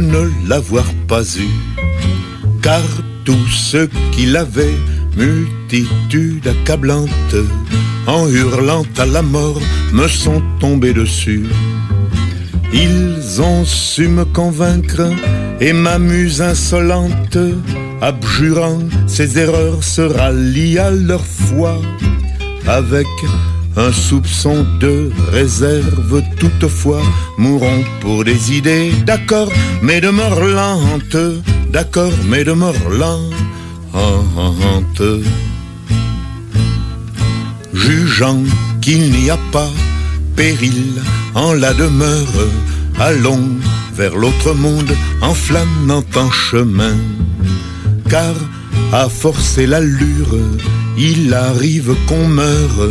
Ne l'avoir pas eu, car tous ceux qui l'avaient, multitude accablante, en hurlant à la mort, me sont tombés dessus. Ils ont su me convaincre et m'amuse insolente, abjurant ses erreurs, se rallient à leur foi avec un soupçon de réserve toutefois, mourons pour des idées, d'accord, mais de mort lente, d'accord, mais de mort lente, jugeant qu'il n'y a pas péril en la demeure, allons vers l'autre monde en flânant en chemin, car à forcer l'allure, il arrive qu'on meure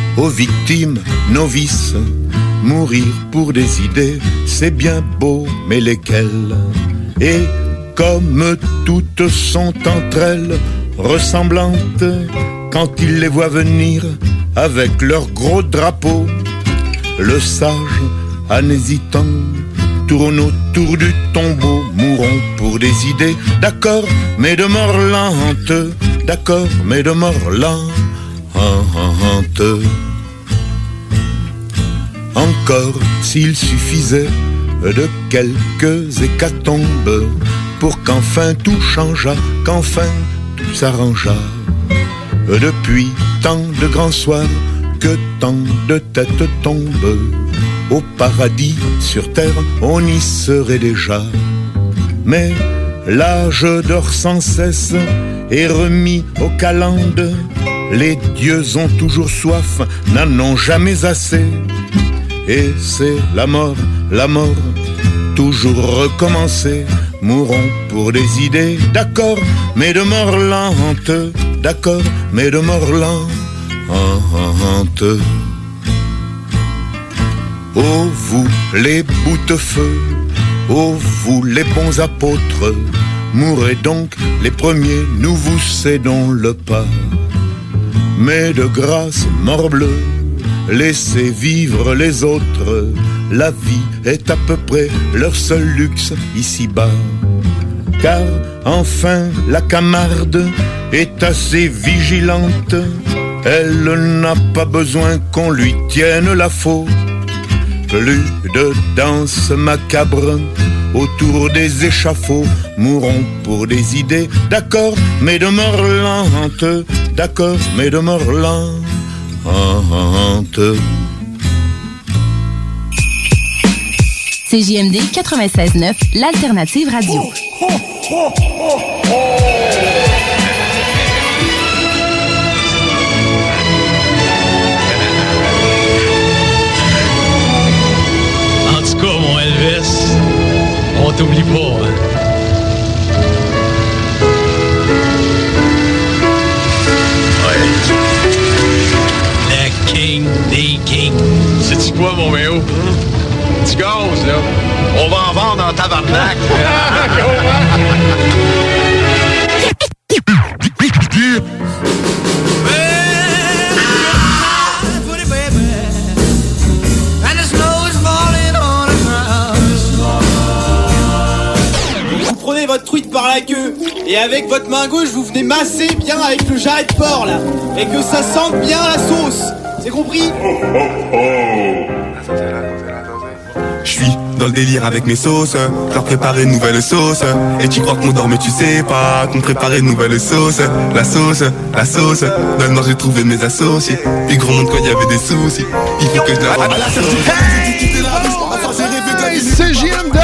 aux victimes novices. Mourir pour des idées, c'est bien beau, mais lesquelles? Et comme toutes sont entre elles ressemblantes, quand il les voit venir avec leur gros drapeau, le sage, en hésitant, tourne autour du tombeau, mourons pour des idées, d'accord, mais de mort lente, d'accord, mais de mort lente. Encore s'il suffisait de quelques hécatombes pour qu'enfin tout changeât, qu'enfin tout s'arrangea. Depuis tant de grands soirs que tant de têtes tombent, au paradis sur terre on y serait déjà. Mais l'âge dort sans cesse et remis au calende. Les dieux ont toujours soif, n'en ont jamais assez. Et c'est la mort, la mort, toujours recommencer. Mourons pour des idées, d'accord, mais de mort lente, d'accord, mais de mort lente. Oh vous les bouts-de-feu, oh vous les bons apôtres, mourrez donc les premiers, nous vous cédons le pas. Mais de grâce, morbleu, laissez vivre les autres, la vie est à peu près leur seul luxe ici-bas. Car enfin la camarde est assez vigilante, elle n'a pas besoin qu'on lui tienne la faute. Plus de danse macabre autour des échafauds, mourons pour des idées, d'accord, mais de lente, d'accord, mais de lente. CJMD 96.9, l'alternative radio. En tout cas, mon Elvis, on t'oublie pas. hein. Ouais. Le king des kings. Sais-tu quoi, mon méo? Tu gaz, là. On va en vendre en tabarnak. Vous prenez votre truite par la queue et avec votre main gauche vous venez masser bien avec le jarret de porc là et que ça sente bien la sauce. C'est compris Je suis dans le délire avec mes sauces, leur préparer une nouvelle sauce. Et tu crois qu'on dort mais tu sais pas qu'on préparait une nouvelle sauce. La sauce, la sauce, dans le nord j'ai trouvé mes associés. Puis gros monde quand il y avait des soucis, il faut que je la. C'est JMD!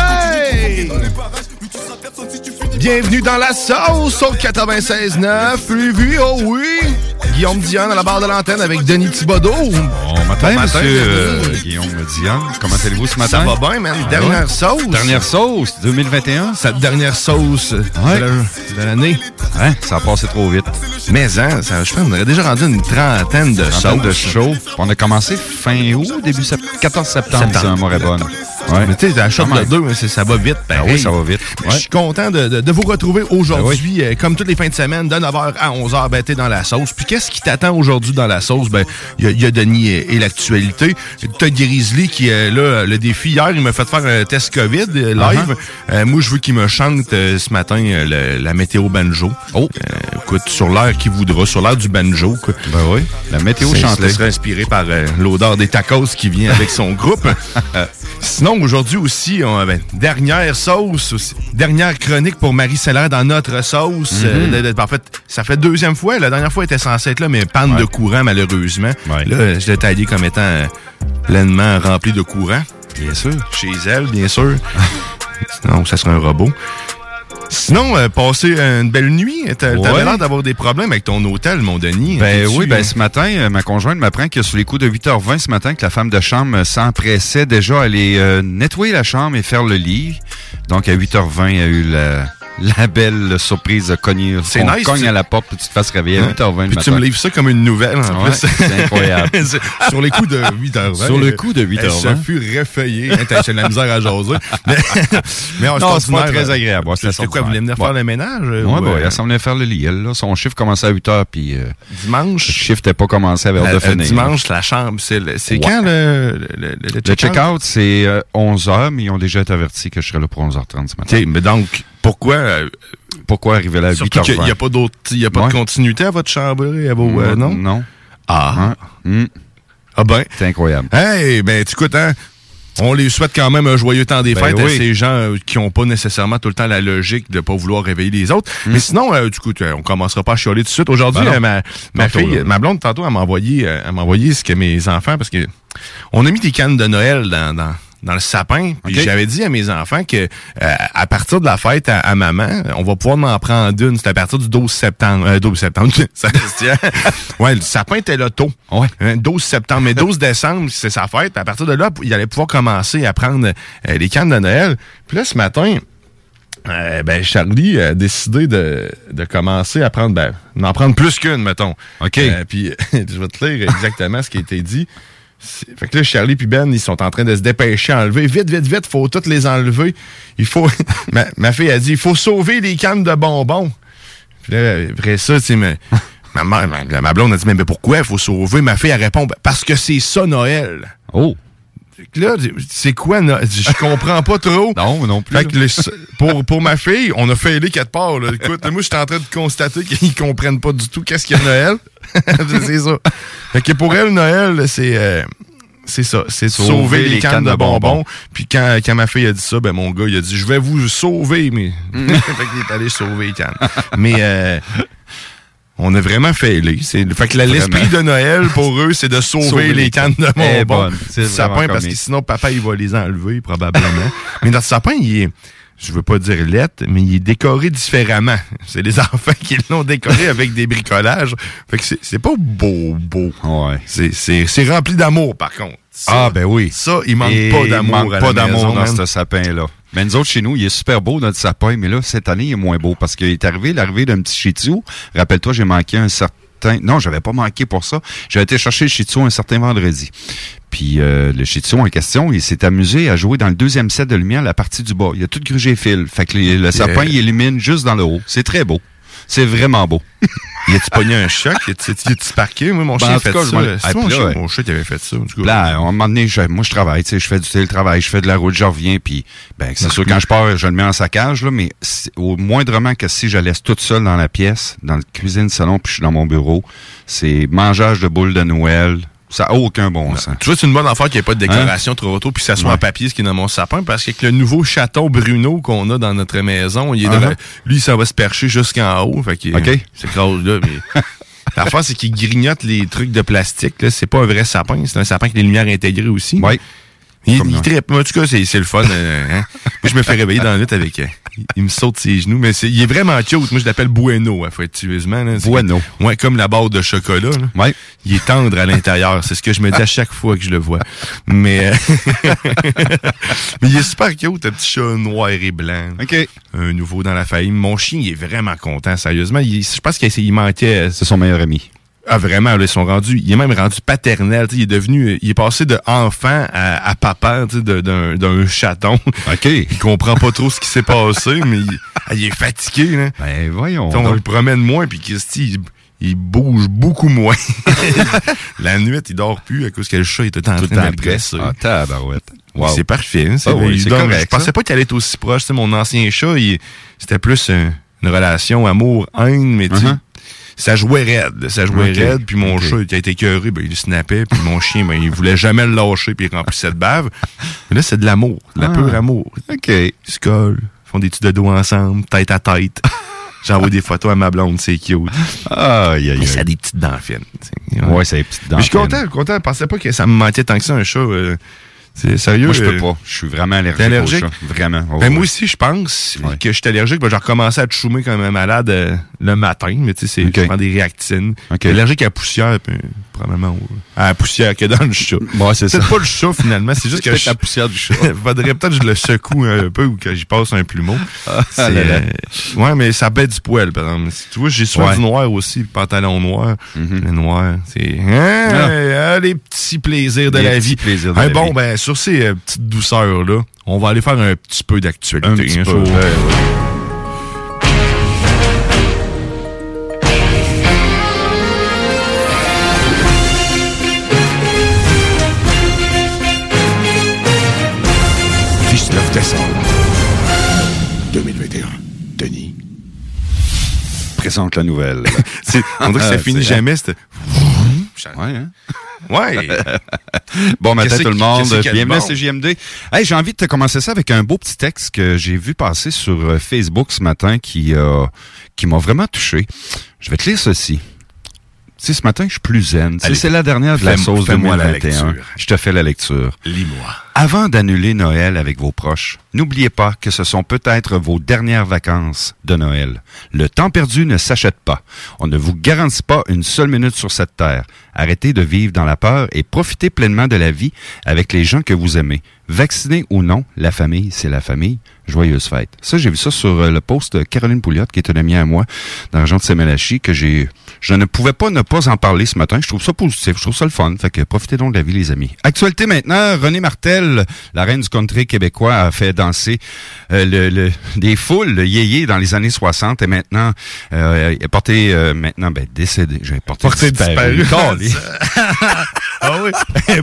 Bienvenue dans la sauce au 96.9. Prévu, oh oui! Guillaume Dion à la barre de l'antenne avec Denis Thibodeau. Bon matin, monsieur euh, Guillaume Dion. Comment allez-vous ce matin? Ça va bien, man. Dernière Ouais. sauce. Dernière sauce, 2021. Cette dernière sauce Ouais. de la- de l'année. Hein? Ça a passé trop vite. Mais hein, ça, je pense qu'on aurait déjà rendu une trentaine de Trentaine sauces. de show. On a commencé fin août, début sept- 14 septembre, Septembre. bonne. Ouais. Mais tu sais, la shot de deux, ça va vite. Pareil. oui, ça va vite. Je suis content de, de- de vous retrouver Ben aujourd'hui, euh, comme toutes les fins de semaine, de 9h à 11h, ben, t'es dans la sauce. Puis qu'est-ce qui t'attend aujourd'hui dans la sauce? Ben, il y, y a Denis et, et l'actualité. T'as Grizzly qui est là, le défi. Hier, il m'a fait faire un test COVID euh, live. Euh, moi, je veux qu'il me chante euh, ce matin euh, le- la météo banjo. Oh. Euh, écoute, sur l'air qu'il voudra, sur l'air du banjo. quoi. Ben oui. La météo chantée. Serait inspiré par euh, l'odeur des tacos qui vient avec son groupe. Sinon, aujourd'hui aussi, on, ben, dernière sauce, aussi, dernière chronique pour Marie Seller dans notre sauce. Mhm. Euh, de- en fait, ça fait deuxième fois. La dernière fois, elle était censée être là, mais panne Ouais. de courant, malheureusement. Ouais. Là, je l'ai taillé comme étant euh, pleinement rempli de courant. Bien sûr. Chez elle, bien sûr. Sinon, ça serait un robot. Sinon, euh, passer une belle nuit. T'a- T'avais Ouais. l'air d'avoir des problèmes avec ton hôtel, mon Denis. Ben oui, ben euh, ce matin, euh, ma conjointe m'apprend que sur les coups de 8h20 ce matin, que la femme de chambre s'empressait déjà à aller euh, nettoyer la chambre et faire le lit. Donc à 8h20, il y a eu la, la belle surprise de cogner. C'est nice, cogne tu- à la porte puis tu te fasses réveiller à 8h20 le Puis tu me livres ça comme une nouvelle, en Ouais, plus. c'est incroyable. Sur les coups de 8h20. Sur le coup de Elle 8h20. se fut réfeuillée. Hein, T'as j'ai de la misère à jaser. Mais, mais oh, Non, c'est pas très euh, agréable. Ouais, C'était quoi, vous venez venir Ouais. faire le ménage? euh, Ouais, ou, bah, euh, elle s'en venait faire le lit. Elle, là, son chiffre commençait à 8h, puis euh, le dimanche? chiffre n'était pas commencé à de euh, finir. dimanche, la chambre, c'est le- Ouais. quand le, le, le, le Le check-out? c'est euh, 11h, mais ils ont déjà été avertis que je serais là pour 11h30 ce matin. Mais donc, pourquoi? euh, Pourquoi arriver là à surtout 8h20? qu'il n'y a pas y a pas Ouais. de continuité à votre chambre, à vos, euh, non? Non. Ah. Hum, Ah ben. C'est incroyable. Hey, ben, tu écoutes, hein? On les souhaite quand même un joyeux temps des Ben fêtes à ces gens euh, qui n'ont pas nécessairement tout le temps la logique de pas vouloir réveiller les autres. Mais sinon, euh, du coup, on commencera pas à chialer tout de suite. Aujourd'hui. Ben ma, ma Tantôt, fille, là. ma blonde, tantôt, elle m'a envoyé, elle envoyé ce que mes enfants, parce que on a mis des cannes de Noël dans, dans, dans le sapin. Puis j'avais dit à mes enfants que euh, à partir de la fête à, à maman, on va pouvoir m'en prendre une. C'est à partir du 12 septembre. Euh, 12 septembre, ça se tient. Ouais, le sapin était là tôt. Ouais. Hein, 12 septembre. Mais 12 décembre, c'est sa fête. À partir de là, il allait pouvoir commencer à prendre euh, les cannes de Noël. Puis là, ce matin, euh, ben, Charlie a décidé de, de commencer à prendre, ben, d'en prendre plus qu'une, mettons. OK. Euh, puis, je vais te lire exactement ce qui a été dit. Fait que là, Charlie puis Ben, ils sont en train de se dépêcher à enlever. Vite, vite, vite, faut toutes les enlever. Il faut. ma, ma fille a dit, il faut sauver les cannes de bonbons. Puis là, après ça, tu sais, mais. Ma, ma, ma blonde a dit, mais, mais pourquoi il faut sauver? Ma fille, elle répond, parce que c'est ça Noël. Oh! Là, c'est quoi? no- Je comprends pas trop. Non, non plus. Fait que le- pour, pour ma fille, on a fait les quatre parts. Là. Écoute, moi, j'étais en train de constater qu'ils comprennent pas du tout qu'est-ce qu'il y a Noël. c'est ça. Fait que pour elle, Noël, c'est... euh, c'est ça, c'est sauver, les, cannes, de bonbons. Puis quand, quand ma fille a dit ça, ben mon gars, il a dit, je vais vous sauver, mais... Mm. fait qu'il est allé sauver les cannes. Mais euh, on a vraiment failé. C'est, fait que l'esprit de Noël, pour eux, c'est de sauver, Sauver les cannes de. C'est Du sapin, parce que sinon, papa, il va les enlever, probablement. mais notre sapin, il est... Je veux pas dire lettre, mais il est décoré différemment. C'est les enfants qui l'ont décoré avec des bricolages. Fait que c'est, c'est pas beau, beau. Ouais. C'est, c'est, c'est rempli d'amour, par contre. Ça, Ah, ben oui. Ça, il manque Et pas d'amour Il manque à pas d'amour dans ce sapin-là. Mais nous autres, chez nous, il est super beau, notre sapin. Mais là, cette année, il est moins beau parce qu'il est arrivé l'arrivée d'un petit tzu. Rappelle-toi, j'ai manqué un certain... Non, j'avais pas manqué pour ça. J'ai été chercher le shih tzu un certain vendredi. Puis euh, le shih tzu en question, il s'est amusé à jouer dans le deuxième set de lumière la partie du bas. Il a tout grugé fil. Fait que les- le sapin, il illumine juste dans le haut. C'est très beau. C'est vraiment beau. Il a-tu pogné un choc? Il a-tu parqué? Moi, mon Ben, chien en a fait cas, ça. Ah, mon, chien, ouais. mon chien qui avait fait ça. Là, à un moment donné, je- moi, je travaille, tu sais, je fais du télétravail, je fais de la route, je reviens, puis, ben, c'est sûr, quand je pars, je le mets en saccage, là, mais au moindrement que si je la laisse toute seule dans la pièce, dans le cuisine, salon, puis je suis dans mon bureau, c'est mangeage de boules de Noël, ça a aucun bon sens. Tu vois, c'est une bonne affaire qu'il n'y ait pas de décoration trop tôt puis que ça soit Ouais. en papier, ce qui est dans mon sapin, parce qu'avec le nouveau château Bruno qu'on a dans notre maison, il est Uh-huh. la- lui, ça va se percher jusqu'en haut. Fait qu'il OK. c'est grave là. Mais l'affaire, c'est qu'il grignote les trucs de plastique. Là. C'est pas un vrai sapin, c'est un sapin avec des lumières intégrées aussi. Oui. Il, il trippe. Moi, En tout cas, c'est c'est le fun. euh, hein. Moi, je me fais réveiller dans la nuit avec. euh, il- me saute ses genoux, mais c'est- il est vraiment cute. Moi, je l'appelle Bueno, affectueusement. là. Bueno. Ouais, comme la barre de chocolat. là. Ouais. Il est tendre à l'intérieur. C'est ce que je me dis à chaque fois que je le vois. Mais, euh, mais il est super cute, un petit chat noir et blanc. OK. Un nouveau dans la famille. Mon chien, il est vraiment content, sérieusement. Il- je pense qu'il il manquait. C'est son meilleur ami. Ah, vraiment, là, ils sont rendus. Il est même rendu paternel. tu sais, Il est devenu. Il est passé de enfant à, à papa d'un chaton. OK. Il comprend pas trop ce qui s'est passé, mais il, ah, il est fatigué. Là. Ben, voyons. On donc. le promène moins, puis Christy, il, il bouge beaucoup moins. la nuit, il dort plus à cause que le chat était en Tout train de en le. Ah, tabarouette. Wow. C'est parfait. hein, c'est Ah oui, il correct, Je pensais ça. pas qu'il allait être aussi proche. Tu sais, mon ancien chat, il- c'était plus une relation amour-haine, mais tu sais, Uh-huh. Ça jouait raide. Ça jouait Ok, raide. Puis mon chat, il a été écœuré, ben, il snappait. Puis mon chien, ben, il voulait jamais le lâcher, puis il remplissait de bave. Mais là, c'est de l'amour. De la Ah. pure amour. OK. Ils se collent, font des petits de dos ensemble, tête à tête. J'envoie des photos à ma blonde, c'est cute. Aïe, aïe, Mais ça a aïe. des petites dents fines. tu sais. Ouais, c'est les petites dents je suis content, content. Je pensais pas que ça me manquait tant que ça, un chat. euh, c'est sérieux. Moi, je peux euh, pas. Je suis vraiment allergique, allergique? au chat. Vraiment. Oh, Ben, moi aussi, je pense Ouais. que je suis allergique. Ben, j'ai recommencé à te choumer comme un malade euh, le matin, mais tu sais, c'est Ok. je prends des réactines. Ok. Je suis allergique à la poussière, puis, probablement au- à la poussière que dans le chat. Ouais, c'est ça. Pas le chat, finalement. C'est juste que je- la poussière du chat. Faudrait peut-être que je le secoue un peu ou que j'y passe un plumeau. Ah là là. euh, ouais, mais ça bête du poil, par exemple. Tu vois, j'ai souvent Ouais. du noir aussi, pantalon noir. Mhm. Le noir, c'est... Hein, ah, les petits plaisirs de Les la vie. plaisirs de la bon, vie. ben, sur ces euh, petites douceurs-là, on va aller faire un petit peu d'actualité. Un petit hein, peu. sur- Ouais, ouais. Présente la nouvelle. On dirait que ça Ah, finit jamais. Ouais, hein? Ouais. Bon matin tout le monde. de Bienvenue à? CJMD. Hey, j'ai envie de te commencer ça avec un beau petit texte que j'ai vu passer sur euh, Facebook ce matin qui, euh, qui m'a vraiment touché. Je vais te lire ceci. Tu sais, ce matin, je suis plus zen. C'est la dernière de la sauce la 2021. lecture. Je te fais la lecture. Lis-moi. Avant d'annuler Noël avec vos proches, n'oubliez pas que ce sont peut-être vos dernières vacances de Noël. Le temps perdu ne s'achète pas. On ne vous garantit pas une seule minute sur cette terre. Arrêtez de vivre dans la peur et profitez pleinement de la vie avec les gens que vous aimez. Vacciné ou non, la famille, c'est la famille. Joyeuse fête. Ça, j'ai vu ça sur euh, le post Caroline Pouliot, qui est une amie à moi, dans la région de Semelachi, que j'ai Je ne pouvais pas ne pas en parler ce matin. Je trouve ça positif, je trouve ça le fun. Fait que profitez donc de la vie, les amis. Actualité maintenant, René Martel, la reine du country québécois, a fait danser euh, le, le- des foules, le yéyé dans les années 60 et maintenant, euh, est porté, euh, maintenant, ben, décédé. J'ai porté, Porté disparu. Calé. ah oui,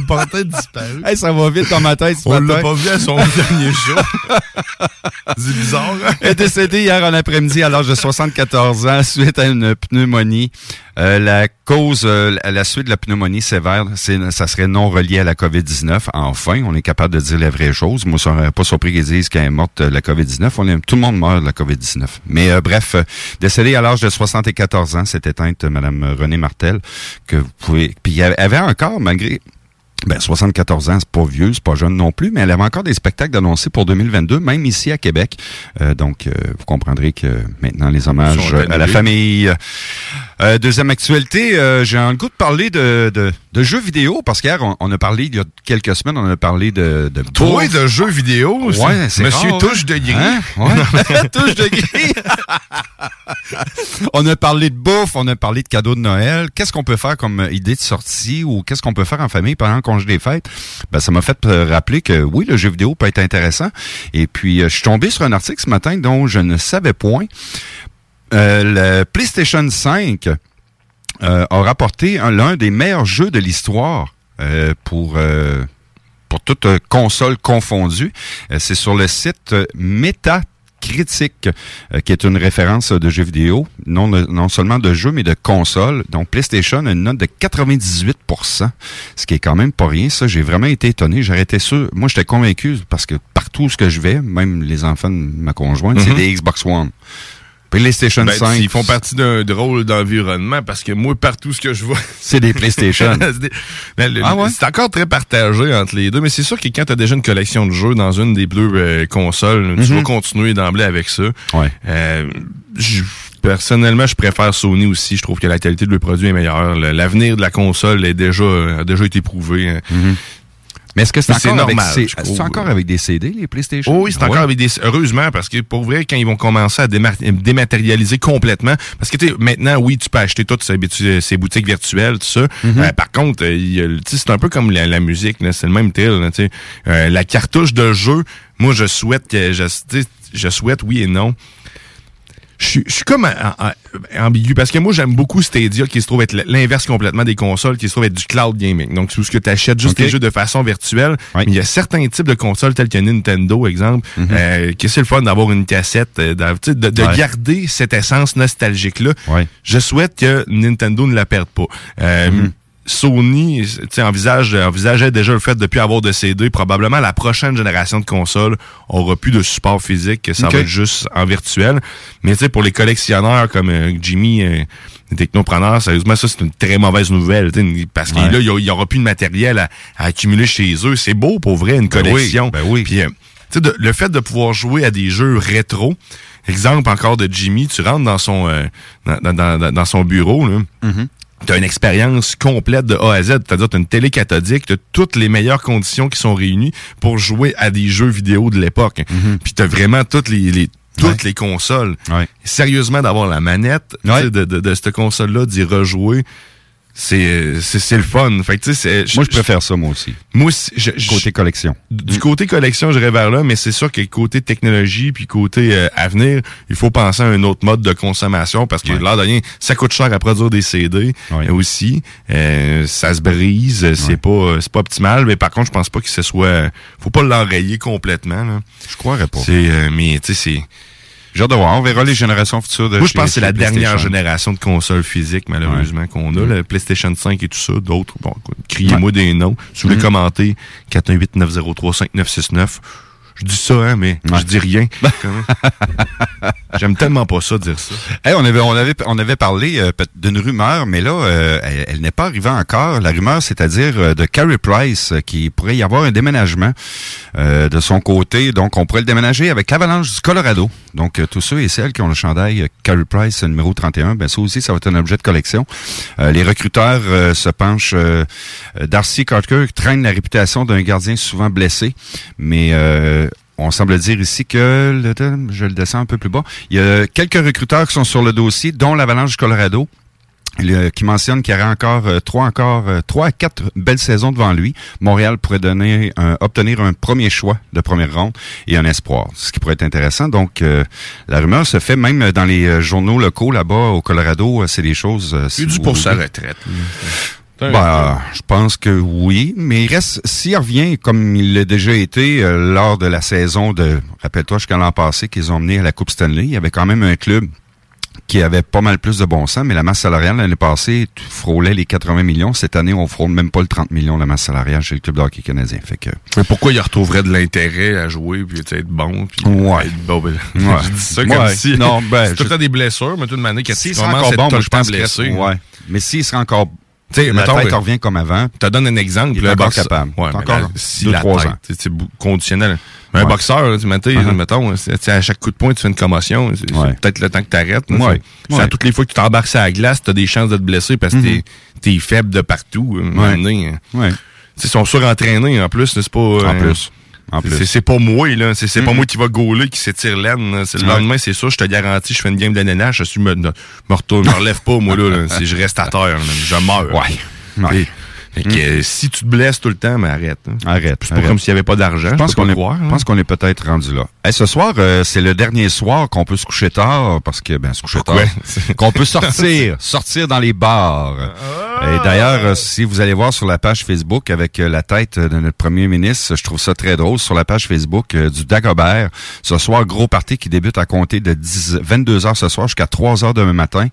porté disparu. Hey, ça va vite dans ma tête ce On l'a pas vu à son dernier show. C'est bizarre, hein? est décédé hier en après-midi à l'âge de 74 ans suite à une pneumonie. Euh, la cause, euh, la suite de la pneumonie sévère, c'est, ça serait non relié à la COVID-19. Enfin, on est capable de dire la vraie chose. Moi, je serais pas surpris qu'ils disent qu'elle est morte de la COVID-19. On est, tout le monde meurt de la COVID-19. Mais euh, bref, euh, décédée à l'âge de 74 ans, c'est éteinte Madame Renée Martel, que vous pouvez... Puis y avait- encore, malgré ben, 74 ans, c'est pas vieux, c'est pas jeune non plus, mais elle avait encore des spectacles d'annoncer pour 2022, même ici à Québec. Euh, donc, euh, vous comprendrez que maintenant, les hommages euh, à la famille. Euh, deuxième actualité, euh, j'ai un goût de parler de, de, de jeux vidéo, parce qu'hier, on, on a parlé, il y a quelques semaines, on a parlé de... de Toi, de jeux vidéo, c'est- Ouais, c'est Monsieur rare, Touche de Gris. Hein? Ouais. Touche de gris. on a parlé de bouffe, on a parlé de cadeaux de Noël. Qu'est-ce qu'on peut faire comme idée de sortie ou qu'est-ce qu'on peut faire en famille pendant le congé des fêtes? Ben, ça m'a fait euh, rappeler que oui, le jeu vidéo peut être intéressant. Et puis, je suis tombé sur un article ce matin dont je ne savais point. Euh, le PlayStation 5 euh, a rapporté un- l'un des meilleurs jeux de l'histoire euh, pour... pour toute console confondue. C'est sur le site euh, Metacritic, euh, qui est une référence de jeux vidéo, non, de- non seulement de jeux, mais de consoles. Donc, PlayStation a une note de 98% ce qui est quand même pas rien. Ça, j'ai vraiment été étonné. Été sûr. Moi, j'étais convaincu parce que partout où ce que je vais, même les enfants de ma conjointe, c'est Mhm. des Xbox One. PlayStation Ben, 5. Ils font partie d'un drôle d'environnement parce que moi, partout ce que je vois, C'est des PlayStation. c'est Ben, Ah ouais? encore très partagé entre les deux, mais c'est sûr que quand tu as déjà une collection de jeux dans une des deux euh, consoles, tu Mhm. vas continuer d'emblée avec ça. Ouais. Euh, personnellement, je préfère Sony aussi. Je trouve que la qualité de le produit est meilleure. Le- L'avenir de la console est déjà, a déjà été prouvé. hein. Mais est-ce que c'est encore, avec normal, C- je c'est trouve. encore avec des CD, les PlayStation? Oh oui, c'est encore Ouais. avec des. Heureusement, parce que pour vrai, quand ils vont commencer à démar- dématérialiser complètement, parce que tu sais, maintenant, oui, tu peux acheter toutes ces, bitu- ces boutiques virtuelles, tout ça. Mhm. Euh, par contre, euh, c'est un peu comme la, la musique, c'est le même thrill. là. Euh, la cartouche de jeu, moi, je souhaite que. Je, je souhaite, oui et non. Je suis- comme ambigu parce que moi j'aime beaucoup Stadia qui se trouve être l'inverse complètement des consoles qui se trouve être du cloud gaming. Donc c'est ce que tu achètes juste Ok. les jeux de façon virtuelle. Mais il y a certains types de consoles telles que Nintendo exemple euh, que c'est le fun d'avoir une cassette euh, de, de. Ouais. garder cette essence nostalgique là. Ouais. Je souhaite que Nintendo ne la perde pas. Euh, Mhm. Sony tu sais, envisage, envisageait déjà le fait de plus avoir de CD. Probablement la prochaine génération de consoles aura plus de support physique, que ça va être juste en virtuel. Mais tu sais, pour les collectionneurs comme euh, Jimmy, euh, les technopreneurs, sérieusement, ça c'est une très mauvaise nouvelle. Parce que Ouais. là, il y a- il y aura plus de matériel à, à accumuler chez eux. C'est beau pour vrai, une Ben oui, collection. ben oui. Puis, euh, tu sais, de- le fait de pouvoir jouer à des jeux rétro, exemple encore de Jimmy, tu rentres dans son euh, dans, dans- dans- dans son bureau, là. Mhm. Tu as une expérience complète de A à Z, c'est-à-dire tu as une télé cathodique, tu toutes les meilleures conditions qui sont réunies pour jouer à des jeux vidéo de l'époque. Puis tu as vraiment toutes les, les- toutes Ouais. les consoles. Ouais. Sérieusement, d'avoir la manette Ouais. de, de, de cette console-là, d'y rejouer, c'est c'est le fun. Fait que, tu sais, c'est- Moi, je préfère ça, moi aussi. Moi, aussi, je- je- Côté collection. du côté collection, j'irais vers là, mais c'est sûr que côté technologie puis côté euh, avenir, il faut penser à un autre mode de consommation parce que Ouais. là, de rien, ça coûte cher à produire des CD Ouais. aussi. Euh, ça se brise, c'est Ouais. pas euh, c'est pas optimal, mais par contre, je pense pas que ce soit faut pas l'enrayer complètement. Là. Je croirais pas. C'est euh, mais tu sais c'est J'ai hâte de voir. On verra les générations futures de moi, je pense que c'est la dernière génération de consoles physiques, malheureusement, qu'on a. Le PlayStation 5 et tout ça. D'autres, bon, criez-moi des noms. Si vous voulez commenter, 418-903-5969. Je dis ça, hein, mais Ouais. je dis rien. J'aime tellement pas ça, dire ça. Hey, on avait on avait on avait parlé euh, d'une rumeur, mais là, euh, elle, elle n'est pas arrivée encore. La rumeur, c'est-à-dire euh, de Carey Price, euh, qui pourrait y avoir un déménagement euh, de son côté. Donc, on pourrait le déménager avec l'Avalanche du Colorado. Donc, tous ceux et celles qui ont le chandail Carey Price numéro 31, ben ça aussi, ça va être un objet de collection. Euh, les recruteurs euh, se penchent. Darcy Carter traîne la réputation d'un gardien souvent blessé, mais euh, on semble dire ici que, le- je le descends un peu plus bas, il y a quelques recruteurs qui sont sur le dossier, dont l'Avalanche du Colorado. qui mentionne qu'il y aurait encore euh, trois, encore euh, trois à quatre belles saisons devant lui. Montréal pourrait donner un- obtenir un premier choix de première ronde et un espoir, ce qui pourrait être intéressant. Donc, euh, la rumeur se fait même dans les journaux locaux là-bas au Colorado. C'est des choses. vous pour sa retraite. Bah, je pense que oui, mais il reste, s'il revient comme il l'a déjà été euh, lors de la saison de, rappelle-toi, jusqu'à l'an passé qu'ils ont mené à la Coupe Stanley, il y avait quand même un club qui avait pas mal plus de bon sens, mais la masse salariale l'année passée frôlait les 80 millions. Cette année, on frôle même pas le 30 millions la masse salariale chez le club de hockey canadien. Fait que, Mais pourquoi il retrouverait de l'intérêt à jouer puis tu sais, être bon puis Ouais. être bon, ben, Ouais. je dis ça comme Ouais. si Non, ben, tout le je- temps des blessures mais toute manière être bon, tout je pense que, blessé ouais. Mais s'il sera encore, Tu sais, la mettons, tête revient comme avant. Je te donne un exemple. Il est encore boxe- capable. Ouais, encore la- si deux, la trois tête, ans. c'est- conditionnel. Mais un boxeur, là, tu sais, Uh-huh. mettons, tu à chaque coup de poing, tu fais une commotion. C'est Ouais. peut-être le temps que tu arrêtes. Ouais. C'est à toutes les fois que tu t'embarques sur la glace, tu as des chances de te blesser parce que Mhm. t'es es faible de partout. à un moment Ouais. donné, hein. Ils sont surentraînés en plus, c'est pas. En euh, plus. En c'est- plus. C'est c'est pas moi, là. C'est pas Mhm. moi qui va gauler, qui s'étire l'aine. C'est le Ouais. lendemain, c'est sûr, je te garantis, je fais une game de nénage, je suis me, me retourne, me relève pas, moi, là. là. Je reste à terre, là. je meurs. Ouais. Ouais. Et- fait que, euh, si tu te blesses tout le temps, mais arrête. hein. Arrête. C'est pas arrête. comme s'il y avait pas d'argent. Je pense qu'on est, croire, je hein. pense qu'on est peut-être rendu là. Hey, ce soir, euh, c'est le dernier soir qu'on peut se coucher tard parce que ben se coucher tard, qu'on peut sortir, sortir dans les bars. Et d'ailleurs, euh, si vous allez voir sur la page Facebook avec euh, la tête de notre premier ministre, je trouve ça très drôle sur la page Facebook euh, du Dagobert. Ce soir, gros party qui débute à compter de 10, 22 heures ce soir jusqu'à 3 heures demain matin.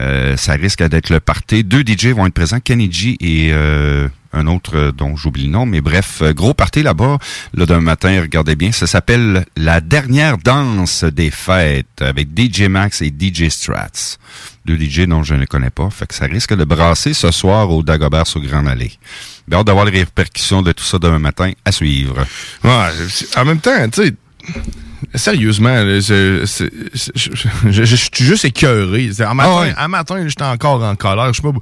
Euh, ça risque d'être le party. Deux DJ vont être présents, Kenny G et euh, un autre euh, dont j'oublie le nom, mais bref, euh, gros party là-bas. Là, demain matin, regardez bien, ça s'appelle La dernière danse des fêtes avec DJ Max et DJ Strats. Deux DJ dont je ne connais pas, fait que ça risque de brasser ce soir au Dagobert sur Grande Allée. Bien hâte d'avoir les répercussions de tout ça demain matin à suivre. Ouais, en même temps, tu sais, sérieusement, je, je- je- je suis juste écœuré. Un matin, Ah un matin, j'étais encore en colère. Je sais pas-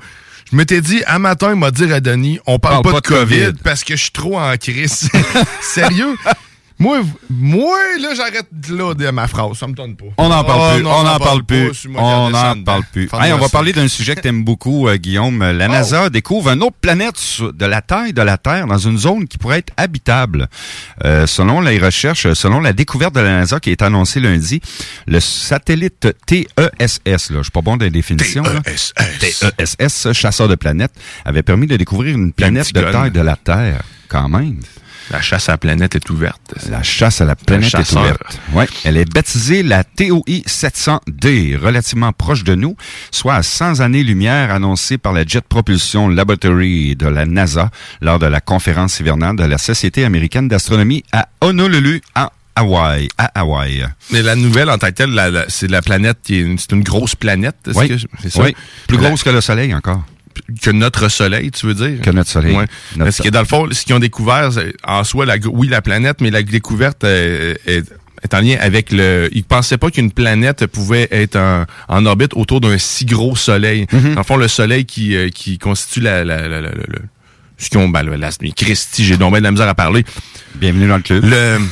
je m'étais dit, un matin, il m'a dit à Denis, on parle, pas, de COVID, parce que je suis trop en crise. Sérieux? Moi, moi, là, j'arrête là de ma phrase. Ça me donne pas. On n'en parle Oh, plus, non, on n'en parle plus, on n'en parle plus. Hey, on va parler d'un sujet que t'aimes beaucoup, euh, Guillaume. La NASA découvre une autre planète de la taille de la Terre dans une zone qui pourrait être habitable. Euh, selon les recherches, selon la découverte de la NASA qui est annoncée lundi, le satellite TESS, là, je suis pas bon dans les définitions, là. TESS, chasseur de planètes, avait permis de découvrir une planète de taille de la Terre, quand même. La chasse à la planète est ouverte. La chasse à la planète est ouverte. Ouais, elle est baptisée la TOI 700D, relativement proche de nous, soit à 100 années-lumière annoncée par la Jet Propulsion Laboratory de la NASA lors de la conférence hivernale de la Société américaine d'astronomie à Honolulu, en Hawaï, à Hawaï. Mais la nouvelle en tant que telle, c'est la planète qui est une, c'est une grosse planète. Oui, que ça? oui. plus La- grosse que le Soleil encore. Que notre soleil, tu veux dire? Que notre Soleil. Ouais. Notre Parce que dans le fond, ce qu'ils ont découvert, en soi, la, oui, la planète, mais la découverte euh, est, est en lien avec le... Ils pensaient pas qu'une planète pouvait être en, en orbite autour d'un si gros soleil. Mhm. Dans le fond, le soleil qui, euh, qui constitue la... la, la, la- la- la- ce qu'ils ont... Ben, la, Christy, j'ai donc bien de la misère à parler. Bienvenue dans le club. Le...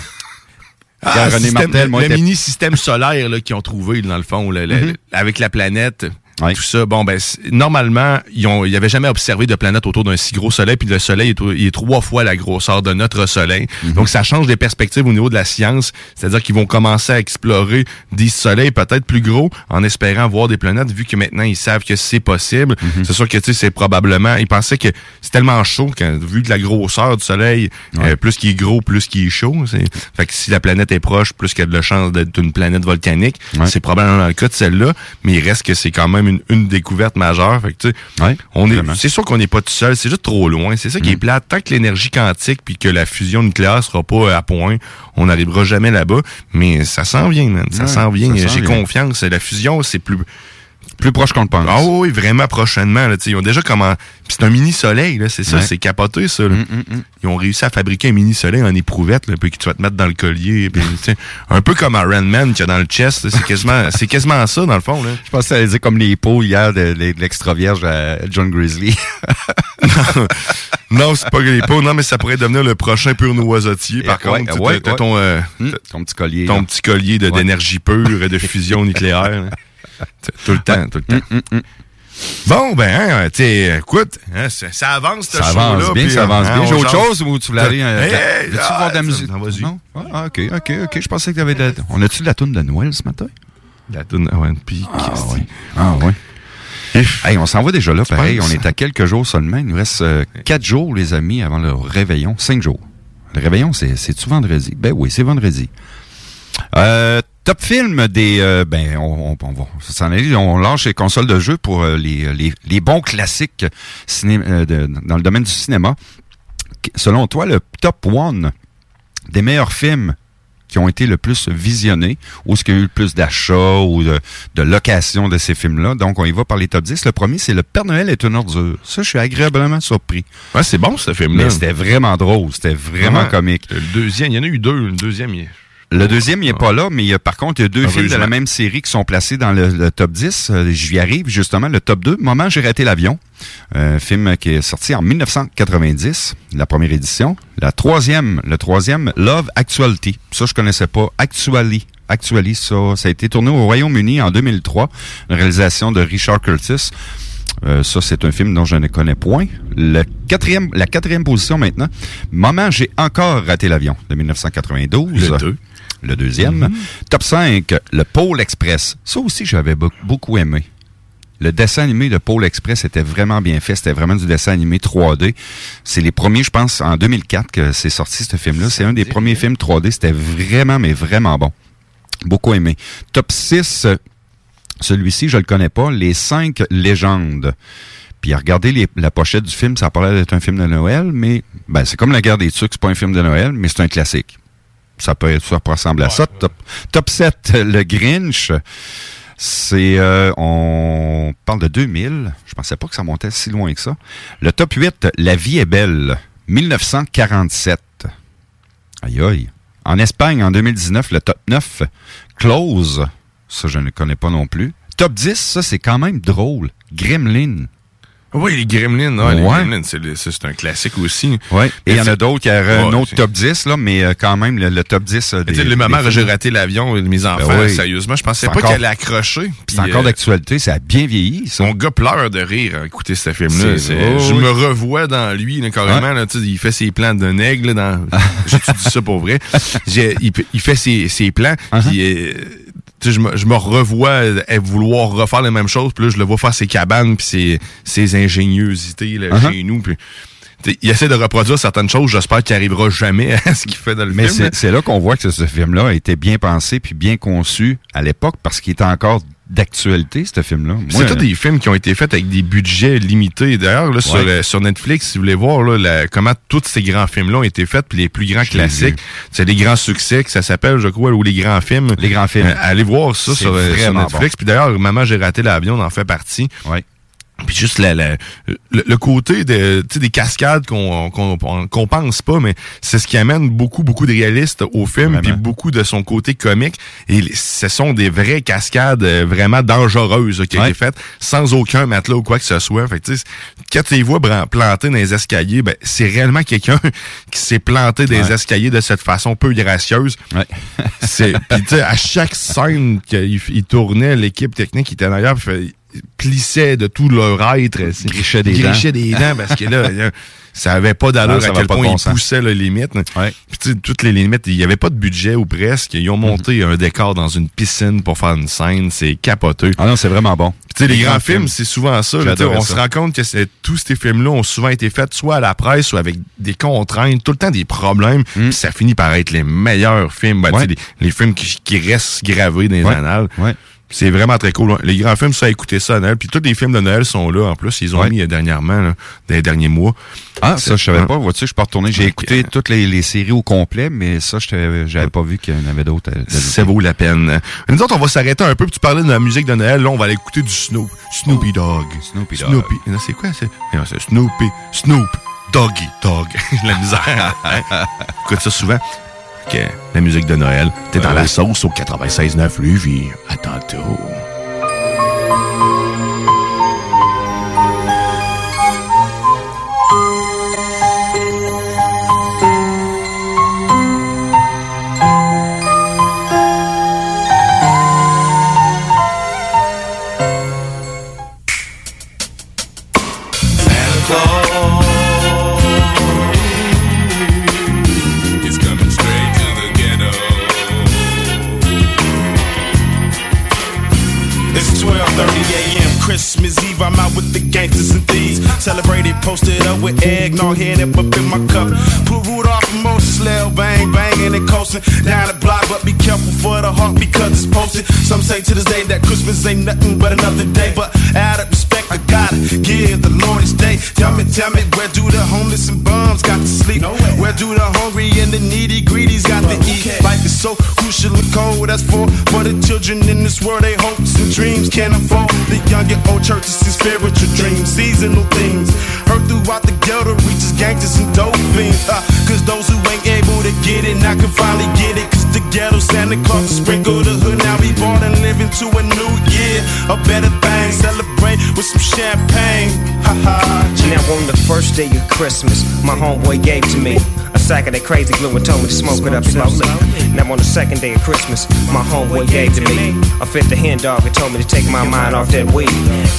Regarde, René système- Martel, moi, le était- mini-système solaire qu'ils ont trouvé, dans le fond, le- le- Mhm. avec la planète, Tout ça. Bon, ben, normalement, ils ont, ils avaient jamais observé de planète autour d'un si gros soleil, puis le soleil est, il est trois fois la grosseur de notre soleil. Mhm. Donc, ça change des perspectives au niveau de la science. C'est-à-dire qu'ils vont commencer à explorer des soleils peut-être plus gros en espérant voir des planètes, vu que maintenant, ils savent que c'est possible. Mhm. C'est sûr que, tu sais, c'est probablement, ils pensaient que c'est tellement chaud, quand, vu de la grosseur du soleil, euh, plus qu'il est gros, plus qu'il est chaud. C'est- Fait que si la planète est proche, plus qu'il y a de chance d'être une planète volcanique. C'est probablement le cas de celle-là, mais il reste que c'est quand même une, une découverte majeure. Fait que, tu sais, Ouais, on est, c'est sûr qu'on n'est pas tout seul, c'est juste trop loin. C'est ça qui est plate. Tant que l'énergie quantique puis que la fusion nucléaire sera pas à point, on n'arrivera jamais là-bas. Mais ça s'en vient, man. Ça Ouais, s'en vient. J'ai confiance. La fusion, c'est plus, Plus proche qu'on le pense. ah oui, vraiment prochainement. Là, ils ont déjà comment. Puis c'est un mini soleil, là, c'est ça, Ouais. c'est capoté ça. là. Mm, mm, mm. Ils ont réussi à fabriquer un mini soleil en éprouvette, là, puis que tu vas te mettre dans le collier. puis, un peu comme Iron Man qui a dans le chest. C'est quasiment, c'est quasiment ça dans le fond. Là. Je pense que ça allait dire comme les pots hier de, de- de l'extra vierge à John Grizzly. non, c'est pas les pots. Non, mais ça pourrait devenir le prochain pur noisotier. Par Ouais, contre, ouais, ton, euh, Hum, ton petit collier. ton là. petit collier d'énergie pure et de fusion nucléaire. Tout le temps, tout le temps. Hum, hum, hum. Bon, ben, hein, tu sais, écoute, hein, ça, ça avance, ce Ça avance bien, ça avance hein, bien. J'ai autre chose ou tu voulais aller... euh, Hey, Veux-tu ah, voir de la musique? non, vas-y. Non? Ah, OK, OK, OK. Je pensais que tu avais de la... On a-tu de la toune de Noël ce matin? La toune, ouais, puis... Ah, oui. Ah, oui. Hey, on s'en va déjà là, pareil. On est à quelques jours seulement. Il nous reste euh, quatre jours, les amis, avant le réveillon. Cinq jours. Le réveillon, c'est- c'est-tu vendredi? Ben oui, c'est vendredi. Euh, top film des... euh, ben, on, on, on va s'en aller. On lâche les consoles de jeu pour euh, les, les, les bons classiques ciné, euh, de- dans le domaine du cinéma. Selon toi, le top one des meilleurs films qui ont été le plus visionnés, ou ce qu'il y a eu le plus d'achats ou de, de location de ces films-là? Donc, on y va par les top 10. Le premier, c'est Le Père Noël est une ordure. Ça, je suis agréablement surpris. Ouais, c'est bon, ce film-là. Mais c'était vraiment drôle. C'était vraiment Ouais. comique. Le deuxième, il y en a eu deux. Le deuxième, il. Le deuxième, il n'est pas là, mais il y a, par contre, il y a deux films de la même série qui sont placés dans le, le top 10. Euh, J'y arrive, justement, le top 2. Moment, j'ai raté l'avion. Un film qui est sorti en 1990, la première édition. La troisième, le troisième, Love Actuality. Ça, je connaissais pas. Actually. Actually, ça, ça a été tourné au Royaume-Uni en 2003. Une réalisation de Richard Curtis. Euh, ça, c'est un film dont je ne connais point. Le quatrième, la quatrième position maintenant. Moment, j'ai encore raté l'avion de 1992. Le deux. Le deuxième. Top 5, le Pôle Express. Ça aussi, j'avais be- beaucoup aimé. Le dessin animé de Pôle Express était vraiment bien fait. C'était vraiment du dessin animé 3D. C'est les premiers, je pense, en 2004 que c'est sorti ce film-là. C'est un des premiers films 3D. C'était vraiment, mais vraiment bon. Beaucoup aimé. Top 6, euh, celui-ci, je le connais pas. Les cinq légendes. Puis les- la pochette du film, ça parlait d'être un film de Noël, mais ben, c'est comme La guerre des Tucs, c'est pas un film de Noël, mais c'est un classique. Ça peut, être, ça peut ressembler à ça. Top, top 7, Le Grinch. C'est, euh, on parle de 2000. Je pensais pas que ça montait si loin que ça. Le top 8, La vie est belle. 1947. Aïe aïe. En Espagne, en 2019, le top 9, Close. Ça, je ne connais pas non plus. Top 10, ça, c'est quand même drôle. Gremlin. Oui, les Gremlins, ouais, les Ouais. Gremlins, c'est un classique aussi. Ouais. Et il y en a d'autres qui auraient un Ouais, autre top 10, là, mais euh, quand même, le, le top 10 euh, Tu des, le moment où j'ai raté l'avion, mes enfants, Ben oui. sérieusement, je pensais pas qu'elle allait accrocher. C'est encore d'actualité, ça a bien vieilli. Ça. Mon gars pleure de rire à écouter ce film-là. Oh, je oui. me revois dans lui, là, carrément. Là, tu sais, il fait ses plans d'un aigle. là, Dans... J'étudie ça pour vrai? Il, il fait ses, ses plans. Uh-huh. euh, je, me, je me revois euh, à vouloir refaire la même chose. Puis là, je le vois faire ses cabanes puis ses, ses ingéniosités là, Uh-huh. chez nous. Puis, il essaie de reproduire certaines choses. J'espère qu'il arrivera jamais à ce qu'il fait dans le Mais film. là. c'est c'est là qu'on voit que ce film-là a été bien pensé puis bien conçu à l'époque parce qu'il était encore d'actualité, ce film-là. C'est tous des films qui ont été faits avec des budgets limités. D'ailleurs, là, sur, euh, Netflix, si vous voulez voir là, la- comment tous ces grands films-là ont été faits, puis les plus grands classiques, c'est les grands succès que ça s'appelle, je crois, ou les grands films. Les grands films. Euh, allez voir ça sur, euh, sur Netflix. Puis d'ailleurs, Maman, j'ai raté l'avion, on en fait partie. Ouais. Puis juste la, la- le, le côté de, tu sais, des cascades qu'on qu'on qu'on pense pas, mais c'est ce qui amène beaucoup, beaucoup de réalistes au film, puis beaucoup de son côté comique. Et ce sont des vraies cascades euh, vraiment dangereuses là, qui ont Ouais. été faites sans aucun matelas ou quoi que ce soit. Fait que, tu sais, quand tu les vois planter dans les escaliers, ben, c'est réellement quelqu'un qui s'est planté dans les Ouais. escaliers de cette façon peu gracieuse. Ouais. C'est, puis tu sais, à chaque scène qu'il il tournait, l'équipe technique était derrière, plissait de tout leur être. c'est- Grichait des grichait des dents parce que là, ça avait pas d'allure Non, à quel point bon ils sens. poussaient les limites. Ouais. Puis toutes les limites, il y avait pas de budget ou presque. Ils ont monté un décor dans une piscine pour faire une scène. C'est capoteux. Ah non, c'est vraiment bon. Puis, tu sais, les, grands films, c'est souvent ça. là, on ça. se rend compte que c'est- tous ces films-là ont souvent été faits soit à la presse ou avec des contraintes, tout le temps des problèmes. Puis ça finit par être les meilleurs films. Ben, Mm. Ouais. les, les films qui, qui restent gravés dans les Ouais. annales. C'est vraiment très cool. Les grands films, ça, écouter ça à Noël. Puis tous les films de Noël sont là. En plus, ils ont Ouais. mis euh, dernièrement, là, dans les derniers mois. Ah, ça, je savais pas. Vois-tu, je peux retourner. J'ai écouté toutes les, les séries au complet, mais ça, je j'avais pas vu qu'il y en avait d'autres. d'ajouter. Ça vaut la peine. Nous autres, on va s'arrêter un peu. Puis tu parlais de la musique de Noël. Là, on va aller écouter du Snoop. Snoopy Dogg. Snoopy Dogg. Snoopy. C'est quoi? C'est? Snoopy. Snoop. Doggy Dog. la misère. hein? Écoute ça souvent. La musique de Noël. T'es dans la sauce au 96.9 Lévis. À tantôt. Christmas Eve, I'm out with the gangsters and thieves. Celebrated, posted up with eggnog, headed up in my cup. Put Rudolph and Moses, Lil bang, banging and coasting down the block, but be careful for the heart because it's posted. Some say to this day that Christmas ain't nothing but another day, but out of respect, I gotta give the Lord his day. Tell me, tell me, where do the homeless and bums got to sleep? Where do the hungry and the needy greedies got to eat? Life is so crucial and cold. That's for for the children in this world. They hopes and dreams can't afford. The young and old churches and spiritual dreams, seasonal things. Heard throughout the ghetto reaches gangsters and dope fiends. Uh, Cause those who ain't able to get it now can finally get it. Cause the ghetto Santa Claus sprinkle the hood. Now we born and living to a new year. A better with some champagne. Ha ha. Now on the first day of Christmas, my homeboy gave to me a sack of that crazy glue and told me to smoke it up slowly. Now on the second day of Christmas, my homeboy gave to me a fifth of hen dog and told me to take my mind off that weed.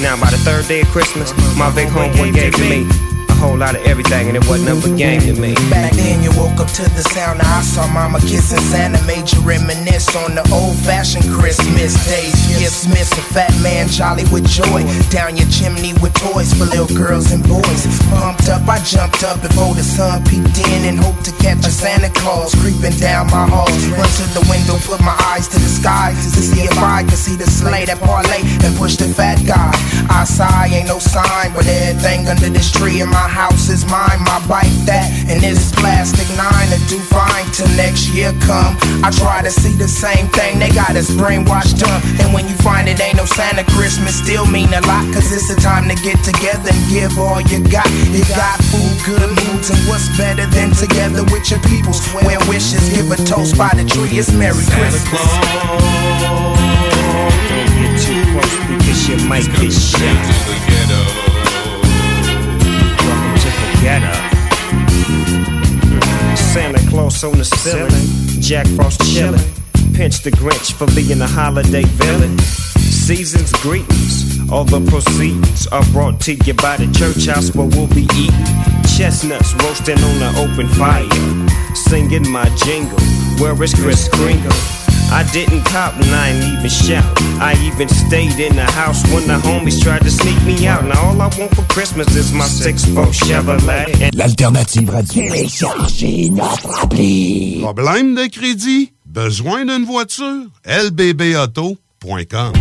Now by the third day of Christmas, my big homeboy gave to me whole lot of everything and it wasn't nothing but game to me. Back then you woke up to the sound I saw mama kissing Santa made you reminisce on the old fashioned Christmas days. Gifts miss a fat man jolly with joy. Down your chimney with toys for little girls and boys. Pumped up, I jumped up before the sun peeked in and hoped to catch a Santa Claus creeping down my hall. Run to the window, put my eyes to the sky to see if I could see the sleigh that parlay and push the fat guy. I sigh, ain't no sign, but everything under this tree in my house is mine. My bike that and this plastic nine to do fine till next year come. I try to see the same thing, they got us brainwashed up. And when you find it ain't no Santa Christmas, still mean a lot. Cause it's the time to get together and give all you got. You got food, good moods, and what's better than together with your peoples? Where wishes, give a toast by the tree, it's Merry Christmas. Don't get too close because you might get shot. Santa Claus on the ceiling, Jack Frost chilling. pinch the Grinch for being a holiday villain. Season's greetings, all the proceeds are brought to you by the church house where we'll be eating chestnuts roasting on the open fire, singing my jingle. Where is Chris Kringle? I didn't cop and I ain't even shout. I even stayed in the house when the homies tried to sneak me out. Now all I want for Christmas is my 6-4 Chevrolet. L'alternative radio. Téléchargez notre appli. Problème de crédit? Besoin d'une voiture? lbbauto.com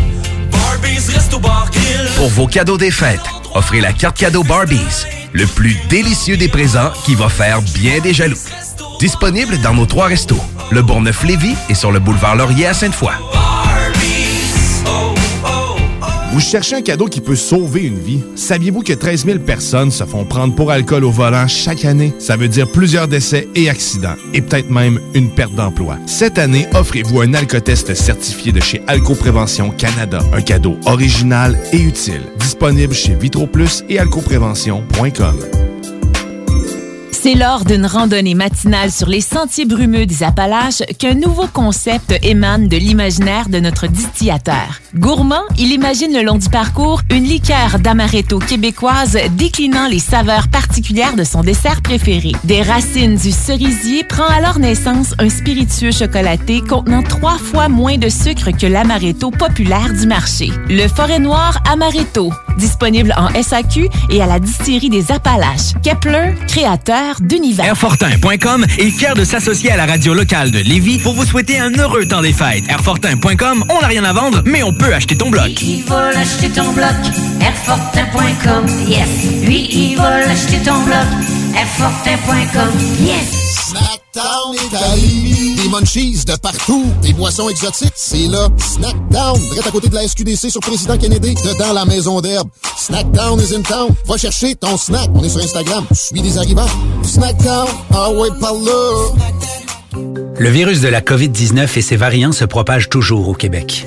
Pour vos cadeaux des fêtes, offrez la carte cadeau Barbies, le plus délicieux des présents qui va faire bien des jaloux. Disponible dans nos trois restos, le Bourgneuf-Lévis et sur le boulevard Laurier à Sainte-Foy. Vous cherchez un cadeau qui peut sauver une vie? Saviez-vous que 13 000 personnes se font prendre pour alcool au volant chaque année? Ça veut dire plusieurs décès et accidents, et peut-être même une perte d'emploi. Cette année, offrez-vous un alcotest certifié de chez Alcoprévention Canada. Un cadeau original et utile. Disponible chez VitroPlus et alcoprévention.com. C'est lors d'une randonnée matinale sur les sentiers brumeux des Appalaches qu'un nouveau concept émane de l'imaginaire de notre distillateur. Gourmand, il imagine le long du parcours une liqueur d'amaretto québécoise déclinant les saveurs particulières de son dessert préféré. Des racines du cerisier prend alors naissance un spiritueux chocolaté contenant trois fois moins de sucre que l'amaretto populaire du marché. Le Forêt Noir Amaretto, disponible en SAQ et à la distillerie des Appalaches. Kepler, créateur d'univers. Airfortin.com est fier de s'associer à la radio locale de Lévis pour vous souhaiter un heureux temps des fêtes. Airfortin.com, on n'a rien à vendre, mais on peut acheter ton bloc. Il va l'acheter ton bloc, Airfortin.com, yes. Lui, il va l'acheter ton bloc, Airfortin.com, yes. Snackdown Italie. Des munchies de partout. Des boissons exotiques. C'est là. Snackdown. Direct à côté de la SQDC sur Président Kennedy. Dedans la maison d'herbe. Snackdown is in town. Va chercher ton snack. On est sur Instagram. Suis des arrivants. Snackdown. Ah ouais. Le virus de la COVID-19 et ses variants se propagent toujours au Québec.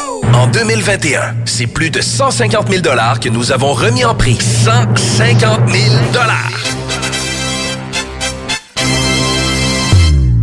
En 2021, c'est plus de 150 000 que nous avons remis en prix. 150 000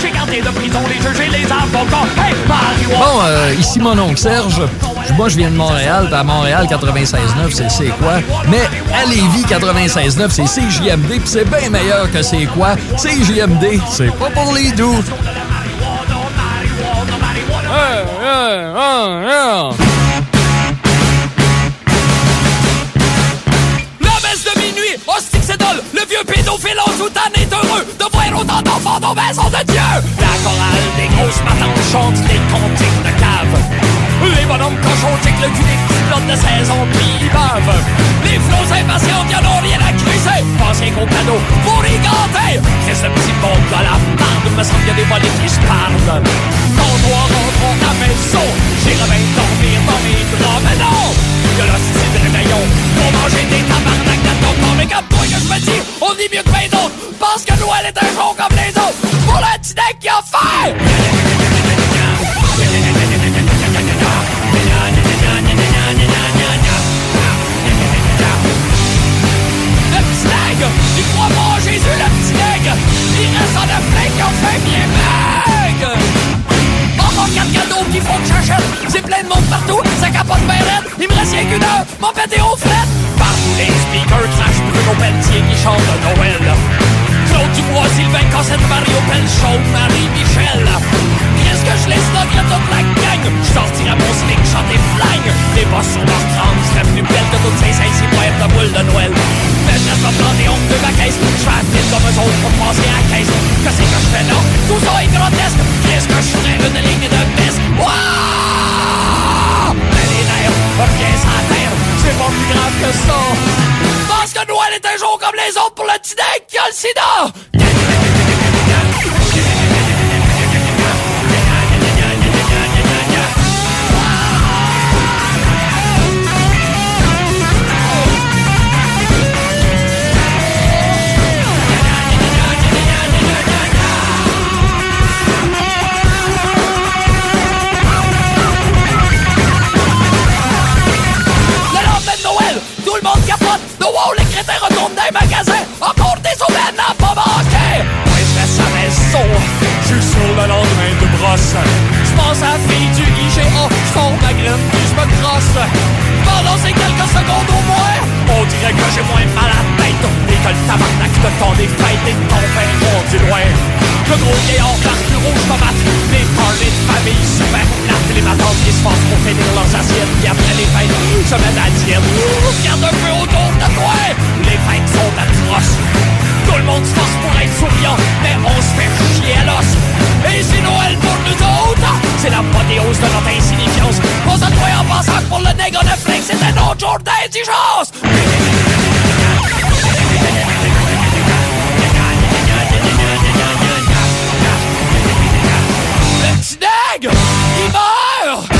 J'ai gardé de prison les juges et les avocats. Hey, Mario! Bon, euh, ici mon oncle Serge. Moi, je viens de Montréal. À Montréal, 96.9, c'est c'est quoi? Mais à Lévis, 96.9, c'est CJMD. Puis c'est bien meilleur que c'est quoi? CJMD, c'est pas pour les doux. Hey, hey, hey, minuit, hostie que c'est. Le vieux pédophile en soutane est heureux de voir autant d'enfants dans maison de Dieu. La chorale des grosses matantes chante les cantiques de cave. Les bonhommes cochons checkent le cul des petits plots de saison puis ils bavent. Les flots impatients qui en ont rien à cruiser. Pensez qu'au cadeau y ganter. C'est ce petit monde de la marde, me semble qu'il y a des volets qui se parlent. Quand toi rentrons à maison, j'irai bien dormir dans mes draps, mais non! Que l'hostie de réveillon pour manger des tabarnak corps. Mais comme toi que je me dis, on dit mieux que bien d'autres. Pense que Noël est un jour comme les autres. Pour le deck qu'il a fait! Le petit nègre, il croit pas en Jésus, le petit nègre. Il reste en afflin qui fait bien C'est plein de monde partout, ça capote bien raide. Il me reste rien qu'une heure, m'en péter aux frettes. Partout les speakers crash Bruno Pelletier qui chante Noël. Claude Dubois, Sylvain Cossette, Mario Pelchon, Marie-Michel. Qu'est-ce que je laisse notre toute la gang? Je sortirai mon sling, chanter flingue. Les boss sur leur crâne plus belles que toutes ces ainsi boîtes de boules de Noël. Mais je reste pas planté honte de ma caisse. Je fais vite comme eux autres pour passer à caisse. Que c'est que je fais là? Tout ça est grotesque. Qu'est-ce que je ferais? Une ligne de est un jour comme les autres pour le petit deck qui a le sida. Maison. Je suis sur le lendemain de brosse. Je pense à la fille du IGA. Je sors ma graine puis je me crosse. Pendant ces quelques secondes au moins, on dirait que j'ai moins mal à la tête. Et que le tabarnak de temps des fêtes et de ton vin rendu loin. Le gros vieillard partout rouge tomate. Les parlers de famille super plates. Les matantes qui se forcent pour finir leurs assiettes. Puis après les fêtes, se mettent à dire Regarde un peu autour de toi. Les fêtes sont atroces. Tout le monde se force pour être souriant, mais on se fait chier à l'os. Et si Noël pour nous autres, c'est la l'apothéose de notre insignifiance. On se croit en pensant que pour le nègre, on a flingue, c'est un autre jour d'indigence. Le nègre, il meurt!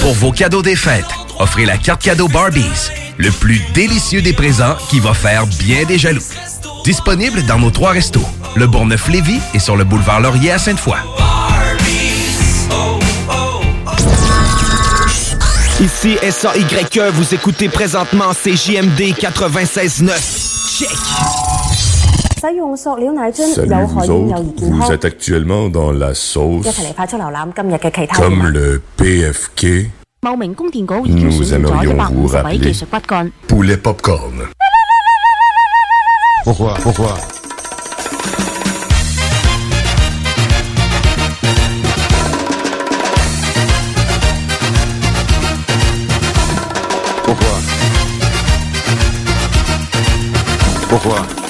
Pour vos cadeaux des fêtes, offrez la carte cadeau Barbies, le plus délicieux des présents qui va faire bien des jaloux. Disponible dans nos trois restos, le Bourgneuf-Lévis et sur le boulevard Laurier à Sainte-Foy. Ici SAYE, vous écoutez présentement CJMD 96.9. Check! 使用塑料奶樽 Salut 有害 vous 现又 autres, 易健 vous 康。 êtes actuellement dans la sauce 一齐嚟快速浏览今日嘅其他 comme le PFK 茂名供电局已经 Nous 选定咗一 aimerions 百 vous 五十位 rappeler 技术骨干。 poulet popcorn. Pourquoi Pourquoi Pourquoi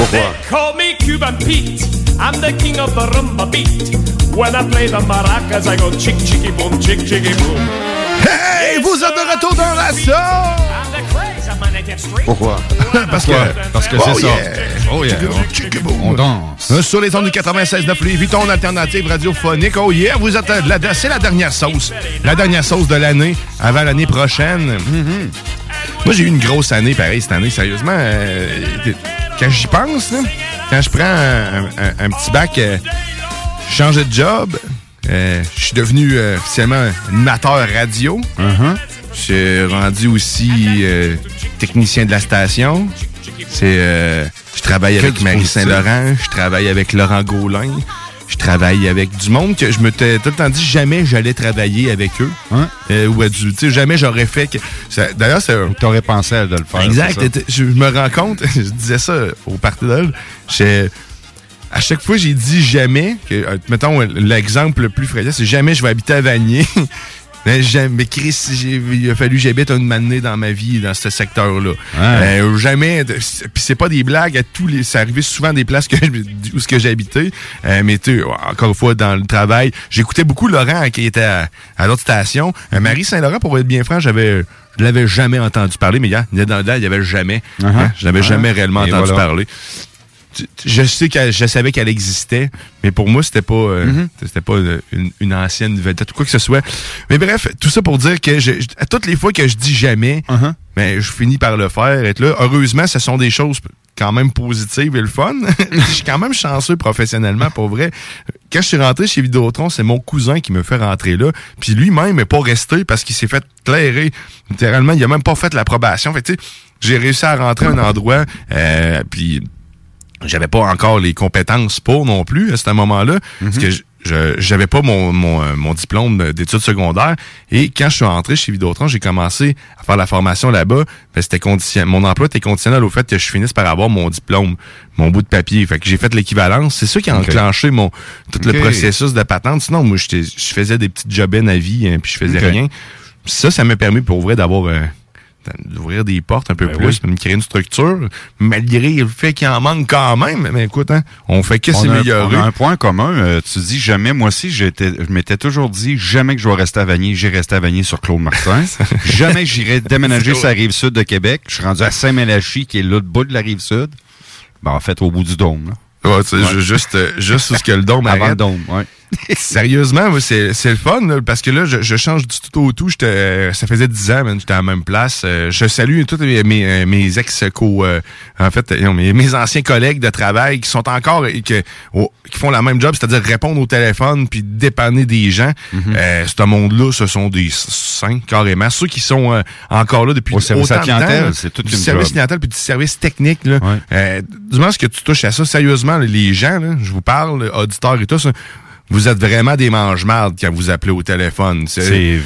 Pourquoi Call me Cuban Pete. I'm the king of the rumba beat. When I play the maracas, I go chick chicky boom, chick chicky boom. Hey, vous êtes de retour dans la sauce! Pourquoi Parce que, parce que Oh c'est ça. Oh yeah. On, danse. Euh, Sur les ondes du 96.9 Lévis, ton alternative radiophonique. Oh yeah, vous êtes euh, la, c'est la dernière sauce. La dernière sauce de l'année, avant l'année prochaine. Mm-hmm. Moi, j'ai eu une grosse année, pareil, cette année, sérieusement. Quand j'y pense, là, quand je prends un, un- un petit bac, euh, je changeais de job. euh, je suis devenu euh, officiellement animateur radio. Je suis rendu aussi euh, technicien de la station. C'est, je travaille avec Marie. Saint-Laurent, je travaille avec Laurent Gaulin, je travaille avec du monde que je me t'ai tout le temps dit jamais j'allais travailler avec eux. Euh, ou à du, tu sais, jamais j'aurais fait que. D'ailleurs, c'est. T'aurais pensé à de le faire. Exact. Je me rends compte, je disais ça au parti d'elle. j'ai- À chaque fois, j'ai dit jamais. Que, euh, mettons, l'exemple le plus fréquent, c'est jamais je vais habiter à Vanier. Mais, mais Chris, il a fallu que j'habite une année dans ma vie, dans ce secteur-là. Euh, jamais. Puis c'est pas des blagues à tous les. Ça arrivait souvent des places que où ce que j'habitais. Euh, mais tu encore une fois, dans le travail, j'écoutais beaucoup Laurent qui était à, à l'autre station. Euh, Marie Saint-Laurent, pour être bien franc, j'avais. Je l'avais jamais entendu parler, mais il y a dans le il y avait jamais. hein, je l'avais Uh-huh. jamais réellement Et entendu voilà. parler. Je sais qu'elle, je savais qu'elle existait, mais pour moi, c'était pas, euh, Mm-hmm. c'était pas une, une- ancienne vedette ou quoi que ce soit. Mais bref, tout ça pour dire que je, à toutes les fois que je dis jamais, Uh-huh. ben, je finis par le faire, être là. Heureusement, ce sont des choses quand même positives et le fun. je suis quand même chanceux professionnellement, pour vrai. Quand je suis rentré chez Vidéotron, c'est mon cousin qui me fait rentrer là. Puis lui-même n'est pas resté parce qu'il s'est fait clairer. Littéralement, il a même pas fait l'approbation. Fait que, tu sais, j'ai réussi à rentrer à un endroit, euh, puis j'avais pas encore les compétences pour non plus à ce moment-là parce que je- j'avais pas mon, mon, euh, mon diplôme d'études secondaires. Et quand je suis entré chez Vidéotron, j'ai commencé à faire la formation là-bas, ben, c'était condition mon emploi était conditionnel au fait que je finisse par avoir mon diplôme, mon bout de papier, fait que j'ai fait l'équivalence, c'est ça qui a enclenché mon tout le processus de patente. Sinon moi je faisais des petites jobines à vie hein, puis je faisais rien. Ça ça m'a permis pour vrai d'avoir euh, d'ouvrir des portes un peu Ben plus, oui. me créer une structure, malgré le fait qu'il en manque quand même. Mais écoute, hein, on fait que s'améliorer. on a un point commun. euh, tu dis jamais. Moi aussi, j'étais, je m'étais toujours dit jamais que je vais rester à Vanier. J'ai resté à Vanier sur Claude Martin. jamais que j'irai déménager sur la rive sud de Québec. Je suis rendu à Saint-Mélachi, qui est l'autre bout de la rive sud. Ben, en fait, au bout du dôme. Là. Ouais, tu sais, ju- juste, euh, juste où ce que le dôme Avant arrête. le dôme, ouais. Sérieusement, c'est le fun, là, parce que là, je, je change du tout au tout. J'étais, euh, ça faisait 10 ans, j'étais à la même place. Euh, je salue tous mes, mes, euh, mes ex-co... euh, en fait, non, mes, mes anciens collègues de travail qui sont encore... et que, au- qui font la même job, c'est-à-dire répondre au téléphone puis dépanner des gens. Euh, ce monde-là, ce sont des saints, carrément. Ceux qui sont euh, encore là depuis Au service autant clientèle, c'est toute du une service job. clientèle puis du service technique. Là. Euh, du moment que tu touches à ça, sérieusement, les gens, là, je vous parle, auditeurs et tout ça, vous êtes vraiment des mange-mardes quand vous appelez au téléphone. C'est vrai.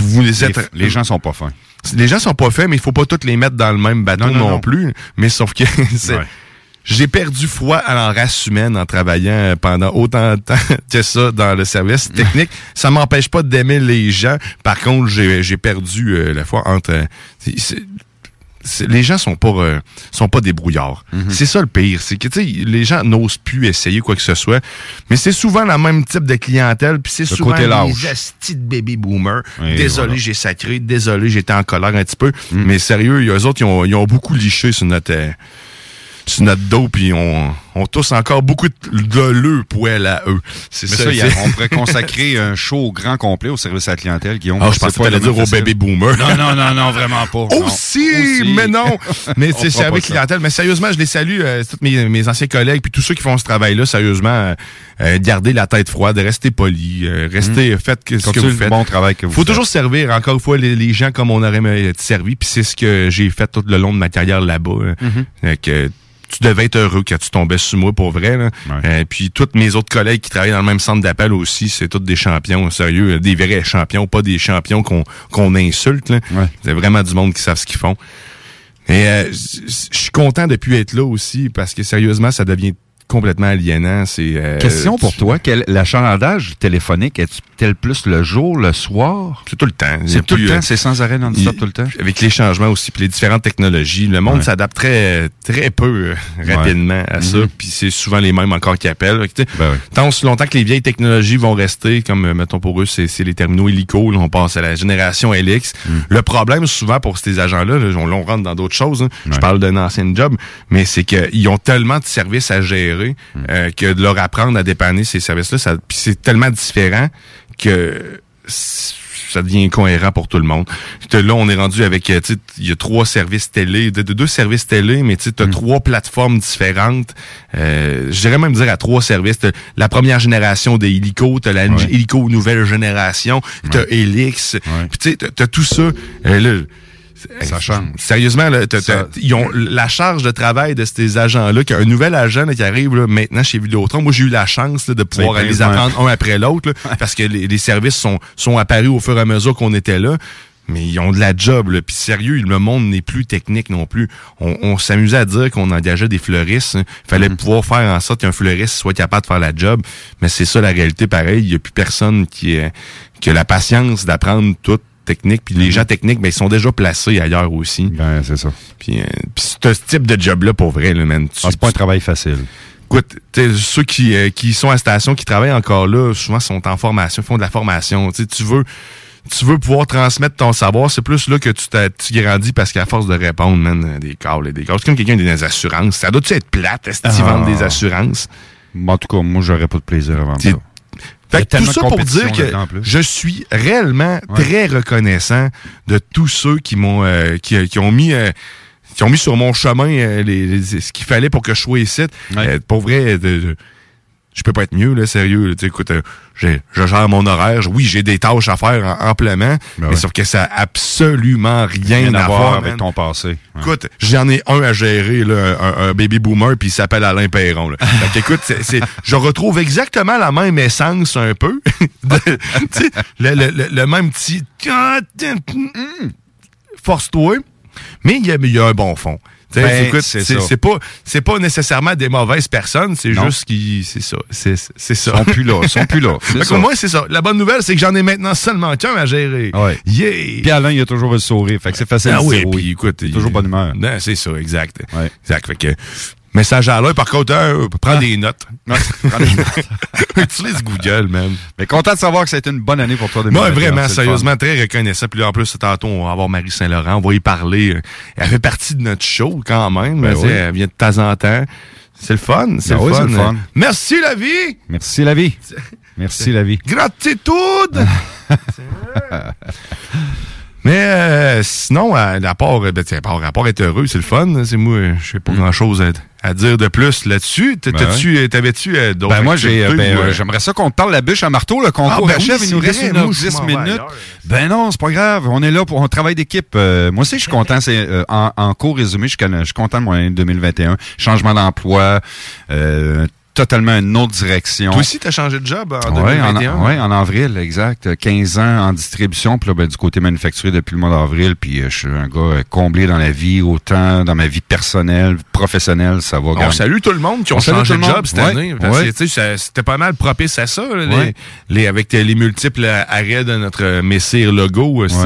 Vous les, êtes, Les gens sont pas fins. Les gens sont pas faits, mais il faut pas tous les mettre dans le même bateau Non, non, non, non. plus. Mais sauf que Ouais. j'ai perdu foi en race humaine en travaillant pendant autant de temps que ça dans le service technique. ça m'empêche pas d'aimer les gens. Par contre, j'ai j'ai perdu euh, la foi entre... euh, c'est- c'est- c'est- les gens sont pas euh, sont pas des brouillards. Mhm. C'est ça le pire, c'est que tu sais les gens n'osent plus essayer quoi que ce soit, mais c'est souvent le même type de clientèle puis c'est Le souvent les astis de baby boomers. Et désolé, voilà. j'ai sacré, désolé, j'étais en colère un petit peu, Mm. mais sérieux, eux autres ils ont, ils ont beaucoup liché sur notre euh, sur notre dos puis on on tousse encore beaucoup de, le poêle à eux. C'est Mais ça, ça, y a- on pourrait consacrer un show au grand complet au service à la clientèle, Guillaume. Ah, je pensais que t'allais dire aux baby boomers. Non, non, non, non, vraiment pas. Aussi, mais non. mais c'est service pas clientèle. Mais sérieusement, je les salue, euh, tous mes, mes anciens collègues, puis tous ceux qui font ce travail-là, sérieusement, euh, euh, gardez la tête froide, restez polis, euh, restez, faites que, ce que vous le faites. bon travail que vous Faut faites. toujours servir, encore une fois, les, les gens comme on aurait aimé être servi, puis c'est ce que j'ai fait tout le long de ma carrière là-bas. que tu devais être heureux quand tu tombais sur moi pour vrai. Là. Euh, puis tous mes autres collègues qui travaillent dans le même centre d'appel aussi, c'est tous des champions, sérieux, euh, des vrais champions, pas des champions qu'on qu'on insulte. là. C'est vraiment du monde qui savent ce qu'ils font. Et euh, je suis content de plus être là aussi parce que sérieusement, ça devient complètement aliénant. C'est euh, Question pour toi, quel, l'achalandage téléphonique, est-il plus le jour, le soir? C'est tout le temps. C'est tout plus, le euh, temps, c'est sans arrêt non-stop tout le temps? Avec les changements aussi, puis les différentes technologies, le monde Ouais. s'adapte très, très peu euh, rapidement à ça. Mhm. Puis c'est souvent les mêmes encore qui appellent. Ben Tant aussi longtemps que les vieilles technologies vont rester, comme euh, mettons pour eux, c'est les terminaux hélico, là, on passe à la génération LX. Mhm. Le problème souvent pour ces agents-là, là, on, on rentre dans d'autres choses. hein. Je parle d'un ancien job, mais c'est qu'ils ont tellement de services à gérer Mhm. euh, que de leur apprendre à dépanner ces services-là, ça, puis c'est tellement différent que ça devient incohérent pour tout le monde. Là, on est rendu avec, euh, tu sais, il y a trois services télé, de, de- deux services télé, mais tu sais, t'as trois plateformes différentes. Euh, je dirais même dire à trois services. T'as la première génération des hélicos, t'as la hélico nouvelle génération, t'as Helix, puis tu sais, t'as- t'as tout ça. Euh, là, Ça change. Sérieusement, là, t'as- t'as- ils ont la charge de travail de ces agents-là, qu'un nouvel agent là, qui arrive là, maintenant chez Vidéotron. Moi, j'ai eu la chance là, de pouvoir les apprendre un après l'autre, parce que les, les services sont, sont apparus au fur et à mesure qu'on était là. Mais ils ont de la job, là. Puis sérieux, le monde n'est plus technique non plus. On, on s'amusait à dire qu'on engageait des fleuristes. hein. Il fallait pouvoir faire en sorte qu'un fleuriste soit capable de faire la job. Mais c'est ça la réalité, pareil. Il n'y a plus personne qui, est- qui a la patience d'apprendre tout technique. Puis les gens techniques, ben, ils sont déjà placés ailleurs aussi. Ben, c'est ça. Puis, euh, puis ce type de job-là, pour vrai, là, man. Ah, c'est pas un travail facile. Écoute, ceux qui, euh, qui sont à la station, qui travaillent encore là, souvent sont en formation, font de la formation. T'sais, tu veux tu veux pouvoir transmettre ton savoir, c'est plus là que tu, t'as- tu grandis parce qu'à force de répondre, man, euh, des câbles et des câbles. C'est comme quelqu'un des assurances. Ça doit-tu être plate, est-ce qu'ils Ah. vendent des assurances? En tout cas, moi, j'aurais pas de plaisir à vendre ça. Fait que tout ça pour dire que je suis réellement Ouais. très reconnaissant de tous ceux qui m'ont euh, qui, qui ont mis euh, qui ont mis sur mon chemin euh, les, les- ce qu'il fallait pour que je sois ici. Euh, pour vrai, de- de- je peux pas être mieux, là, sérieux. là. Écoute, euh, je gère mon horaire. Oui, j'ai des tâches à faire en- amplement, mais ouais. sauf que ça a absolument rien, Rien à à voir avec man. ton passé. Ouais. Écoute, j'en ai un à gérer, là, un, un baby boomer, puis il s'appelle Alain Perron. Là. Fait qu'écoute, c'est, c'est- je retrouve exactement la même essence un peu. De- le, le- le- le même petit... Force-toi. Mais il y, y a un bon fond. Ben, écoute, c'est pas c'est pas nécessairement des mauvaises personnes, c'est juste qu'ils c'est ça, c'est ça. Ils sont plus là, ils sont plus là, Fait ça. moi c'est ça. La bonne nouvelle c'est que j'en ai maintenant seulement qu'un à gérer. Ouais. Yeah. Puis Alain, il a toujours le sourire. Fait que c'est facile Ah de oui, puis écoute, il- toujours bonne humeur. Non, c'est ça, exact. Exact. Fait que, message à Alain, par contre, hein, prends des notes. prends des notes. Utilise Google, man. Mais content de savoir que ça a été une bonne année pour toi. Moi, 2021, vraiment, sérieusement, très reconnaissant. Puis là, en plus, tantôt, on va avoir Marie Saint-Laurent, on va y parler. Elle fait partie de notre show, quand même. Ben oui. Elle vient de temps en temps. C'est le fun, c'est Ben le, oui, le fun. Merci la vie! Merci la vie. Merci la vie. Gratitude! Mais euh, sinon, à, à part, euh, ben, à part, à part être heureux, c'est le fun. C'est moi, je sais pas grand chose à, à dire de plus là-dessus. Ben euh, T'avais-tu euh, d'autres Ben moi, j'ai, euh, ben, euh, j'aimerais ça qu'on te parle la bûche à marteau. Le concours Ah, ben achève. oui, il nous reste vrai. une Moi, autre je 10 m'en vais minutes. Ben non, c'est pas grave. On est là pour, on travaille d'équipe. Euh, moi aussi, je suis content. C'est, euh, en, en court résumé, je, suis content de mon année 2021. Changement d'emploi, euh, totalement une autre direction. Toi aussi, t'as changé de job en Ouais, en, 2021? ouais, en avril, exact. 15 ans en distribution, puis là, ben, du côté manufacturier depuis le mois d'avril, puis euh, je suis un gars euh, comblé dans la vie, autant dans ma vie personnelle, professionnelle, ça va. On salue tout le monde qui ont On changé de job cette Ouais, année. Tu C'était pas mal propice à ça, là, les- les, avec les multiples arrêts de notre Messire logo aussi.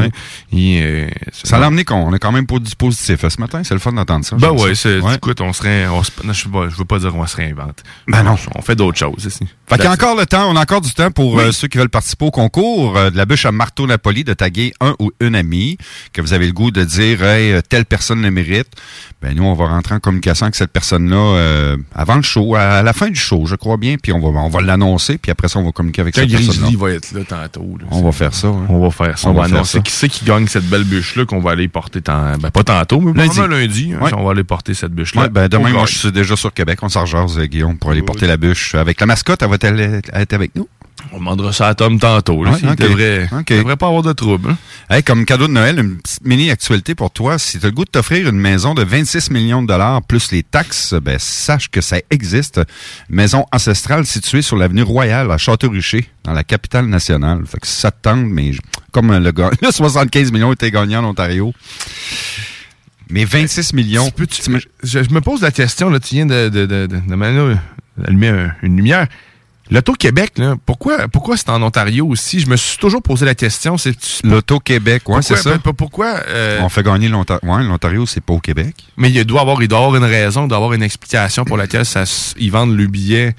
Euh, Ça l'a amené qu'on est quand même pas du positif. Ce matin, c'est le fun d'entendre ça. Ben ouais, écoute, on serait, on je, sais pas, je veux pas dire qu'on se réinvente. Ben non. On fait d'autres choses ici. Fait qu'il y a encore le temps, on a encore du temps pour Oui. euh, ceux qui veulent participer au concours euh, de la bûche à marteau Napoli de taguer un ou une amie que vous avez le goût de dire hey, euh, telle personne le mérite. Ben nous on va rentrer en communication avec cette personne-là euh, avant le show, à la fin du show, je crois bien, puis on va on va l'annoncer, puis après ça on va communiquer avec Quand cette personne-là. Grizzly va être là tantôt. là, On va faire ça. hein. On va faire ça. On On, va va faire annoncer qui c'est qui gagne cette belle bûche-là qu'on va aller porter tant, ben, pas tantôt, mais Lundi. lundi. hein, Ouais. On va aller porter cette bûche-là. Ouais, ben demain, moi, je suis déjà sur Québec. On s'en Guillaume, pour aller porter la bûche. Avec la mascotte, elle va-t-elle être avec nous? On demandera ça à Tom tantôt. Là, Ouais, devrait, pas avoir de trouble. hein. Hey, comme cadeau de Noël, une petite mini-actualité pour toi. Si tu as le goût de t'offrir une maison de 26 millions de dollars plus les taxes, ben, sache que ça existe. Maison ancestrale située sur l'avenue Royale à Château-Richer, dans la capitale nationale. Fait que ça te tente, mais comme le gars, le 75 millions était gagné en Ontario. Mais 26 millions. je, je me pose la question, là, tu viens de, de, de, de, de un- une lumière. L'Auto-Québec, pourquoi, pourquoi c'est en Ontario aussi? Je me suis toujours posé la question. C'est L'Auto-Québec, ouais, c'est ça. Pourquoi? pourquoi euh, On fait gagner l'Ontario. Ouais, l'Ontario, c'est pas au Québec. mais il doit avoir, il doit avoir une raison, il doit avoir une explication pour laquelle ça, ils vendent le billet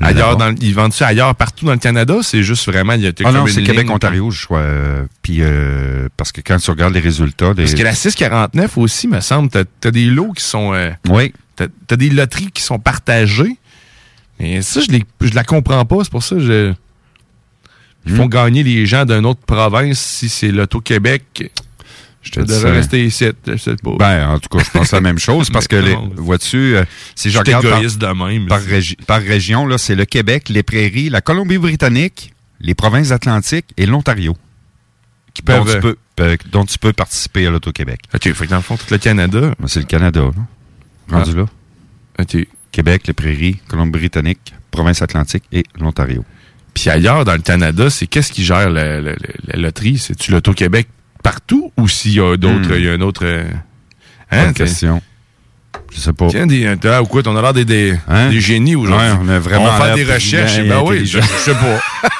ailleurs. Dans, ils vendent ça ailleurs, partout dans le Canada. C'est juste vraiment. Il y a Ah non, c'est Québec-Ontario, je crois. euh, Puis, euh, parce que quand tu regardes les résultats... des- Parce que la 649 aussi, me semble, t'as as des lots qui sont. oui. T'as as des loteries qui sont partagées. Mais ça, je, je la comprends pas. C'est pour ça que je. Ils Hmm. font gagner les gens d'une autre province si c'est l'Auto-Québec. Je te ça. rester ici. Je sais pas. Ben, en tout cas, je pense la même chose parce que, les, vois-tu, euh, si je regarde par, de même. par, régi- par région, là, c'est le Québec, les Prairies, la Colombie-Britannique, les provinces atlantiques et l'Ontario qui peuvent- dont, tu peux, euh, dont tu peux participer à l'Auto-Québec. OK, fait que dans le fond, tout le Canada. Ben, c'est le Canada, là. Rendu Ah. là? OK. Québec, les Prairies, Colombie-Britannique, provinces atlantiques et l'Ontario. Puis ailleurs, dans le Canada, c'est qu'est-ce qui gère la, la- la- la loterie? C'est-tu l'Auto-Québec partout ou s'il y a d'autres. Hmm. Il y a un autre. euh, Bonne t'es- question. Je sais pas. Tiens, des, ah, ou quoi, on a l'air des, des, Hein? des génies aujourd'hui. Ouais, on a vraiment On va faire l'air des recherches. Ben oui, je, sais pas.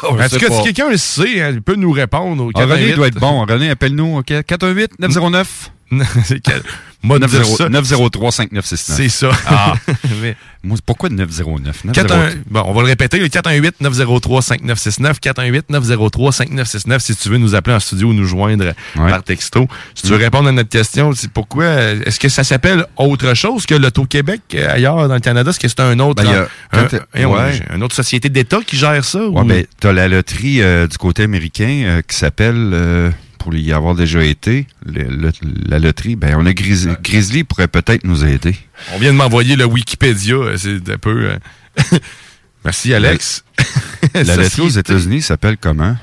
Cas, pas. si quelqu'un le sait, hein, il peut nous répondre au Ah, René 418. doit être bon. René, appelle-nous. OK? 418-909. C'est quel- Moi, de dire ça. 903-5969. C'est ça. Ah. Mais- Moi, pourquoi 909? 418 bon, on va le répéter, le 418-903-5969, 418-903-5969, si tu veux nous appeler en studio ou nous joindre par texto. Si tu veux répondre à notre question, c'est pourquoi, euh, est-ce que ça s'appelle autre chose que l'Auto-Québec euh, ailleurs dans le Canada? Est-ce que c'est un autre, Ben, a- un- ouais. une autre société d'État qui gère ça? Ouais, ou- ben, t'as la loterie euh, du côté américain euh, qui s'appelle, euh, pour y avoir déjà été, le- le- la loterie, ben, on a Gris- Grizzly pourrait peut-être nous aider. On vient de m'envoyer le Wikipédia, euh, c'est un peu... euh, Merci, Alex. La loterie aux États-Unis s'appelle comment?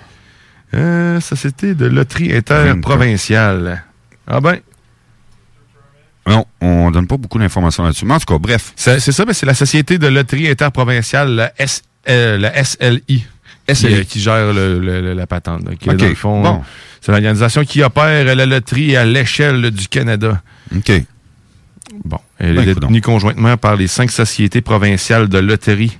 Euh, Société de loterie interprovinciale. Ah ben... Non, on donne pas beaucoup d'informations là-dessus. Mais en tout cas, bref. C'est ça, ben, c'est la Société de loterie interprovinciale, la, S, euh, la SLI. Qui, euh, qui gère le- la patente. là, qui, Ok, dans le fond, bon. C'est l'organisation qui opère la loterie à l'échelle du Canada. OK. Bon. Elle Ben, est détenue conjointement par les cinq sociétés provinciales de loterie.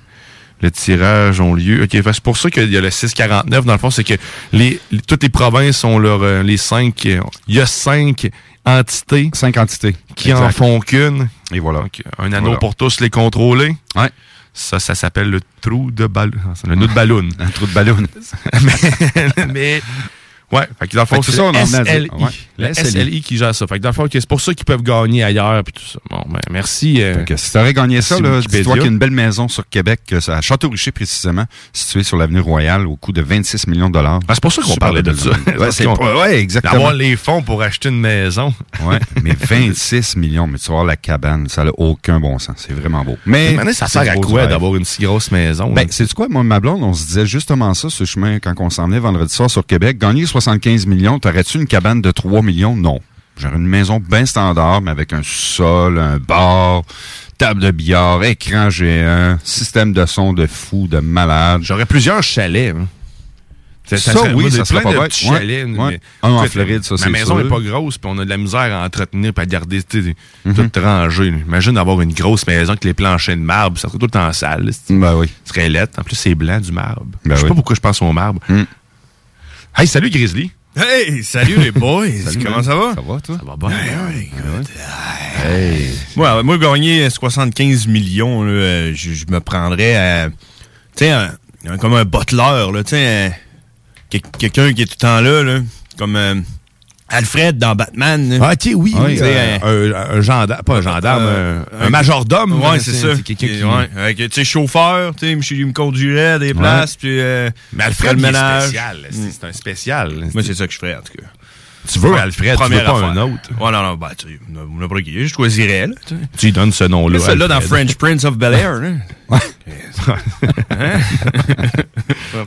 Le tirage ont lieu. OK, c'est pour ça qu'il y a le 649. Dans le fond, c'est que les, les- toutes les provinces ont leur, euh, les cinq. euh, Il y a cinq entités. Cinq entités. Qui en Exact. font qu'une. Et voilà. Donc, un anneau Voilà. pour tous les contrôler. Ouais. Ça, ça s'appelle le trou de ballon. Le nœud de ballon. Un trou de ballon. mais, mais Ouais, fait que dans le fond, c'est ça, on. SLI. Ouais, la SLI. SLI. qui gère ça. Fait que dans le fond, que c'est pour ça qu'ils peuvent gagner ailleurs puis tout ça. Bon, ben, merci. euh, Fait que si t'aurais gagné ça, là, dis-toi qu'il y a une belle maison sur Québec, à Château-Richer précisément, située sur l'avenue Royale, au coût de 26 millions de dollars. Ah, c'est pour ça qu'on parlait de ça. Ouais, exactement. D'avoir les fonds pour acheter une maison. Ouais, mais 26 millions, mais tu vas voir la cabane, ça n'a aucun bon sens. C'est vraiment beau. Mais ça sert à quoi d'avoir une si grosse maison? Ben, c'est quoi, moi, ma blonde, on se disait justement ça, ce chemin, quand on s'en venait vendredi soir sur Québec. Gagner 75 millions, t'aurais-tu une cabane de 3 millions? Non. J'aurais une maison bien standard, mais avec un sol, un bar, table de billard, écran géant, système de son de fou, de malade. J'aurais plusieurs chalets. hein. Ça, oui, ça plein serait pas de bête. Ouais, chalets. ouais. Un en Floride, ça, Ma c'est maison sûr. n'est pas grosse, puis on a de la misère à entretenir et à garder Mhm. tout rangé. Imagine d'avoir une grosse maison avec les planchers de marbre, ça serait tout le temps sale. Ben oui. Ce serait lettre. En plus, c'est blanc du marbre. Ben je sais oui. pas pourquoi je pense au marbre. Hey, salut Grizzly. Hey, salut les boys. Comment ça va? Ça va, toi? Ça va bien. Hey. Moi, moi, gagner 75 millions, là, euh, je, je me prendrais à. Tu sais, comme un butler, là, tu sais, un- quel- quelqu'un qui est tout le temps là, là comme euh, Alfred dans Batman. Ah, ok, oui, oui. tu sais, euh, un, un gendarme, pas un gendarme, Euh, un, un majordome. Ouais, c'est ça. Quelqu'un qui. Ouais, avec, tu sais, chauffeur, tu sais, il me conduirait à des places, puis. euh, Mais Alfred, le ménage. spécial. c'est- un spécial. Moi, c'est ça que je ferais, en tout cas. Tu veux Alfred, tu veux pas affaire. un autre? Ouais, non, non, ben, tu qui, je choisirais, là. tu lui donnes ce nom-là. Là, celle-là dans. French Prince of Bel-Air, là. Hein?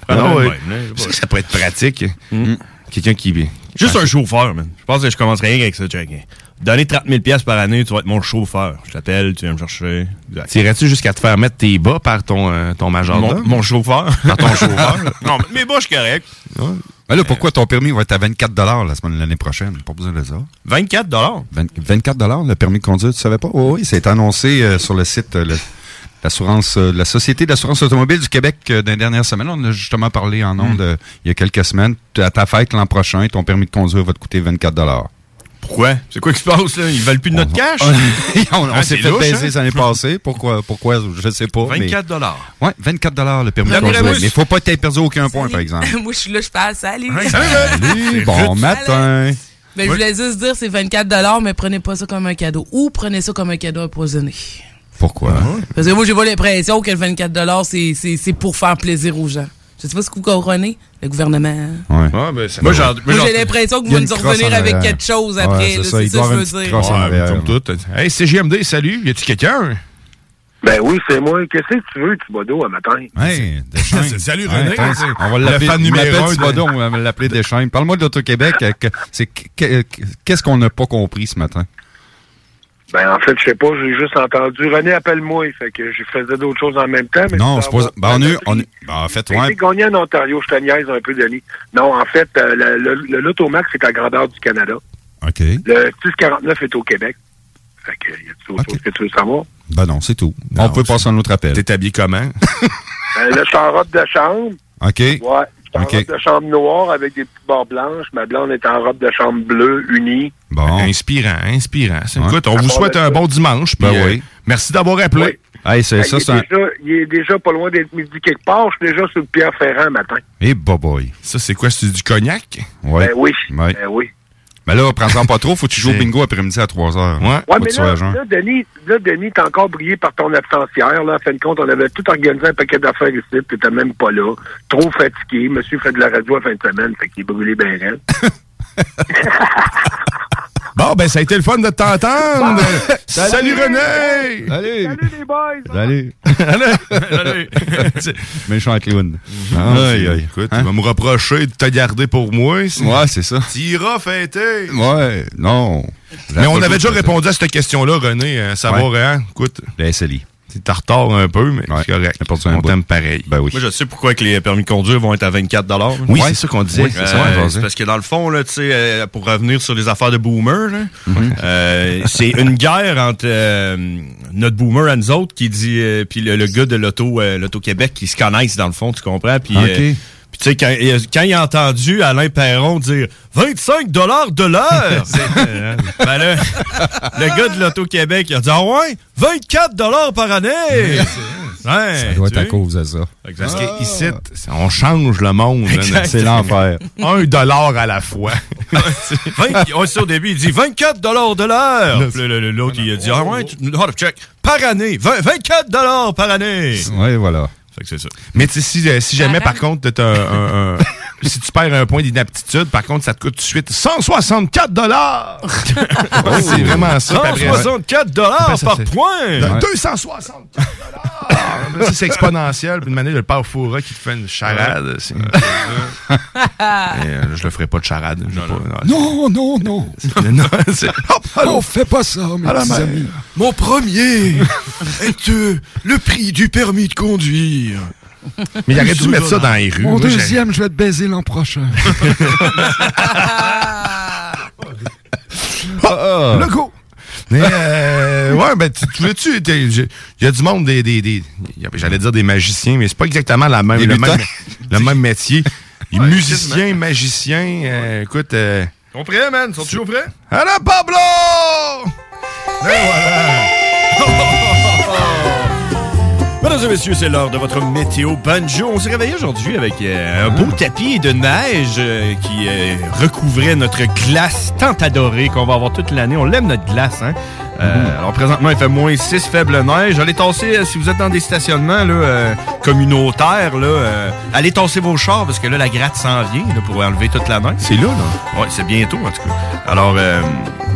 Ah non, ouais. Même, là, je sais Ça, pourrait être pratique. Quelqu'un qui. Juste un chauffeur, man. Je pense que je commencerais rien avec ça, check. Donner 30 000 pièces par année, tu vas être mon chauffeur. Je t'appelle, tu viens me chercher. Exact. T'irais-tu jusqu'à te faire mettre tes bas par ton, euh, ton majordome? Mon, mon chauffeur. Par ton chauffeur? non, mais mes bas, je suis correct. Ben là, pourquoi ton permis va être à 24 la semaine l'année prochaine? Pas besoin de ça. 24 20 24 le permis de conduire, tu savais pas? Oui, oui, c'est annoncé euh, sur le site euh, le- l'assurance, euh, la Société d'assurance automobile du Québec euh, dans les dernières semaines. On en a justement parlé en ondes euh, il y a quelques semaines. À ta fête l'an prochain, ton permis de conduire va te coûter 24 Pourquoi? C'est quoi qui se passe, là? Ils veulent plus de notre cash? on on Ah, s'est fait louche, baiser hein? l'année passée. Pourquoi? Pourquoi? Je sais pas. mais- 24 dollars. Ouais, 24 le permis de conduire. Mais il faut pas t'être perdu aucun point, par exemple. Moi, je suis là, je parle. Salut. Salut, bon matin. Ben, je voulais juste dire, c'est 24 mais prenez pas ça comme un cadeau. Ou prenez ça comme un cadeau empoisonné. Pourquoi? Parce que moi, j'ai pas l'impression que le 24 c'est, c'est, c'est pour faire plaisir aux gens. Je sais pas ce que vous comprenez, le gouvernement. Ouais. ben, ça Moi, j'ai l'impression que vous nous revenir avec quelque chose Ouais, après. c'est ça, ça je veux dire. Ouais, comme tout. Hey, CGMD, salut. Y a-tu quelqu'un? Ben oui, c'est moi. Qu'est-ce que tu veux, Thibodeau, à matin? Hey, Deschamps. Salut, René. on va le l'appeler fan numéro m'appelle un de- Thibodeau, on va l'appeler Deschamps. Parle-moi euh, C'est que- que- Qu'est-ce qu'on n'a pas compris ce matin? Ben, en fait, je sais pas, j'ai juste entendu René appelle-moi, fait que je faisais d'autres choses en même temps. Mais Non, c'est pas. Ben, on a eu- on a- ben, en fait, J'ai ouais. été gagné en Ontario, je te niaise un peu, Denis. Non, en fait, euh, le, le, le Lotomax est à grandeur du Canada. OK. Le 649 est au Québec. Fait que, y a autre chose que tu veux savoir? Ben non, c'est tout. on peut passer à un autre appel. T'es habillé comment? Ben, là, je suis en robe de chambre. OK. Ouais. En robe de chambre noire avec des petites barres blanches. Ma blonde est en robe de chambre bleue, unie. Bon. Inspirant, inspirant. Ouais. Écoute, on À vous souhaite un ça. bon dimanche. Ben euh, oui. Merci d'avoir appelé. Hey, c'est Hey, ça, il, est un. déjà, il est déjà pas loin d'être midi quelque part. Je suis déjà sur le Pierre Ferrand matin. Eh, boy. Ça, c'est quoi? C'est du cognac? Ouais. Ben oui. Ouais. Ben oui. Ben là, prends-en pas trop. Faut que tu joues au bingo après-midi à 3 heures. Ouais. Ouais, mais là, là, Denis, là, Denis, t'as encore brillé par ton absence hier. Là. En fin de compte, on avait tout organisé un paquet d'affaires ici, t'étais même pas là. Trop fatigué. Monsieur fait de la radio à fin de semaine, fait qu'il est brûlé bien raide. Bon, ben, ça a été le fun de t'entendre. Salut, René! Salut! Salut les boys! Salut! Salut! Méchant clown. Non, Aïe, c'est- aïe. Écoute, Hein? tu vas me reprocher de te garder pour moi. Ouais, c'est ça. Tu iras fêter. Ouais, non. Mais on avait déjà répondu à cette question-là, René, à savoir, Ouais. hein, écoute. La SLI. T'es en retard un peu, mais c'est correct. On t'aime pareil. Ben oui. Moi, je sais pourquoi que les permis de conduire vont être à 24 Oui, c'est ça qu'on disait. Oui, c'est euh, parce que dans le fond, là, euh, pour revenir sur les affaires de boomer, là, Mhm. euh, c'est une guerre entre euh, notre boomer et nous autres qui dit, euh, puis le, le gars de l'auto, euh, l'auto Québec qui se connaissent dans le fond, tu comprends? Puis, Ok. Puis tu sais, quand, il a- quand il a entendu Alain Perron dire 25 dollars de l'heure, euh, ben là, le gars de l'auto Québec il a dit ah ouais, 24 dollars par année. Ouais, ça doit être à cause de ça. Parce qu'ici, on change le monde. C'est l'enfer. Un dollar à la fois. 20 on sait au début, il dit 24 de l'heure. Le- le- L'autre, il a dit, ah ouais, ah, check, par année, 20 24 par année. Oui, voilà. Fait que c'est ça. Mais tu sais, si, euh, si jamais, par contre, t'as un, un- un- si tu perds un point d'inaptitude, par contre, ça te coûte tout de suite 164 dollars. c'est vraiment ça. puis après- 164 dollars par point? Ouais. 264 dollars. c'est exponentiel. Puis une manière, le père Foura qui te fait une charade. Mais, euh, je le ferai pas de charade. Pas- Non, non, non. non, allô. On fait pas ça, mes petits amis. Mon premier est euh, le prix du permis de conduire. Mais il aurait dû mettre ça dans les rues. Mon deuxième, je vais te baiser l'an prochain. Ah, le go! Mais, euh, ouais, ben, tu, tu vois-tu, t'es- j'ai- il y a du monde, des, des, des- j'allais dire des magiciens, mais c'est pas exactement la même, le, même, le même métier. Les musiciens, magiciens, euh, écoute, euh, Ils sont prêts, man? Sont toujours prêts? Allez, Pablo! Mesdames et messieurs, c'est l'heure de votre météo banjo. On s'est réveillé aujourd'hui avec euh, un beau tapis de neige euh, qui euh, recouvrait notre glace tant adorée qu'on va avoir toute l'année. On l'aime notre glace, hein? Euh, Alors présentement, il fait moins 6 faible neige. Allez tasser, euh, si vous êtes dans des stationnements là, euh, communautaires, là, euh, allez tasser vos chars parce que là, la gratte s'en vient là, pour enlever toute la neige. C'est là, là? Ouais, c'est bientôt en tout cas. Alors, euh,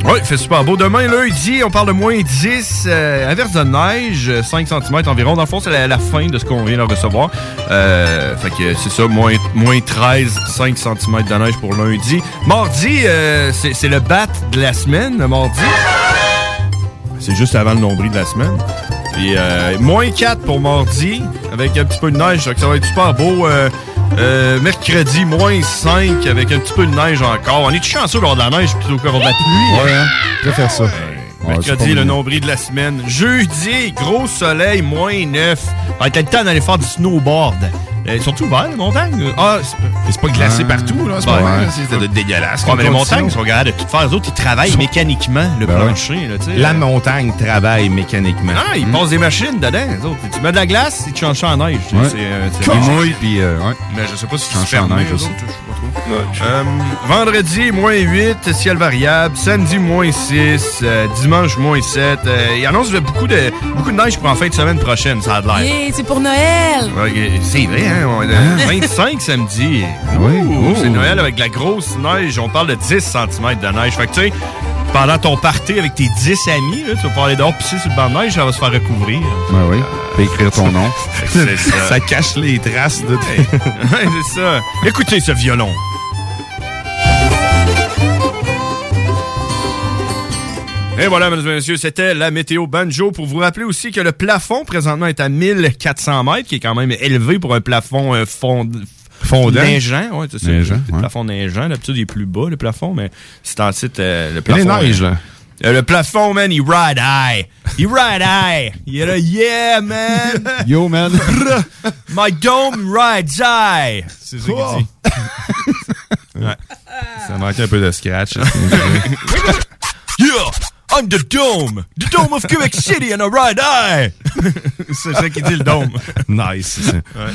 ouais, il fait super beau. Demain, lundi, on parle de moins 10, euh, averse de neige, euh, 5 cm environ. Dans le fond, c'est la, la fin de ce qu'on vient de recevoir. Euh, fait que c'est ça, moins, moins 13, 5 cm de neige pour lundi. Mardi, euh, c'est c'est le bat de la semaine, le mardi. C'est juste avant le nombril de la semaine. Puis euh, moins 4 pour mardi, avec un petit peu de neige. Donc ça va être super beau. Euh, euh, mercredi, moins 5 avec un petit peu de neige encore. On est chanceux d'avoir de la neige plutôt qu'avoir de la pluie. Ouais, hein? Je préfère ça. Ouais, c'est pas Mercredi, le nombril de la semaine. Jeudi, gros soleil, moins 9. On va être le temps d'aller faire du snowboard. Ils sont les montagnes? Ah, c'est pas glacé partout, là. C'est pas vrai. C'est dégueulasse. Mais les montagnes sont capables de tout faire. Les autres, ils travaillent mécaniquement le Ben plancher. Là, tu sais. La montagne travaille mécaniquement. Ah, ils Hmm. passent des machines dedans. les autres. Tu mets de la glace, ils te changent en neige. tu euh, Ils mouillent, puis euh. Mais je sais pas si ça en neige aussi. Euh, vendredi, moins 8, ciel variable. Samedi, moins 6. euh, dimanche, moins 7. Euh, il annonce beaucoup de, beaucoup de neige pour en fin de semaine prochaine, ça a de l'air. Yeah, c'est pour Noël! Ouais, c'est vrai, hein? on est à 25 samedi. Oui. Oh. C'est Noël avec la grosse neige. On parle de 10 cm de neige. Fait que tu sais, pendant ton party avec tes 10 amis, là, tu vas pouvoir aller dehors pisser sur le banc de neige, ça va se faire recouvrir. Ben oui. Puis écrire ton nom. Ça. Ça cache les traces de. Ouais, c'est ça. Écoutez ce violon. Et voilà, mesdames et messieurs, c'était la météo banjo. Pour vous rappeler aussi que le plafond présentement est à 1400 mètres, qui est quand même élevé pour un plafond euh, fond... Fondant. Neigeant, ouais, c'est ça. Neigeant, le ouais. plafond neigeant, d'habitude, il est plus bas, le plafond, mais c'est en site, euh, le Il plafond. est neige, euh, là. euh, le plafond, man, il ride high. Il ride high. Il est là, yeah, man. Yo, man. My dome rides high. C'est ça qu'il dit. ouais. Ça manquait un peu de scratch. Yeah, I'm the dome. The dome of Quebec City and I ride high. c'est ça qu'il dit, le dôme. nice. ça. Ouais.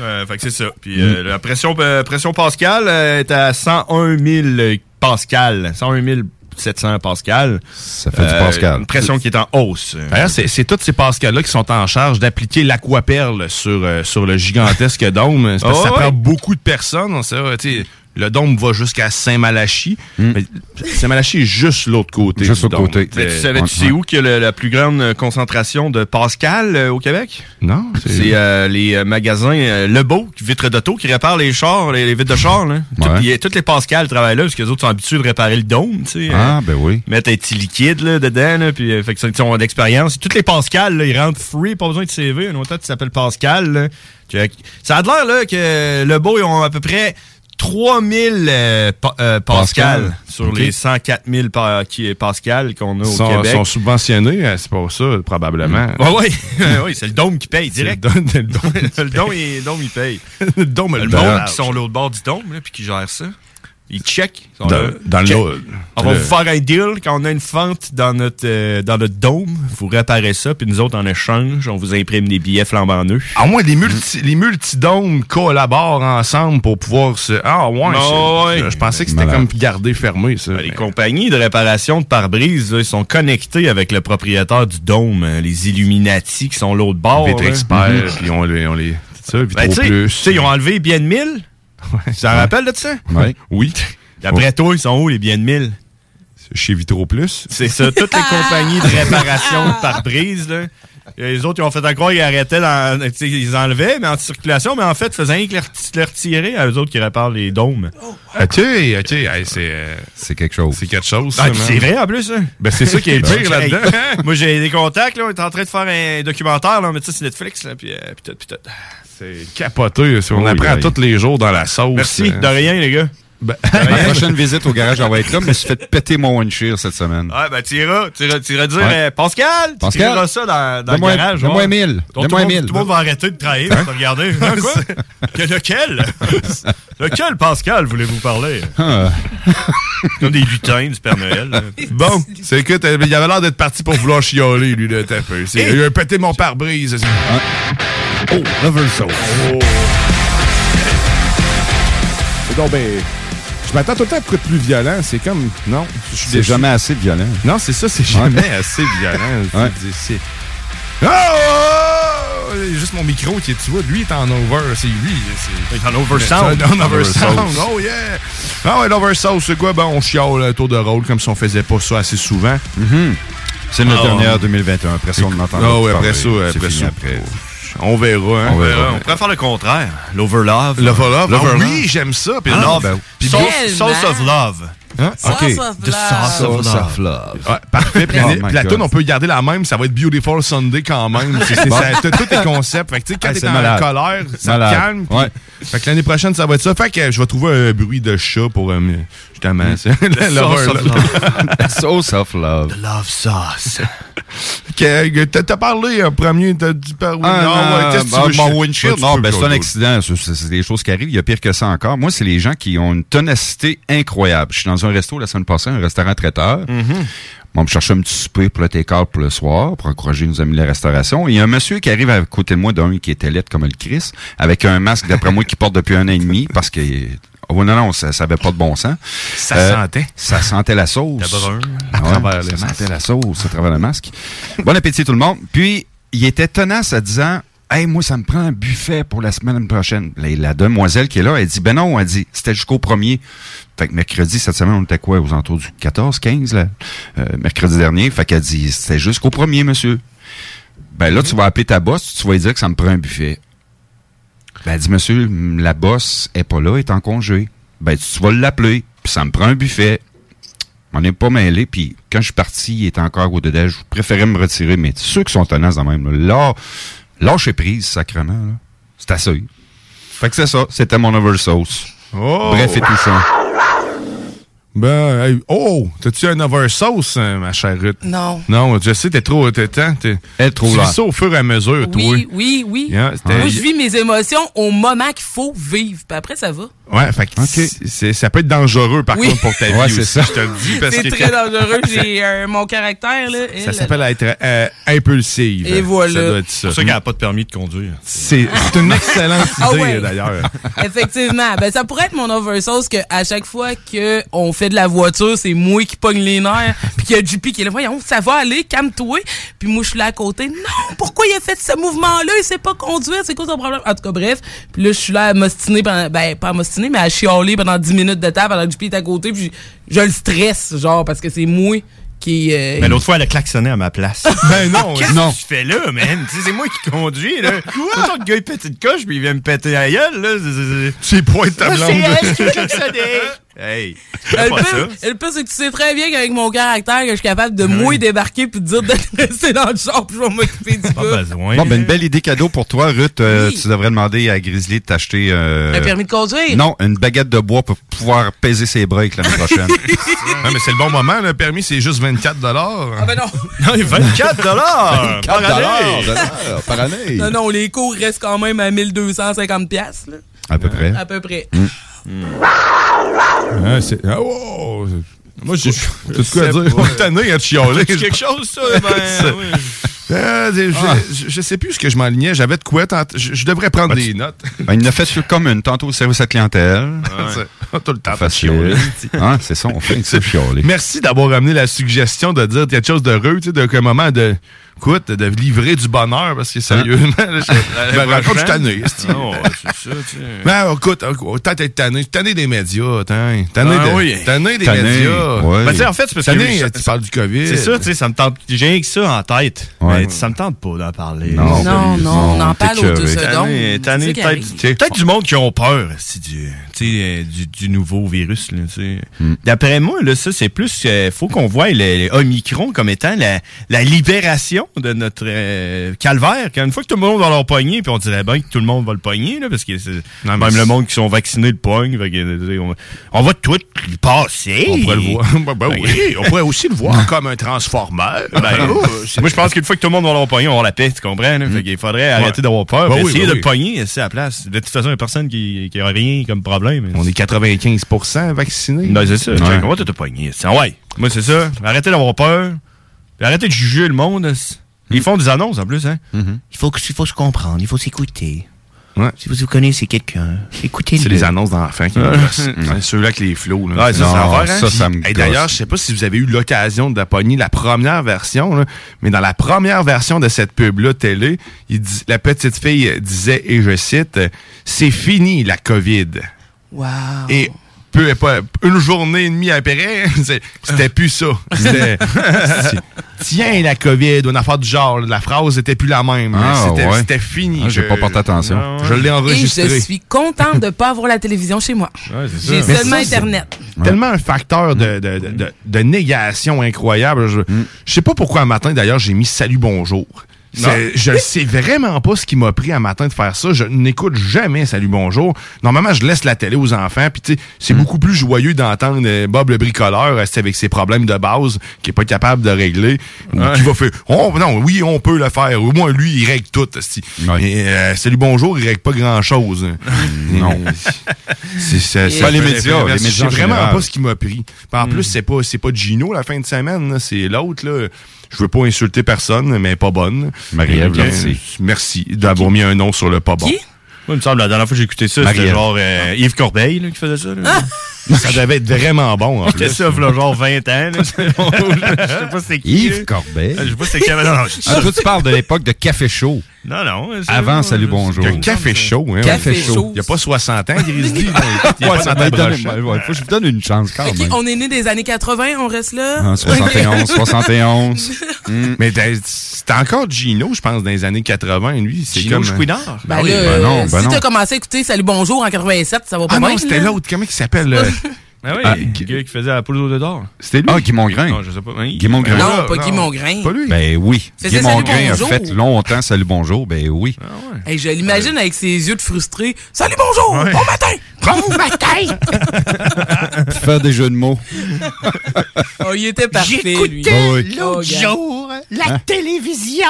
Euh, fait que c'est ça. Puis euh, la pression, euh, pression Pascal euh, est à 101 000 Pascal. 101 700 Pascal. Ça fait du Pascal. Une pression qui est en hausse. D'ailleurs, c'est c'est tous ces Pascal-là qui sont en charge d'appliquer l'aquaperle sur, euh, sur le gigantesque dôme. Parce que ça ouais? prend beaucoup de personnes. on sait, tu sais, le dôme va jusqu'à Saint-Malachie. Mais Saint-Malachie est juste l'autre côté. Hmm. Juste l'autre côté. Mais tu savais, tu ouais, sais ouais. où qu'il y a le- la plus grande euh, concentration de Pascal euh, au Québec? Non, C'est euh, les magasins euh, Lebeau, vitres d'auto, qui réparent les chars, les, les vitres de chars. Là. Tout- Ouais. il y a- toutes les Pascal travaillent là, parce que les autres sont habitués de réparer le dôme. Tu sais, Ah, ben oui. mettre un petit liquide là, dedans, là, puis fait que ont d'expérience. Toutes les Pascal, là, ils rentrent free, pas besoin de CV. Un autre qui s'appelle Pascal. là. Ça a l'air là, que Lebeau, ils ont à peu près 3000 euh, pa- euh, Pascal, Pascal. sur les 104 000 pa- qui- Pascal qu'on a au sont, Québec. sont subventionnés, euh, c'est pas ça, probablement. Ouais, ouais, ouais, c'est le dôme qui paye direct. Le dôme- le dôme le dôme, il, le dôme, il paye. Le dôme, Le le monde qui sont l'autre bord du dôme, là, puis qui gère ça. Ils checkent. Dans- là. dans Check. lot- On va le- vous faire un deal quand on a une fente dans notre, euh, dans notre dôme. Vous réparez ça, puis nous autres, en échange, on vous imprime des billets flambant neufs. À moins les, multi, les multidômes collaborent ensemble pour pouvoir se. Ah, ouais. Ouais. Je pensais que c'était comme gardé fermé, ça. Les compagnies de réparation de pare-brise, ils sont connectés avec le propriétaire du dôme, euh, les Illuminati qui sont l'autre bord. Là. experts, Mhm. puis on les. On les ça, Ben, Plus. ils ont enlevé les biens de mille? Tu t'en rappelles de ça? Ouais. Oui. D'après toi, ils sont où les biens de mille? Chez Vitro Plus. C'est ça, toutes les compagnies de réparation de pare-brise, là. Et Les autres, ils ont fait croire qu'ils arrêtaient, dans- ils enlevaient, mais en circulation, mais en fait, faisaient rien que les reti- les retirer à eux autres qui réparent les dômes. Ah, tu sais, ah, tu sais, hey, c'est. euh, C'est quelque chose. C'est quelque chose. Ah, c'est vrai en plus, hein? Ben, c'est ça qui est le pire là-dedans. Moi, j'ai des contacts, là. On est en train de faire un documentaire, là. On met ça sur Netflix, là. Puis, euh, puis tout, puis tout. C'est capoté. On Oui, apprend oui. tous les jours dans la sauce. Merci, euh, de rien, les gars. Ben, Ma prochaine visite au garage, on va être là, mais je me suis fait péter mon windshield cette semaine. Ouais, ben, tu iras, tu iras, tu iras dire, Ouais. euh, Pascal, tu Pascal, diras ça dans, dans le garage. donne-moi ouais. mille, tout le monde- mille. Tout le monde va arrêter de travailler pour te regarder. Hein, quoi? Que- Lequel? Lequel, Pascal, voulez-vous parler? Ah. Comme des lutins du Père Noël. là. Bon, c'est que il avait l'air d'être parti pour vouloir chialer, lui, là, peu. C'est- Il a pété mon pare-brise. c'est- Oh, Lover Soul. C'est donc, ben, je m'attends tout le temps à être plus violent. C'est comme. Non. je suis C'est jamais assez violent. Non, c'est ça, c'est Ouais. jamais assez violent. Ouais. Oh! Il y a Juste mon micro qui est, tu vois, lui est en over. C'est lui. c'est- Il est en oversound. Oversound. Oh yeah! Ah ouais, l'oversound, c'est quoi? Ben, on chiale un tour de rôle comme si on faisait pas ça assez souvent. C'est notre Ah. dernière 2021. Après ça, on en entend Ah ouais, après ça, C'est après ça. après. On verra, hein. On verra. On pourrait faire le contraire. L'overlove. L'overlove. Ah oui, j'aime ça. Puis Ah, love. ben, Puis sauce, sauce of love. Hein? Sauce OK. of The love. sauce of Sauce love. of love. Ouais, parfait. Puis Oh la- puis la tune, on peut garder la même. Ça va être Beautiful Sunday quand même. C'est, Bon. tous tes concepts. Fait que, quand Ah, t'es c'est en malade. colère, ça te calme. Ouais. Fait que l'année prochaine, ça va être ça. Fait que je vais trouver un bruit de chat pour, euh, justement, c'est- le- The l'horreur, sauce of love. Sauce of love. The love sauce. T'as, parlé en premier, t'as dit par Ah, non, non, ouais, qu'est-ce que tu ah, veux, mon je- windshield, non, ben, c'est un accident. C'est- des choses qui arrivent. Il y a pire que ça encore. Moi, c'est les gens qui ont une ténacité incroyable. Je suis dans un resto la semaine passée, un restaurant traiteur. Bon, je cherchais un petit souper pour le take-out pour le soir, pour encourager nos amis de la restauration. Et il y a un monsieur qui arrive à côté de moi, d'un qui était laid comme le Christ, avec un masque, d'après moi, qu'il porte depuis un an et demi, parce que... Oh, non, non, ça, ça avait pas de bon sens. Ça sentait. Ça sentait la sauce. Brun. À travers le ça masque. sentait la sauce à travers le masque. Bon appétit tout le monde. Puis, il était tenace à disant, Hey, moi, ça me prend un buffet pour la semaine prochaine. La, la demoiselle qui est là, elle dit, ben non, elle dit, c'était jusqu'au premier. Fait que mercredi, cette semaine, on était quoi, aux entours du 14, 15, là, euh, mercredi dernier. Fait qu'elle dit, c'était jusqu'au premier, monsieur. Ben là, tu vas appeler ta boss, tu vas lui dire que ça me prend un buffet. Ben, elle dit, monsieur, la boss est pas là, elle est en congé. Ben, tu vas l'appeler, puis ça me prend un buffet. On n'est pas mêlé, puis quand je suis parti, il était encore au dedans. Je préférais me retirer, mais ceux qui sont tenaces dans même, là, là lâchez prise, sacrement. là. C'est assez. Fait que c'est ça, c'était mon oversauce. Oh! Bref et tout ça. Ben, hey, oh, t'as-tu un oversauce, hein, ma chère Ruth? Non. Non, je sais, t'es trop, t'es, t'es, t'es- Elle trop tu là. vis ça au fur et à mesure, toi. Oui, oui, oui. Yeah, Moi, je vis mes émotions au moment qu'il faut vivre. Puis après, ça va. Ouais, fait que ça peut être dangereux, par Oui. contre, pour ta vie Ouais, c'est aussi, ça. je te le dis, parce C'est que très dangereux. J'ai euh, mon caractère, là. ça elle, s'appelle être euh, impulsive. Et voilà. Ça doit être ça. C'est pour ça qu'elle n'a pas de permis de conduire. C'est c'est une excellente Ah idée, ouais. d'ailleurs. Effectivement. Ben, ça pourrait être mon oversauce que à chaque fois que on fait de la voiture, c'est moi qui pogne les nerfs, puis qu'il y a JP qui est là, voyons, ça va aller, calme-toi. Puis moi, je suis là à côté. Non, pourquoi il a fait ce mouvement-là? Il sait pas conduire, c'est quoi son problème? En tout cas, bref. Puis là, je suis là à m'ostiner pendant, ben, pas à m'ostiner, mais à chialer pendant 10 minutes de temps pendant que JP est à côté, puis je, je le stresse, genre, parce que c'est moi qui... euh, Mais l'autre fois, elle a klaxonné à ma place. Ben non, Qu'est-ce non. que tu fais là, man? C'est moi qui conduis, là. Quoi? le gars, il pète une coche, puis il vient me péter la gueule, là. C'est- c'est- Tu pointes ta Ah, blonde. C'est elle qui a klaxonné. Hey, tu Le pas ça. pire, le pire, c'est que tu sais très bien qu'avec mon caractère, que je suis capable de moi débarquer puis de dire de rester dans le char puis je vais m'occuper du Pas besoin. Bon, ben, une belle idée cadeau pour toi, Ruth. Euh, Tu devrais demander à Grizzly de t'acheter... euh, Un permis de conduire? Non, une baguette de bois pour pouvoir peser ses breaks l'année prochaine. Non, mais c'est le bon moment, le permis, c'est juste 24 Ah ben non. Non, 24 dollars par année. par année. Non, non, les cours restent quand même à 1250 piastres, là. À peu près. À peu près. Hein, c'est- ah, oh! Moi, je. T'as de quoi à dire? Est tanné à te chialer. C'est quelque chose, ça? Ben, oui. Euh, je, je- je sais plus ce que je m'alignais. J'avais de quoi. tant- Je, je devrais prendre des notes. Ben, il a fait sur comme une tantôt au service à clientèle. Ouais. Tout le temps. Facile. Hein, c'est ça, on fait chialer. Merci d'avoir amené la suggestion de dire quelque chose d'heureux, tu sais, qu'un moment de. Écoute, de livrer du bonheur, parce que sérieusement, là, je je suis tanné. Non, ouais, c'est ça, tu sais. Ben, écoute, peut-être être tanné. Tanné des médias, tanné, tanné, Ah de- oui. tanné des Tanné, médias. Ben, tu sais, en fait, c'est parce que Tanné, tu parles du COVID. C'est ça, tu sais, ça me tente. J'ai rien que ça en tête. Mais ça me tente pas d'en parler. Non, Non, non, on en parle aux deux secondes. Tanné, tanné, peut-être du monde qui ont peur tu sais, euh, du, du nouveau virus. là, tu sais. Hmm. D'après moi, là, ça, c'est plus. euh, faut qu'on voie le, le Omicron comme étant la, la de notre euh, calvaire. Quand une fois que tout le monde va leur pogner, puis on dirait bien que tout le monde va le pogner, là, parce que même le monde qui sont vaccinés le pogne. fait que, on, on va tout le passer. On pourrait le voir. Ben, ben Ben, oui, on pourrait aussi le voir comme un transformeur. Ben, oh, moi, je pense qu'une fois que tout le monde va l'avoir pogné, on va avoir la paix, tu comprends? Là? Fait qu'il faudrait arrêter d'avoir peur. Ben oui, essayer ben de oui. le pogner, c'est à la place. De toute façon, il n'y a personne qui, qui a rien comme problème. On est 95% vaccinés. Ben, c'est ça. Ouais. Te pogner. C'est- Ouais. Moi, c'est ça. Arrêtez d'avoir peur. Puis arrêtez de juger le monde. Ils font des annonces, en plus, hein? Il faut, il faut se comprendre, il faut s'écouter. Si vous connaissez quelqu'un, écoutez-le. C'est les annonces d'enfants qui me Ouais. Ouais, Ceux-là avec les flots. Là. Ouais, ça, c'est l'enfer, hein? ça, ça me hey, D'ailleurs, je sais pas si vous avez eu l'occasion de pogner la première version, là, mais dans la première version de cette pub-là télé, il dit- la petite fille disait, et je cite, « C'est fini la COVID ». Wow. Et peu une journée et demie après, c'est- c'était plus ça. C'était tiens la COVID ou une affaire du genre. La phrase était plus la même. Ah, C'était ouais. fini. Ah, j'ai Je- pas porté attention. Je l'ai Et enregistré. je suis contente de pas avoir la télévision chez moi. J'ai seulement ça, Internet. Tellement un facteur de, de, de, de- de négation incroyable. Je, je sais pas pourquoi un matin, d'ailleurs, j'ai mis salut bonjour. Je ne sais vraiment pas ce qui m'a pris un matin de faire ça. Je n'écoute jamais Salut Bonjour. Normalement, je laisse la télé aux enfants. Puis, tu sais, c'est beaucoup plus joyeux d'entendre euh, Bob le bricoleur rester avec ses problèmes de base qui est pas capable de régler. ou Qui va faire oh, non, oui, on peut le faire. Au moins, lui, il règle tout. Et, euh, Salut Bonjour, il règle pas grand chose. Non. C'est Pas les médias, les Je médias vraiment pas ce qui m'a pris. En plus, c'est pas c'est pas Gino la fin de semaine, c'est l'autre là. Je veux pas insulter personne, mais pas bonne. Marie-Ève Euh. Merci d'avoir mis un nom sur le pas bon. Qui? Moi, il me semble, la dernière fois que j'ai écouté ça, c'était genre euh, Yves Corbeil là, qui faisait ça. Là. Ça devait être vraiment bon en C'était plus. ça, là, genre 20 ans. Là. je sais pas c'est qui. Yves là. Corbeil. Je sais pas c'est qui. Non, non, je- Ah, toi, tu parles de l'époque de Café Chaud. non, non. Avant Salut Bonjour. Un café chaud, hein. Café ouais. chaud. Il y a pas 60 ans, Grizzly. Il Ouais, pas ça donné- brochette. ouais, ouais, faut que je vous donne une chance quand Ok, même. on est né des années 80, on reste là? Ah, 71, 71. Hmm. Mais c'était encore Gino, je pense, dans les années 80. Lui, c'est Gino comme... Chouinard? Ben oui, là, ben non, euh, ben si non. t'as commencé à écouter Salut Bonjour en 87, ça va pas Ah bien. non, c'était l'autre. Comment il s'appelle? Ah oui, Ah, le gars qui faisait la poule de d'or. C'était lui? Ah, Guy Mongrain. Non, je sais pas. Oui. Guy Mongrain. Non, pas Guy. Mongrain. Pas lui. Ben oui. Faisait Guy Mongrain a fait longtemps Salut Bonjour. Ben oui. Hey, je l'imagine avec ses yeux de frustré. Salut bonjour, bon matin, bon matin. Faire des jeux de mots. oh, il était parfait lui. Ah oui. Oh, jour, la Hein? télévision.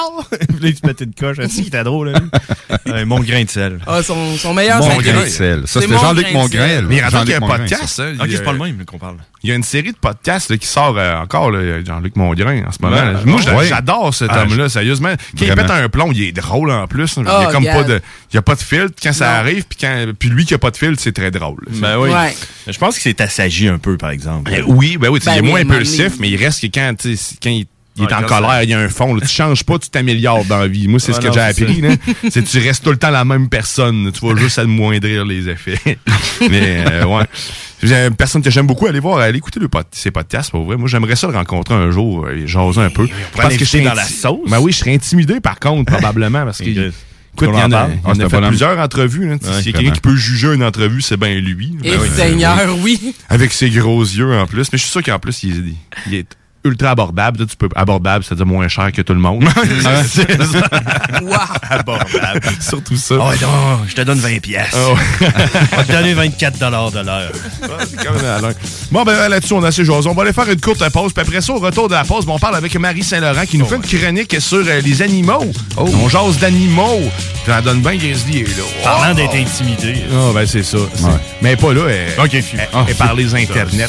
Là, tu pétais une coche. Ah, si, il était drôle. Là. Mon grain de sel. Ah, son, son meilleur Mon grain de sel. Ça, C'est c'était mon Jean-Luc de. Mongrain. Mais il y a un podcast, ça. hein, Ok, il- c'est pas le même qu'on parle. Il y a une série de podcasts là, qui sort euh, encore, là, Jean-Luc Mongrain, en ce moment. Là. Moi, j'adore cet Ah, homme-là, sérieusement. Quand il pète un plomb, il est drôle en plus. Il y Oh, a comme pas de, il y a pas de filtre quand ça arrive, puis quand, puis lui qui a pas de filtre, c'est très drôle. Ben oui. Ouais. Je pense que c'est assagi un peu, par exemple. Ben oui, ben oui, Ben il est oui, moins impulsif, mais il reste que quand, quand il, il est Ouais, en colère, ça- il y a un fond. là. tu changes pas, tu t'améliores dans la vie. Moi, c'est Ouais, ce que non, j'ai appris. là. C'est que tu restes tout le temps la même personne. Tu vas juste amoindrir les effets. mais euh, ouais. J'ai une personne que j'aime beaucoup aller voir, aller écouter le pod- ses podcasts, pour vrai. Moi, j'aimerais ça le rencontrer un jour et jaser un peu. pourrait je l'inviter serais dans la sauce. Ben oui, je serais intimidé par contre, probablement, parce que. Écoute, il y en a, y Ah, en a fait plusieurs entrevues. Là. S'il y a vraiment. quelqu'un qui peut juger une entrevue, c'est bien lui. Et Ben oui. Seigneur, oui. Avec ses gros yeux en plus. Mais je suis sûr qu'en plus, il, il est ultra abordable. Là, tu peux, abordable, c'est-à-dire moins cher que tout le monde. Ça. Abordable. Surtout ça. Oh, non, je te donne 20 pièces. Ah. On va te donner 24 de l'heure. C'est quand même malin. Bon, ben là-dessus, on a assez joué. On va aller faire une courte pause. Puis après ça, au retour de la pause, ben, on parle avec Marie Saint-Laurent qui nous fait une chronique sur euh, les animaux. On jase d'animaux. Elle donne bien Grizzly. là. Parlant Oh! d'être intimidé. Ah, ben c'est ça. C'est- Mais pas là. Elle, Ok, elle- elle- Ah, par les internets.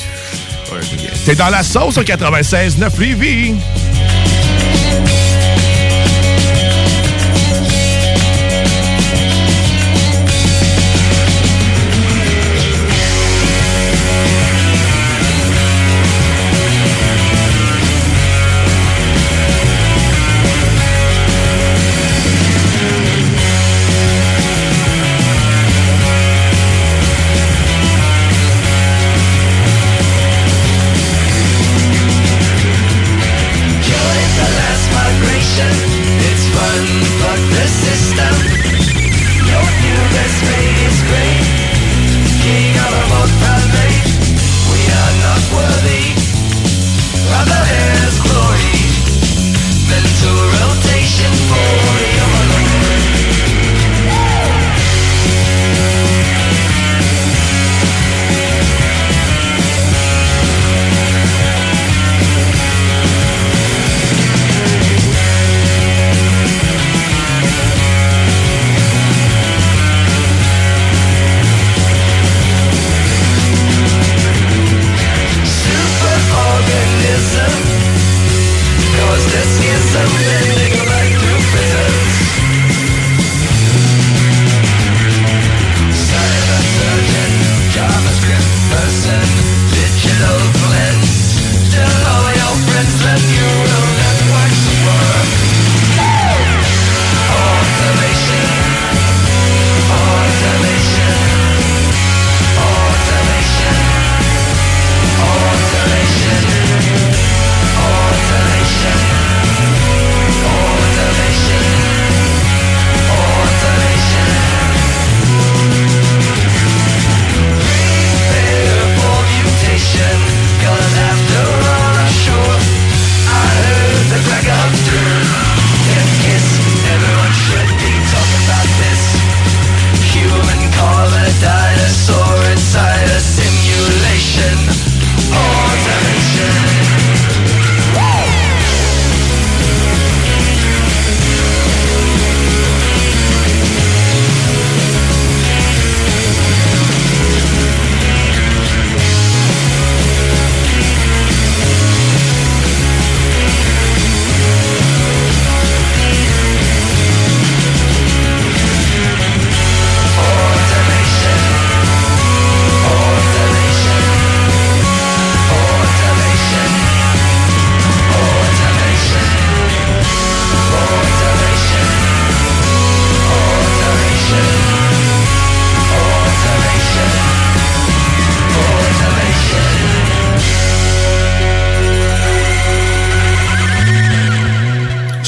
T'es dans la sauce au 96.9 Lévis.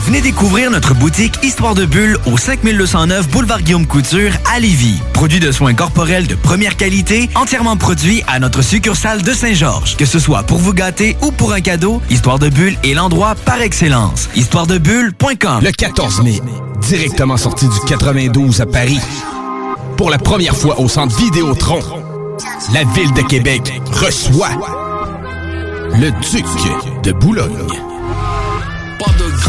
Venez découvrir notre boutique Histoire de Bulle au 5209 Boulevard Guillaume Couture à Lévis. Produit de soins corporels de première qualité, entièrement produit à notre succursale de Saint-Georges. Que ce soit pour vous gâter ou pour un cadeau, Histoire de Bulle est l'endroit par excellence. Histoiredebulle.com Le 14 mai, directement sorti du 92 à Paris. Pour la première fois au centre Vidéotron, la ville de Québec reçoit le duc de Boulogne.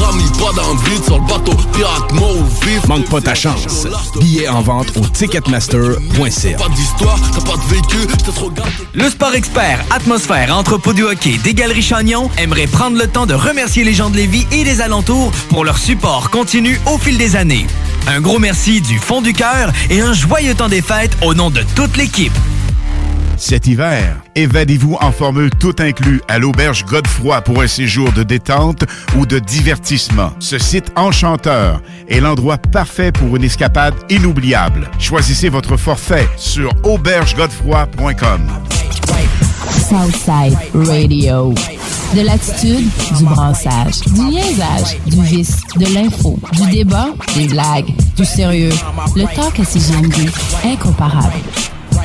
Pas de grammes, pas d'envie sur le bateau pirate mauve Manque pas ta chance. Billets en vente au ticketmaster.ca. Pas d'histoire, t'as pas de vécu, t'es trop gâté. Le sport expert Atmosphère Entrepôt du hockey des Galeries Chagnon aimerait prendre le temps de remercier les gens de Lévis et des alentours pour leur support continu au fil des années. Un gros merci du fond du cœur et un joyeux temps des fêtes au nom de toute l'équipe. Cet hiver. Évadez-vous en formule tout inclus à l'auberge Godefroy pour un séjour de détente ou de divertissement. Ce site enchanteur est l'endroit parfait pour une escapade inoubliable. Choisissez votre forfait sur aubergegodefroy.com. Southside Radio. De l'attitude, du brassage, du niaisage, du vice, de l'info, du débat, des blagues, du sérieux. Le talk à CGMD, incomparable.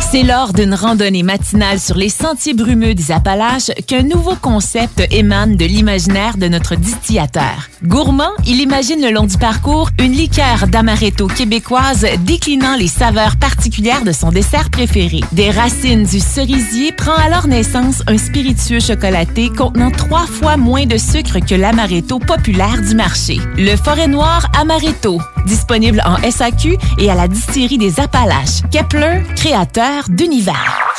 C'est lors d'une randonnée matinale sur les sentiers brumeux des Appalaches qu'un nouveau concept émane de l'imaginaire de notre distillateur. Gourmand, il imagine le long du parcours une liqueur d'amaretto québécoise déclinant les saveurs particulières de son dessert préféré. Des racines du cerisier prend alors naissance un spiritueux chocolaté contenant trois fois moins de sucre que l'amaretto populaire du marché. Le Forêt Noir Amaretto, disponible en SAQ et à la distillerie des Appalaches. Kepler, créateur d'univers.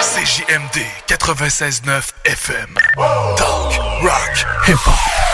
CJMD 96.9 FM. Talk, rock, hip-hop.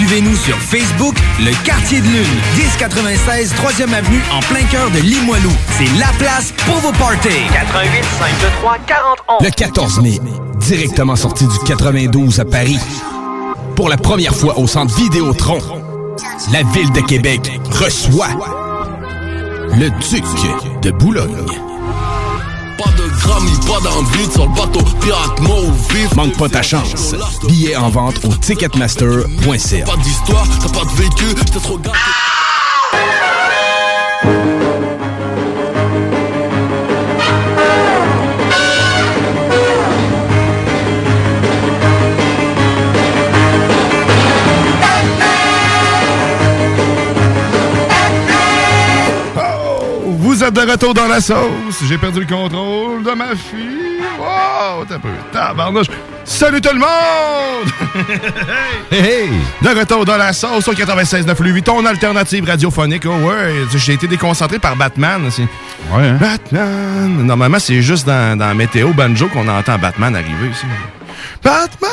Suivez-nous sur Facebook, Le Quartier de Lune, 1096 3e Avenue en plein cœur de Limoilou. C'est la place pour vos parties. 88 523 41. Le 14 mai, directement sorti du 92 à Paris. Pour la première fois au centre Vidéotron, la ville de Québec reçoit le Duc de Boulogne. Pas de grammy, pas d'envie sur le bateau, pirate mort ou vif. Manque pas ta chance. Billets en vente au ticketmaster.ca. Pas d'histoire, t'as pas de vécu, t'es trop gâté. De retour dans la sauce. J'ai perdu le contrôle de ma fille. Wow, t'as peu. Tabarnouche. Salut tout le monde! hey, De retour dans la sauce au 96.9 Louis Vuitton, alternative radiophonique. Oh ouais, j'ai été déconcentré par Batman. c'est- Ouais, hein? Batman! Normalement, c'est juste dans, dans Météo Banjo qu'on entend Batman arriver ici. Batman!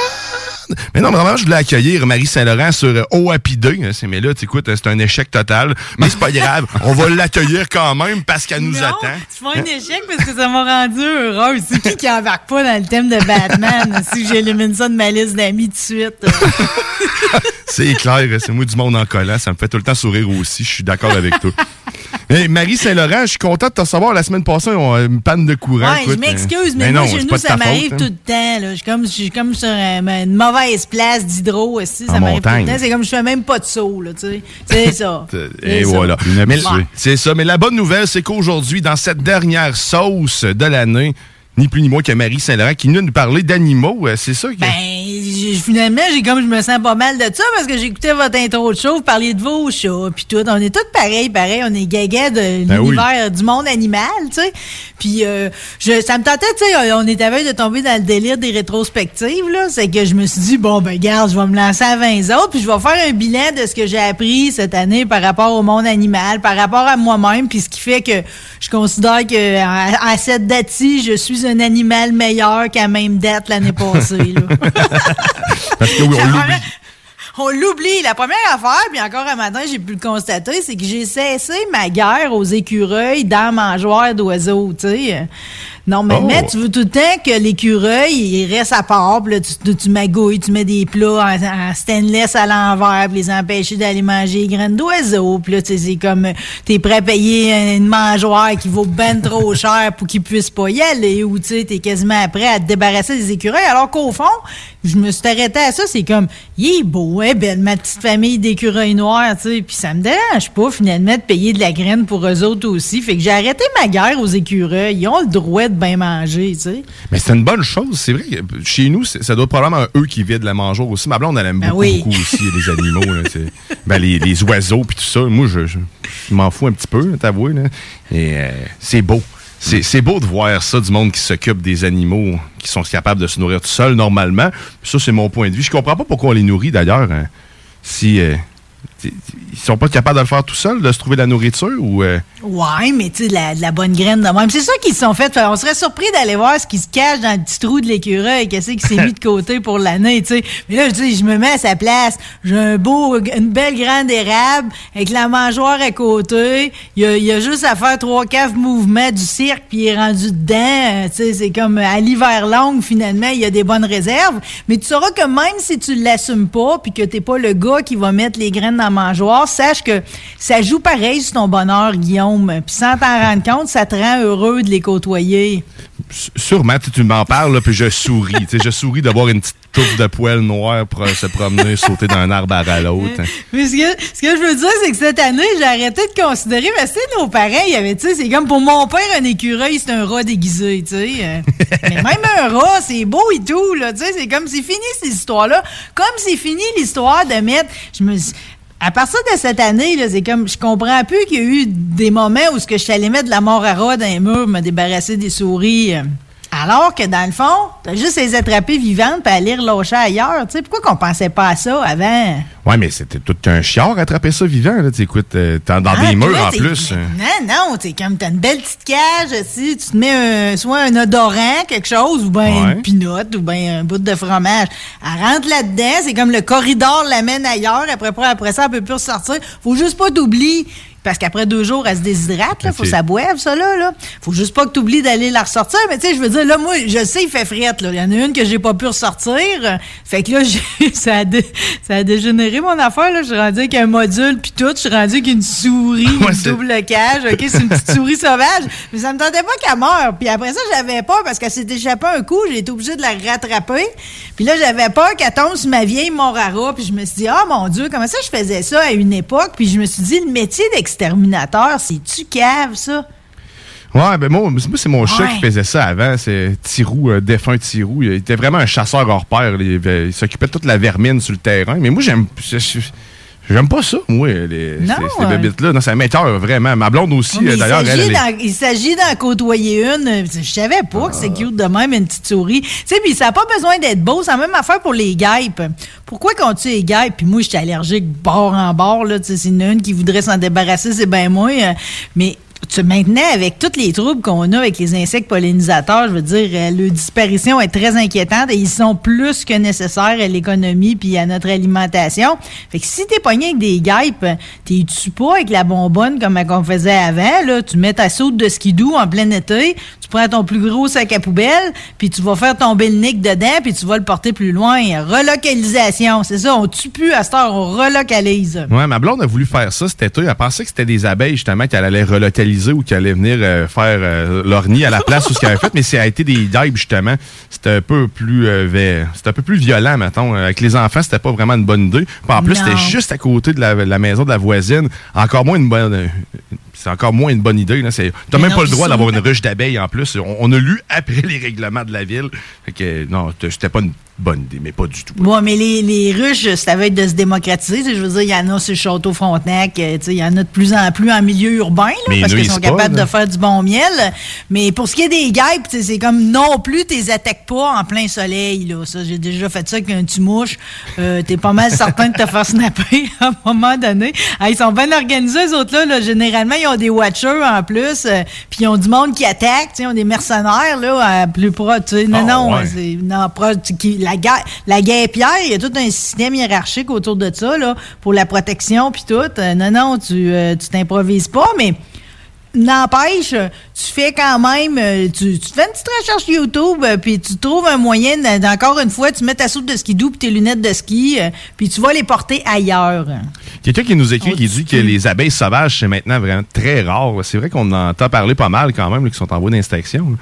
Mais non, mais normalement, je voulais accueillir Marie Saint-Laurent sur euh, OAPI2. hein, c'est- Mais là, tu écoutes, c'est un échec total. Mais c'est pas grave. On va l'accueillir quand même parce qu'elle nous Non, attend. Tu fais un échec parce que ça m'a rendu heureuse. C'est qui qui embarque pas dans le thème de Batman si j'élimine ça de ma liste d'amis de suite? C'est clair, c'est moi du monde en collant. Ça me fait tout le temps sourire aussi. Je suis d'accord avec toi. Hey, Marie Saint-Laurent, je suis content de te recevoir. La semaine passée, on a une panne de courant. Ouais, je m'excuse, mais, moi, non, chez nous, ça m'arrive tout hein. le temps. là. Je suis comme, je suis comme sur une mauvaise place d'hydro aussi. Ça En m'arrive tout le temps. C'est comme je fais même pas de saut, là, tu sais. C'est ça. Et voilà. C'est ça. Mais la bonne nouvelle, c'est qu'aujourd'hui, dans cette dernière sauce de l'année, ni plus ni moins que Marie Saint-Laurent qui vient nous parler d'animaux. euh, C'est ça? que- Ben, finalement, j'ai comme je me sens pas mal de ça parce que j'écoutais votre intro de show, vous parliez de vos chats, puis tout. On est tous pareils, pareil. On est gaga de Ben oui. l'univers du monde animal, tu sais. Puis euh, je, ça me tentait, tu sais, on est à veille de tomber dans le délire des rétrospectives, là. C'est que je me suis dit, bon, ben, garde, je vais me lancer à 20 autres, puis je vais faire un bilan de ce que j'ai appris cette année par rapport au monde animal, par rapport à moi-même, puis ce qui fait que je considère que à, à cette date-ci, je suis un animal meilleur qu'à même date l'année passée, là. Parce que oui, on l'oublie. première- On l'oublie. La première affaire, puis encore un matin, j'ai pu le constater, c'est que j'ai cessé ma guerre aux écureuils dans mangeoire d'oiseaux, tu sais. Non, mais, Oh. mais tu veux tout le temps que l'écureuil, il reste à part, puis là, tu, tu, magouilles, tu mets des plats en, en stainless à l'envers, puis les empêcher d'aller manger les graines d'oiseaux, puis là, tu sais, c'est comme, t'es prêt à payer une mangeoire qui vaut ben trop cher pour qu'ils puissent pas y aller, ou tu sais, t'es quasiment prêt à te débarrasser des écureuils, alors qu'au fond, je me suis arrêté à ça, c'est comme, il est beau, hein, belle, ma petite famille d'écureuils noirs, tu sais, puis ça me dérange pas, finalement, de payer de la graine pour eux autres aussi. Fait que j'ai arrêté ma guerre aux écureuils. Ils ont le droit de bien manger, tu sais. Mais c'est une bonne chose. C'est vrai que chez nous, ça doit être probablement eux qui vident la mangeoire aussi. Ma blonde, elle aime Ben beaucoup, oui. beaucoup aussi les animaux. là. Ben, les, les oiseaux puis tout ça. Moi, je, je- je m'en fous un petit peu, là. Et euh, c'est beau. C'est beau de voir ça, du monde qui s'occupe des animaux qui sont capables de se nourrir tout seuls normalement. Ça, c'est mon point de vue. Je comprends pas pourquoi on les nourrit d'ailleurs. hein. Si euh, ils sont pas capables de le faire tout seuls, de se trouver de la nourriture ou. euh, Ouais, mais tu sais, de la, bonne graine de même. C'est ça qu'ils se sont fait. On serait surpris d'aller voir ce qui se cache dans le petit trou de l'écureuil, qu'est-ce qui s'est mis de côté pour l'année, tu sais. Mais là, je me mets à sa place. J'ai un beau, une belle grande érable avec la mangeoire à côté. Il y a, il y a juste à faire trois, quatre mouvements du cirque puis il est rendu dedans. Euh, Tu sais, c'est comme à l'hiver long, finalement, il y a des bonnes réserves. Mais tu sauras que même si tu l'assumes pas puis que t'es pas le gars qui va mettre les graines dans la mangeoire, sache que ça joue pareil sur ton bonheur, Guillaume. Puis sans t'en rendre compte, ça te rend heureux de les côtoyer. S- Sûrement, tu, tu m'en parles, puis je souris. Je souris d'avoir une petite touffe de poils noirs pour euh, se promener, sauter d'un arbre à l'autre. hein. Mais ce que, ce que je veux dire, c'est que cette année, j'ai arrêté de considérer, parce que tu sais, nos parents, il y avait, tu sais, c'est comme pour mon père, un écureuil, c'est un rat déguisé, tu sais. euh. Mais même un rat, c'est beau et tout, là, tu sais, c'est comme c'est fini cette histoire-là. Comme c'est fini l'histoire de mettre, je me à partir de cette année, là, c'est comme, je comprends plus qu'il y a eu des moments où ce que je suis allé mettre de la mort à rat dans les murs, me débarrasser des souris. Alors que dans le fond, t'as juste les attraper vivantes puis aller relâcher ailleurs. Sais, pourquoi qu'on pensait pas à ça avant? Ouais, mais c'était tout un chiard attraper ça vivant. Là. Écoute, euh, t'es dans Ah, des murs en plus. hein. Non, non, t'es comme, t'as une belle petite cage, si tu te mets un- soit un odorant, quelque chose, ou bien Ouais. une pinotte, ou bien un bout de fromage. Elle rentre là-dedans, c'est comme le corridor l'amène ailleurs, après, après ça, elle peut plus ressortir. Faut juste pas t'oublier. Parce qu'après deux jours, elle se déshydrate, là. Faut que ça boive, ça, là, là. Faut juste pas que t'oublies d'aller la ressortir. Mais tu sais, je veux dire, là, moi, je sais, il fait frette, là. Il y en a une que j'ai pas pu ressortir. Fait que là, ça, a dé- ça a dégénéré mon affaire, là. Je suis rendu avec un module puis tout. Je suis rendu avec une souris, une double cage. OK, c'est une petite souris sauvage. Mais ça me tentait pas qu'elle meure. Puis après ça, j'avais peur parce qu'elle s'est échappée un coup. J'ai été obligée de la rattraper. Puis là, j'avais peur qu'elle tombe sur ma vieille morara. Puis je me suis dit, ah mon Dieu, comment ça je faisais ça à une époque? Puis je me suis dit, le métier d'exterminateur, c'est-tu cave, ça? Ouais, ben moi, moi, c'est mon chat Ouais. qui faisait ça avant. C'est Tirou, euh, défunt Tirou. Il était vraiment un chasseur hors pair. Il, s'occupait de toute la vermine sur le terrain. Mais moi, j'aime. je- je- J'aime pas ça, moi, les, Non, ces, ces bébites-là. Non, ça m'écœure vraiment. Ma blonde aussi, euh, il d'ailleurs, elle, il s'agit d'en côtoyer une. Je savais pas que c'est cute de même, une petite souris. Tu sais, puis ça n'a pas besoin d'être beau. C'est la même affaire pour les guêpes. Pourquoi qu'on tue les guêpes? Puis moi, j'étais allergique bord en bord. Là, Tu sais, c'est une, une qui voudrait s'en débarrasser, c'est bien moi. euh, Mais tu, maintenant, avec tous les troubles qu'on a avec les insectes pollinisateurs, je veux dire, euh, leur disparition est très inquiétante et ils sont plus que nécessaires à l'économie puis à notre alimentation. Fait que si t'es pogné avec des guêpes, t'es tu pas avec la bonbonne comme on faisait avant, là, tu mets ta soude de skidoo en plein été, tu prends ton plus gros sac à poubelle, puis tu vas faire tomber le nick dedans, puis tu vas le porter plus loin. Relocalisation, c'est ça, on tue plus à cette heure, on relocalise. Ouais, ma blonde a voulu faire ça cet été. Elle pensait que c'était des abeilles, justement, qu'elle allait relocaliser ou qu'elle allait venir euh, faire euh, leur nid à la place où ce qu'elle avait fait. Mais ça a été des guêpes, justement. C'était un peu plus euh, c'était un peu plus violent, mettons. Avec les enfants, c'était pas vraiment une bonne idée. Puis en plus, c'était juste à côté de la, la maison de la voisine. Encore moins une bonne. euh, c'est encore moins une bonne idée. T'as même non, pas le droit d'avoir une ruche d'abeilles en plus. On, on a lu après les règlements de la ville. Fait que non, c'était pas une bonne idée, mais pas du tout. Bon, mais les, les ruches, ça va être de se démocratiser. Tu Je veux dire, il y en a sur le Château Frontenac, euh, tu il y en a de plus en plus en milieu urbain, là, parce qu'ils sont pas, capables là. de faire du bon miel. Mais pour ce qui est des guêpes, tu c'est comme non plus, tu les attaques pas en plein soleil. Là. Ça, j'ai déjà fait ça avec un tumouche. Euh, T'es pas mal certain de te faire snapper à un moment donné. Ah, ils sont bien organisés, les autres-là. Là. Généralement, ils ont des watchers en plus. euh, Puis ils ont du monde qui attaque. tu Ils ont des mercenaires là, à plus proche. tu. Non, Ah, non, ouais. c'est non, proche, qui, la, ga- la guêpière, il y a tout un système hiérarchique autour de ça, là, pour la protection puis tout. Euh, non, non, tu euh, tu t'improvises pas, mais n'empêche, tu fais quand même, euh, tu, tu fais une petite recherche YouTube, puis tu trouves un moyen, d'encore une fois, tu mets ta soupe de skidoo puis tes lunettes de ski, puis tu vas les porter ailleurs. Quelqu'un qui nous écrit, qui dit que les abeilles sauvages, c'est maintenant vraiment très rare. C'est vrai qu'on en entend parler pas mal quand même, là, qui sont en voie d'inspection.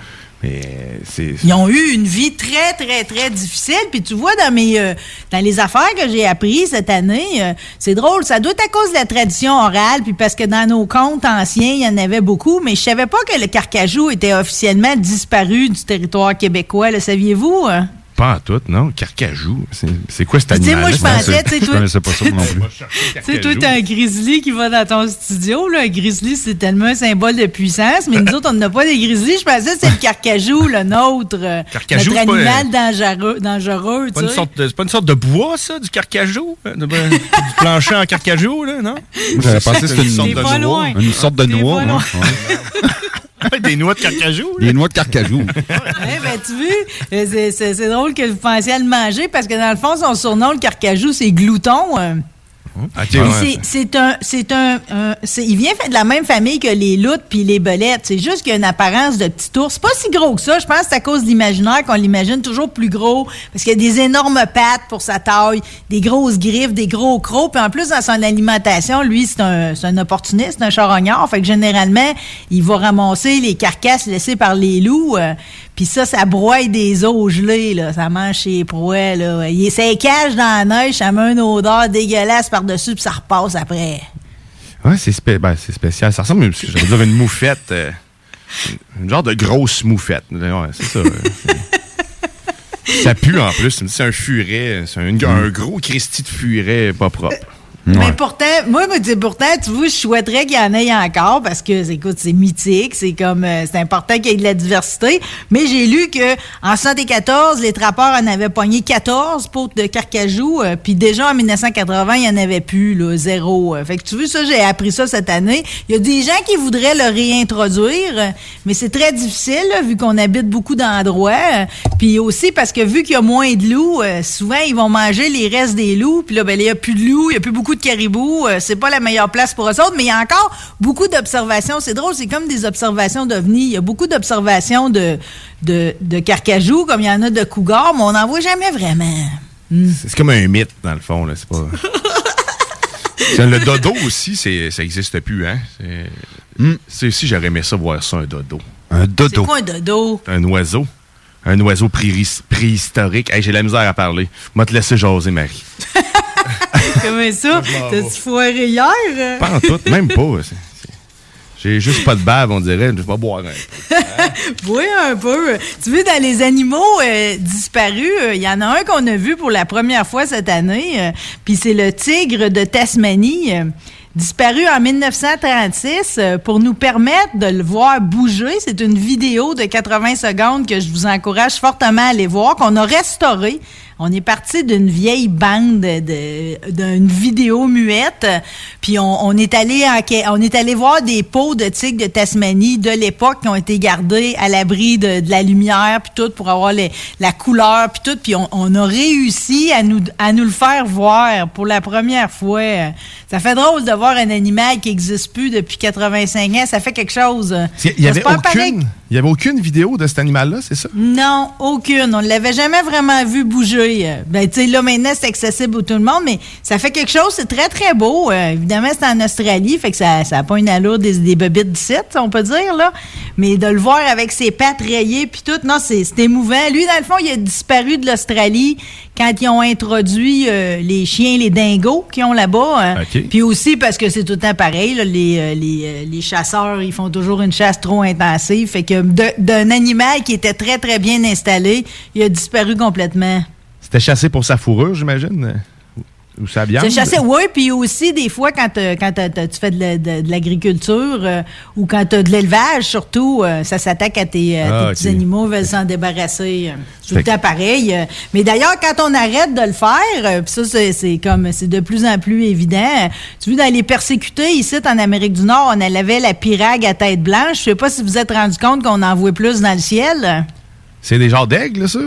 Ils ont eu une vie très, très, très difficile. Puis tu vois, dans mes euh, dans les affaires que j'ai appris cette année, euh, c'est drôle. Ça doit être à cause de la tradition orale, puis parce que dans nos contes anciens, il y en avait beaucoup. Mais je savais pas que le carcajou était officiellement disparu du territoire québécois. Le saviez-vous? hein? Pas en tout, non? Carcajou. C'est quoi cet animal moi, je pensais, tu sais, toi- Je connaissais pas ça non plus. Tu sais, toi, t'as un grizzly qui va dans ton studio. Là. Un grizzly, c'est tellement un symbole de puissance. Mais nous autres, on n'a pas des grizzlies. Je pensais que c'est le carcajou, le nôtre. euh, Carcajou, notre c'est pas, animal dangereux. dangereux C'est pas tu une sais. sorte de- C'est pas une sorte de bois, ça, du carcajou? euh, de- du plancher en carcajou, là, non? J'avais pensé que c'était une, T'es pas loin. une sorte de noix. Hein. Des noix de carcajou? Des noix de carcajou. Ouais, ben, tu vois, euh, c'est- drôle que vous pensiez à le manger parce que dans le fond, son surnom, le carcajou, c'est glouton. euh. Ouais. c'est- un, c'est un, il vient de la même famille que les loutres puis les belettes. C'est juste qu'il a une apparence de petit ours. Pas si gros que ça. Je pense que c'est à cause de l'imaginaire qu'on l'imagine toujours plus gros parce qu'il a des énormes pattes pour sa taille, des grosses griffes, des gros crocs. Puis en plus, dans son alimentation, lui, c'est un, un opportuniste, un charognard. Fait que généralement, il va ramasser les carcasses laissées par les loups. euh, puis ça, ça broie des os gelés, là. Ça mange ses proies, là. Il cache dans la neige, ça met une odeur dégueulasse par-dessus, puis ça repasse après. Ouais, c'est spé- ben, c'est spécial. Ça ressemble, j'allais dire, à une moufette. euh, une genre de grosse moufette. Ouais, c'est ça. ça pue en plus. C'est un furet. C'est un, un gros Christy de furet pas propre. Mais pourtant, moi, moi, tu- pourtant, tu vois, je souhaiterais qu'il y en ait encore parce que, écoute, c'est mythique, c'est comme, euh, c'est important qu'il y ait de la diversité. Mais j'ai lu que en 74, les trappeurs en avaient pogné 14 potes de carcajou, euh, puis déjà en 1980, il y en avait plus, là, zéro. Euh, Fait que tu vois, ça, j'ai appris ça cette année. Il y a des gens qui voudraient le réintroduire, euh, mais c'est très difficile, là, vu qu'on habite beaucoup d'endroits. euh, Puis aussi parce que vu qu'il y a moins de loups, euh, souvent, ils vont manger les restes des loups, puis là, ben, il n'y a plus de loups, il n'y a plus beaucoup de caribous. euh, c'est pas la meilleure place pour eux autres, mais il y a encore beaucoup d'observations. C'est drôle, c'est comme des observations d'ovnis. Il y a beaucoup d'observations de, de, de carcajou, comme il y en a de cougars, mais on n'en voit jamais vraiment. C'est c'est comme un mythe, dans le fond. Là. C'est pas... C'est- le dodo aussi, c'est, ça n'existe plus. Hein? C'est, c'est aussi, j'aurais aimé ça voir ça, un dodo. Un C'est dodo. quoi un dodo? Un oiseau. Un oiseau préhis- préhistorique. Hey, j'ai la misère à parler. Moi, te laisser jaser, Marie. Comment ça? T'as-tu foiré hier? Pas en tout, même pas. C'est- J'ai juste pas de bave, on dirait. Je vais boire un peu. Oui, un peu. Tu vois, dans les animaux euh, disparus, euh, il y en a un qu'on a vu pour la première fois cette année, euh, puis c'est le tigre de Tasmanie. Disparu en 1936 euh, pour nous permettre de le voir bouger. C'est une vidéo de 80 secondes que je vous encourage fortement à aller voir, qu'on a restaurée. On est parti d'une vieille bande de- d'une vidéo muette, puis on, on est allé on est allé voir des pots de tigres de Tasmanie de l'époque qui ont été gardés à l'abri de, de la lumière puis tout pour avoir les- la couleur puis tout, puis on, on a réussi à nous à nous le faire voir pour la première fois. Ça fait drôle de voir un animal qui existe plus depuis 85 ans, ça fait quelque chose. Il y avait aucune, y avait aucune vidéo de cet animal-là, c'est ça? Non, aucune. On ne l'avait jamais vraiment vu bouger. Euh, Ben, tu sais, là, maintenant, c'est accessible pour tout le monde, mais ça fait quelque chose. C'est très, très beau. Euh, évidemment, c'est en Australie, fait que ça n'a pas une allure des, des bobites d'ici, on peut dire, là. Mais de le voir avec ses pattes rayées puis tout, non, c'est émouvant. Lui, dans le fond, il a disparu de l'Australie quand ils ont introduit euh, les chiens, les dingos qu'ils ont là-bas. hein. Puis aussi parce que c'est tout le temps pareil, là, les, les, les chasseurs, ils font toujours une chasse trop intensive. Fait que d'un animal qui était très, très bien installé, il a disparu complètement. C'était chassé pour sa fourrure, j'imagine? Ou- sa viande? C'est chassé, oui, puis aussi des fois quand, euh, quand tu fais de, la- de- de l'agriculture euh, ou quand tu as de l'élevage, surtout, euh, ça s'attaque à tes, à Ah, tes petits animaux, veulent s'en débarrasser. C'est tout temps pareil. Mais d'ailleurs, quand on arrête de le faire, puis ça, c'est- comme c'est de plus en plus évident. Tu vois, dans les persécutés, ici, en Amérique du Nord, on avait la pirague à tête blanche. Je sais pas si vous vous êtes rendu compte qu'on en voit plus dans le ciel. C'est des genres d'aigles, ça?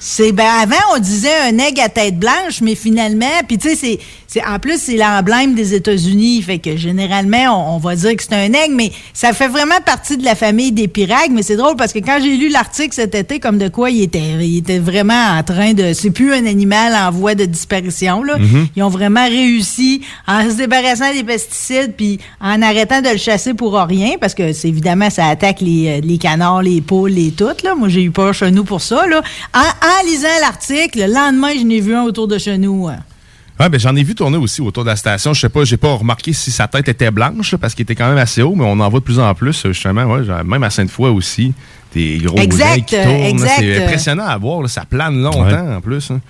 C'est ben avant on disait un aigle à tête blanche, mais finalement, puis tu sais c'est en plus c'est l'emblème des États-Unis, fait que généralement on, on va dire que c'est un aigle, mais ça fait vraiment partie de la famille des piragues. Mais c'est drôle parce que quand j'ai lu l'article cet été, comme de quoi il était il était vraiment en train de, c'est plus un animal en voie de disparition là. Mhm. Ils ont vraiment réussi en se débarrassant des pesticides puis en arrêtant de le chasser pour rien parce que c'est évidemment ça attaque les, euh, les canards, les poules, les toutes là. Moi j'ai eu peur chez nous pour ça là. En, en lisant l'article, le lendemain je n'ai vu un autour de chez nous. hein. Ouais, ben j'en ai vu tourner aussi autour de la station. Je sais pas, j'ai pas remarqué si sa tête était blanche là, parce qu'il était quand même assez haut, mais on en voit de plus en plus euh, justement. Ouais, même à Sainte-Foy aussi, des gros Exact, qui tournent. C'est impressionnant à voir. là. Ça plane longtemps en plus. hein.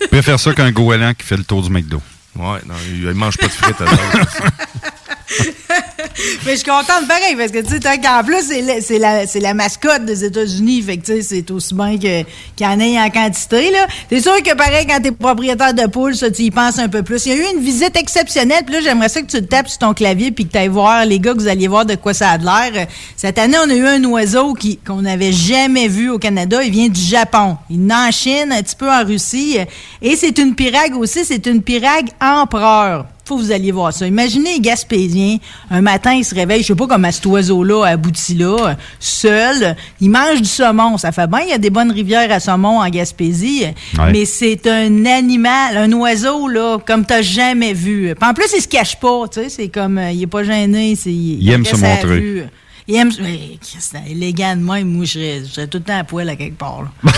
Je préfère ça qu'un goéland qui fait le tour du McDo. Ouais, non, il, il mange pas de frites. Mais je suis contente pareil parce que tu sais, qu'en plus, c'est la, la, mascotte des États-Unis. Fait que tu sais, c'est aussi bien qu'il y en ait en quantité. là. C'est sûr que pareil, quand t'es propriétaire de poule, ça, tu y penses un peu plus. Il y a eu une visite exceptionnelle. Puis là, j'aimerais ça que tu te tapes sur ton clavier puis que tu ailles voir les gars, que vous alliez voir de quoi ça a l'air. Cette année, on a eu un oiseau qui qu'on n'avait jamais vu au Canada. Il vient du Japon. Il est en Chine, un petit peu en Russie. Et c'est une pirague aussi. C'est une pirague empereur faut que vous alliez voir ça. Imaginez les Gaspésiens, un matin, ils se réveillent, je sais pas comment cet oiseau-là aboutit là, seul. Il mange du saumon. Ça fait bien, il y a des bonnes rivières à saumon en Gaspésie. Ouais. Mais c'est un animal, un oiseau, là, comme t'as jamais vu. Puis en plus, il se cache pas, tu sais. C'est comme, euh, il est pas gêné. c'est- Il, aime se montrer. Il aime. Mais, élégant de même. Moi, je serais, je serais tout le temps à poil à quelque part.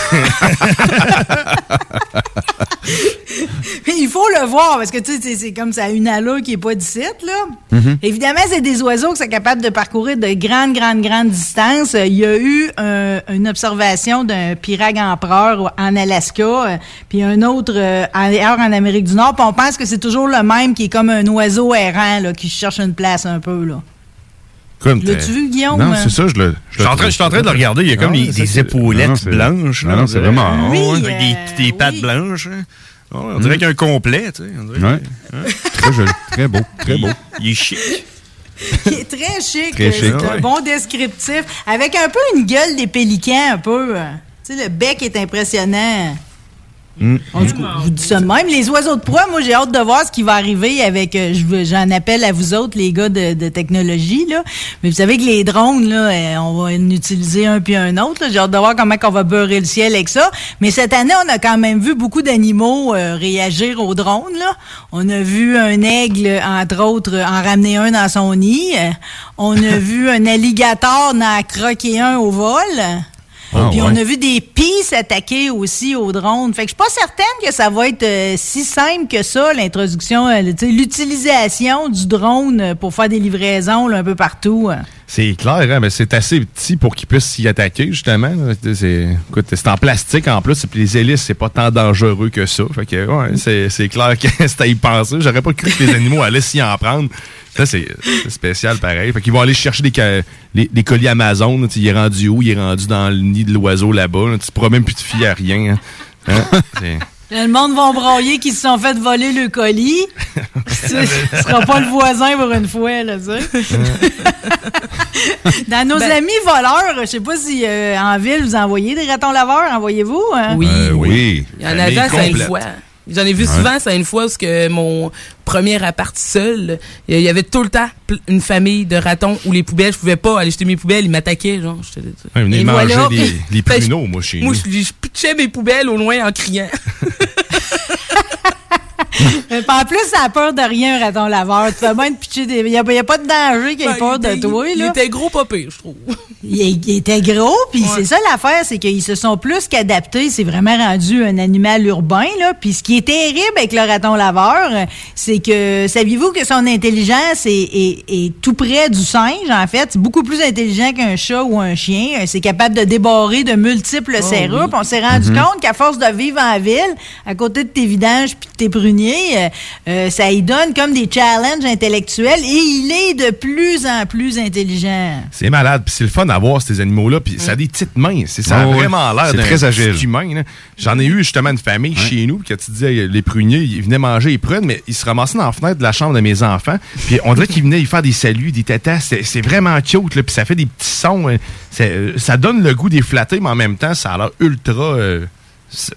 Mais il faut le voir parce que tu sais, c'est- comme ça, une allure qui est pas d'ici, là. Mhm. Évidemment, c'est des oiseaux qui sont capables de parcourir de grandes, grandes, grandes distances. Il y a eu un- une observation d'un pirague empereur en Alaska, euh, puis un autre euh, ailleurs en Amérique du Nord. Puis on pense que c'est toujours le même qui est comme un oiseau errant là, qui cherche une place un peu. là. Comme L'as-tu vu, Guillaume? Non, c'est ça, je le. Je suis en train- je suis en train de le regarder. Il y a comme Ah, des, épaulettes blanches. non, c'est vraiment- Oui, des, euh, des pattes blanches. hein. Ouais, on dirait Mm. qu'il y a un complet. Tu sais. Ouais. Très joli, très beau, très beau. Il est chic. qui est très chic. Très euh, chic, c'est un bon descriptif. Avec un peu une gueule des pélicans, un peu. euh. Tu sais, le bec est impressionnant. En tout cas, je vous dis ça de même. Les oiseaux de proie, moi, j'ai hâte de voir ce qui va arriver avec. euh, J'en appelle à vous autres, les gars de, de technologie, là. Mais vous savez que les drones, là, euh, on va en utiliser un puis un autre. J'ai hâte de voir comment on va beurrer le ciel avec ça. Mais cette année, on a quand même vu beaucoup d'animaux euh, réagir aux drones, là. On a vu un aigle, entre autres, en ramener un dans son nid. On a vu un alligator en croquer un au vol. Ah, Puis ouais. on a vu des pis s'attaquer aussi aux drones. Fait que je suis pas certaine que ça va être euh, si simple que ça, l'introduction, euh, l'utilisation du drone euh, pour faire des livraisons là, un peu partout. hein. C'est clair, hein, mais c'est assez petit pour qu'ils puissent s'y attaquer, justement. C'est, écoute, c'est en plastique en plus, et puis les hélices, c'est pas tant dangereux que ça. Fait que, ouais, c'est, c'est clair que c'est à y penser. J'aurais pas cru que les animaux allaient s'y en prendre. Ça, c'est, spécial pareil. Fait qu'ils vont aller chercher des, les, des colis Amazon. là. Tu sais, Il est rendu où? Il est rendu dans le nid de l'oiseau là-bas. là. Tu pourras même plus te fier à rien. hein. Hein? Le monde va broyer qu'ils se sont fait voler le colis. Ce sera pas le voisin pour une fois, là, tu sais. Dans nos Ben- amis voleurs, je sais pas si euh, en ville vous envoyez des ratons laveurs, envoyez-vous? hein? Oui. Euh, oui. Il y en avait à Sainte-Foy. J'en ai vu Ouais. souvent à Sainte-Foy parce que mon premier appart seul, il y avait tout le temps une famille de ratons où les poubelles, je pouvais pas aller jeter mes poubelles, ils m'attaquaient, genre. Ouais, manger voilà. les, que pruneaux, moi, chez Moi, nous. je, je pitchais mes poubelles au loin en criant. En plus, ça a peur de rien, un raton laveur. Tu bien de pitcher des. Il n'y a, il y a pas de danger qu'il ait Ben, peur il de toi, il là. était gros pas pire, je trouve. Il, il était gros, puis c'est ça l'affaire, c'est qu'ils se sont plus qu'adaptés. C'est vraiment rendu un animal urbain, là. Puis ce qui est terrible avec le raton laveur, c'est que, saviez-vous que son intelligence est, est- est tout près du singe, en fait? C'est beaucoup plus intelligent qu'un chat ou un chien. Euh, C'est capable de débarrer de multiples Oh, serrures. oui. Puis on s'est rendu Mhm. compte qu'à force de vivre en ville, à côté de tes vidanges puis de tes pruniers, euh, euh, ça y donne comme des challenges intellectuels et il est de plus en plus intelligent. C'est malade, puis c'est le fun à voir ces animaux-là, puis ça a des petites mains, c'est ça a Oh, vraiment l'air d'un très agile. humain. J'en ai eu justement une famille chez nous, quand tu disais les pruniers, ils venaient manger les prunes, mais ils se ramassaient dans la fenêtre de la chambre de mes enfants, puis on dirait qu'ils venaient y faire des saluts, des tatas, c'est vraiment cute, là, puis ça fait des petits sons, euh, ça donne le goût des flatter, mais en même temps, ça a l'air ultra... euh,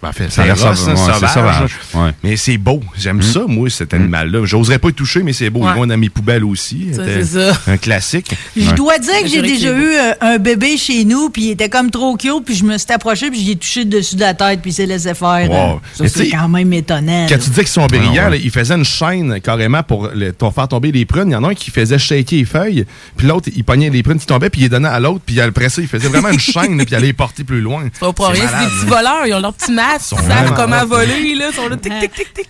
en fait, Ça reste rough, sauvage, ouais, c'est sauvage, sauvage, là. Mais c'est beau. J'aime ça, moi, cet animal-là. J'oserais pas y toucher, mais c'est beau. Ouais. Il va dans mes poubelles aussi. C'est ça. Un classique. Je Ouais. dois dire que j'ai déjà eu euh, un bébé chez nous, puis il était comme trop cute, puis je me suis approché, puis j'ai touché le dessus de la tête, puis il s'est laissé faire. Wow. c'est quand même étonnant. Quand là. tu dis qu'ils sont brillants, ils faisaient une chaîne carrément pour le- pour faire tomber les prunes. Il y en a un qui faisait shaker les feuilles, puis l'autre, il pognait les prunes qui tombaient, puis il les donnait à l'autre, puis après ça, il faisait vraiment une chaîne, puis il allait les porter plus loin. C'est pas pour rien, c'est des malade, petits voleurs, ils ont leur petit ils savent comment voler, là, ils sont là, tic, tic, tic, tic.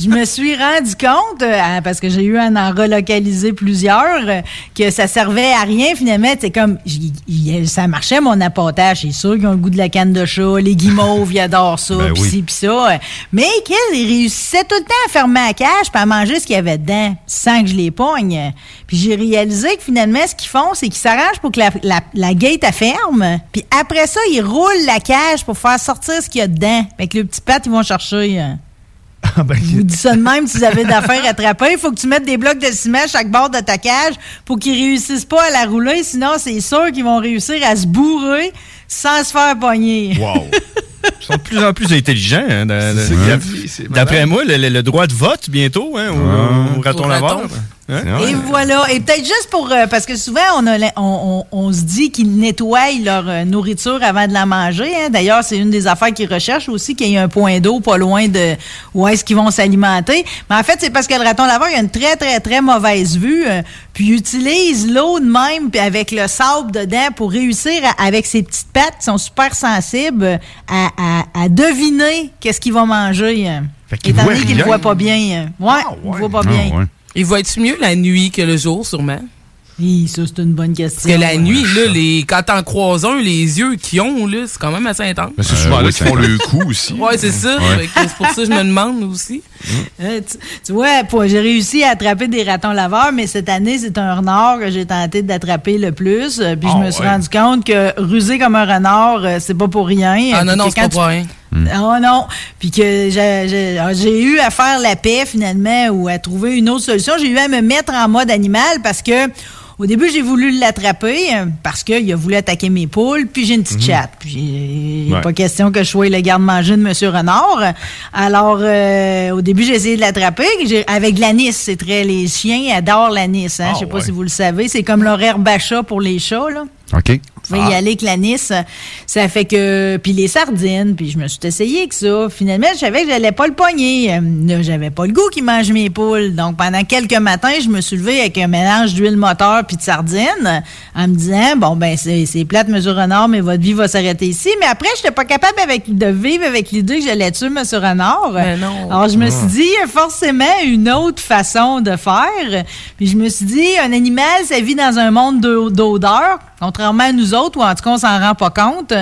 Je me suis rendu compte, euh, parce que j'ai eu à en relocaliser plusieurs, euh, que ça servait à rien finalement. C'est comme, j- y- ça marchait mon apportage. C'est sûr qu'ils ont le goût de la canne de chat, les guimauves, ils adorent ça, Ben pis oui. ci, pis ça. euh. Mais qu'ils réussissaient tout le temps à fermer la cage puis à manger ce qu'il y avait dedans, sans que je les pogne. Puis j'ai réalisé que finalement, ce qu'ils font, c'est qu'ils s'arrangent pour que la, la, la gate ferme. Puis après ça, ils roulent la cage pour faire sortir ce qu'il y a dedans. Avec le petit pat, ils vont chercher. euh, Ah, ben, je vous dis ça de même, si vous avez d'affaires à attraper, il faut que tu mettes des blocs de ciment à chaque bord de ta cage pour qu'ils réussissent pas à la rouler, sinon c'est sûr qu'ils vont réussir à se bourrer sans se faire pogner. Wow. Ils sont de plus en plus intelligents. hein. D'après moi, le, droit de vote bientôt, hein, au, au raton Au laveur. Hein? Et voilà. Et peut-être juste pour... euh, parce que souvent, on, a, on, on- on se dit qu'ils nettoient leur euh, nourriture avant de la manger. hein. D'ailleurs, c'est une des affaires qu'ils recherchent aussi, qu'il y ait un point d'eau pas loin de où est-ce qu'ils vont s'alimenter. Mais en fait, c'est parce que le raton laveur, il a une très, très, très mauvaise vue. euh, puis il utilise l'eau de même puis avec le sable dedans pour réussir, à- avec ses petites pattes qui sont super sensibles, à, à- à deviner qu'est-ce qu'il va manger. euh. Fait qu'il Étant donné qu'il ne voit pas bien. Ouais, il voit pas bien. Il va être mieux la nuit que le jour, sûrement? Oui, ça, c'est une bonne question. Parce que la nuit, là, les, quand t'en croises un, les yeux qu'ils ont, là, c'est quand même assez intense. Mais c'est souvent là qu'ils font le coup aussi. Ouais, c'est ça. Ouais. C'est pour ça que je me demande aussi. Euh, tu, tu vois, j'ai réussi à attraper des ratons laveurs, mais cette année, c'est un renard que j'ai tenté d'attraper le plus. Euh, Puis Ah, je me suis ouais. rendu compte que ruser comme un renard, euh, c'est pas pour rien. Ah non, non, c'est pas pour rien. Oh non. Puis que j'ai- j'ai j'ai eu à faire la paix finalement ou à trouver une autre solution. J'ai eu à me mettre en mode animal parce que au début, j'ai voulu l'attraper euh, parce qu'il a voulu attaquer mes poules, puis j'ai une petite chatte. Puis il n'est Ouais. pas question que je sois le garde-manger de Monsieur Renard. Alors, euh, au début, j'ai essayé de l'attraper avec l'anis. C'est très... Les chiens adorent l'anis. Hein? Ah, je sais pas ouais. si vous le savez. C'est comme à chat pour les chats, là. OK. Vous pouvez y aller avec l'anis. Ça fait que. Puis les sardines. Puis je me suis essayé avec ça. Finalement, je savais que j'allais pas le pogner. Euh, là, J'avais pas le goût qu'il mange mes poules. Donc pendant quelques matins, je me suis levé avec un mélange d'huile moteur puis de sardines en me disant bon, ben, c'est c'est plate, Monsieur Renard, mais votre vie va s'arrêter ici. Mais après, j'étais pas capable avec, de vivre avec l'idée que j'allais tuer Monsieur Renard. Ben non. Alors je me suis Ah. dit, il y a forcément une autre façon de faire. Puis je me suis dit, un animal, ça vit dans un monde de- d'odeur, contrairement à nous autres, ou en tout cas, on s'en rend pas compte.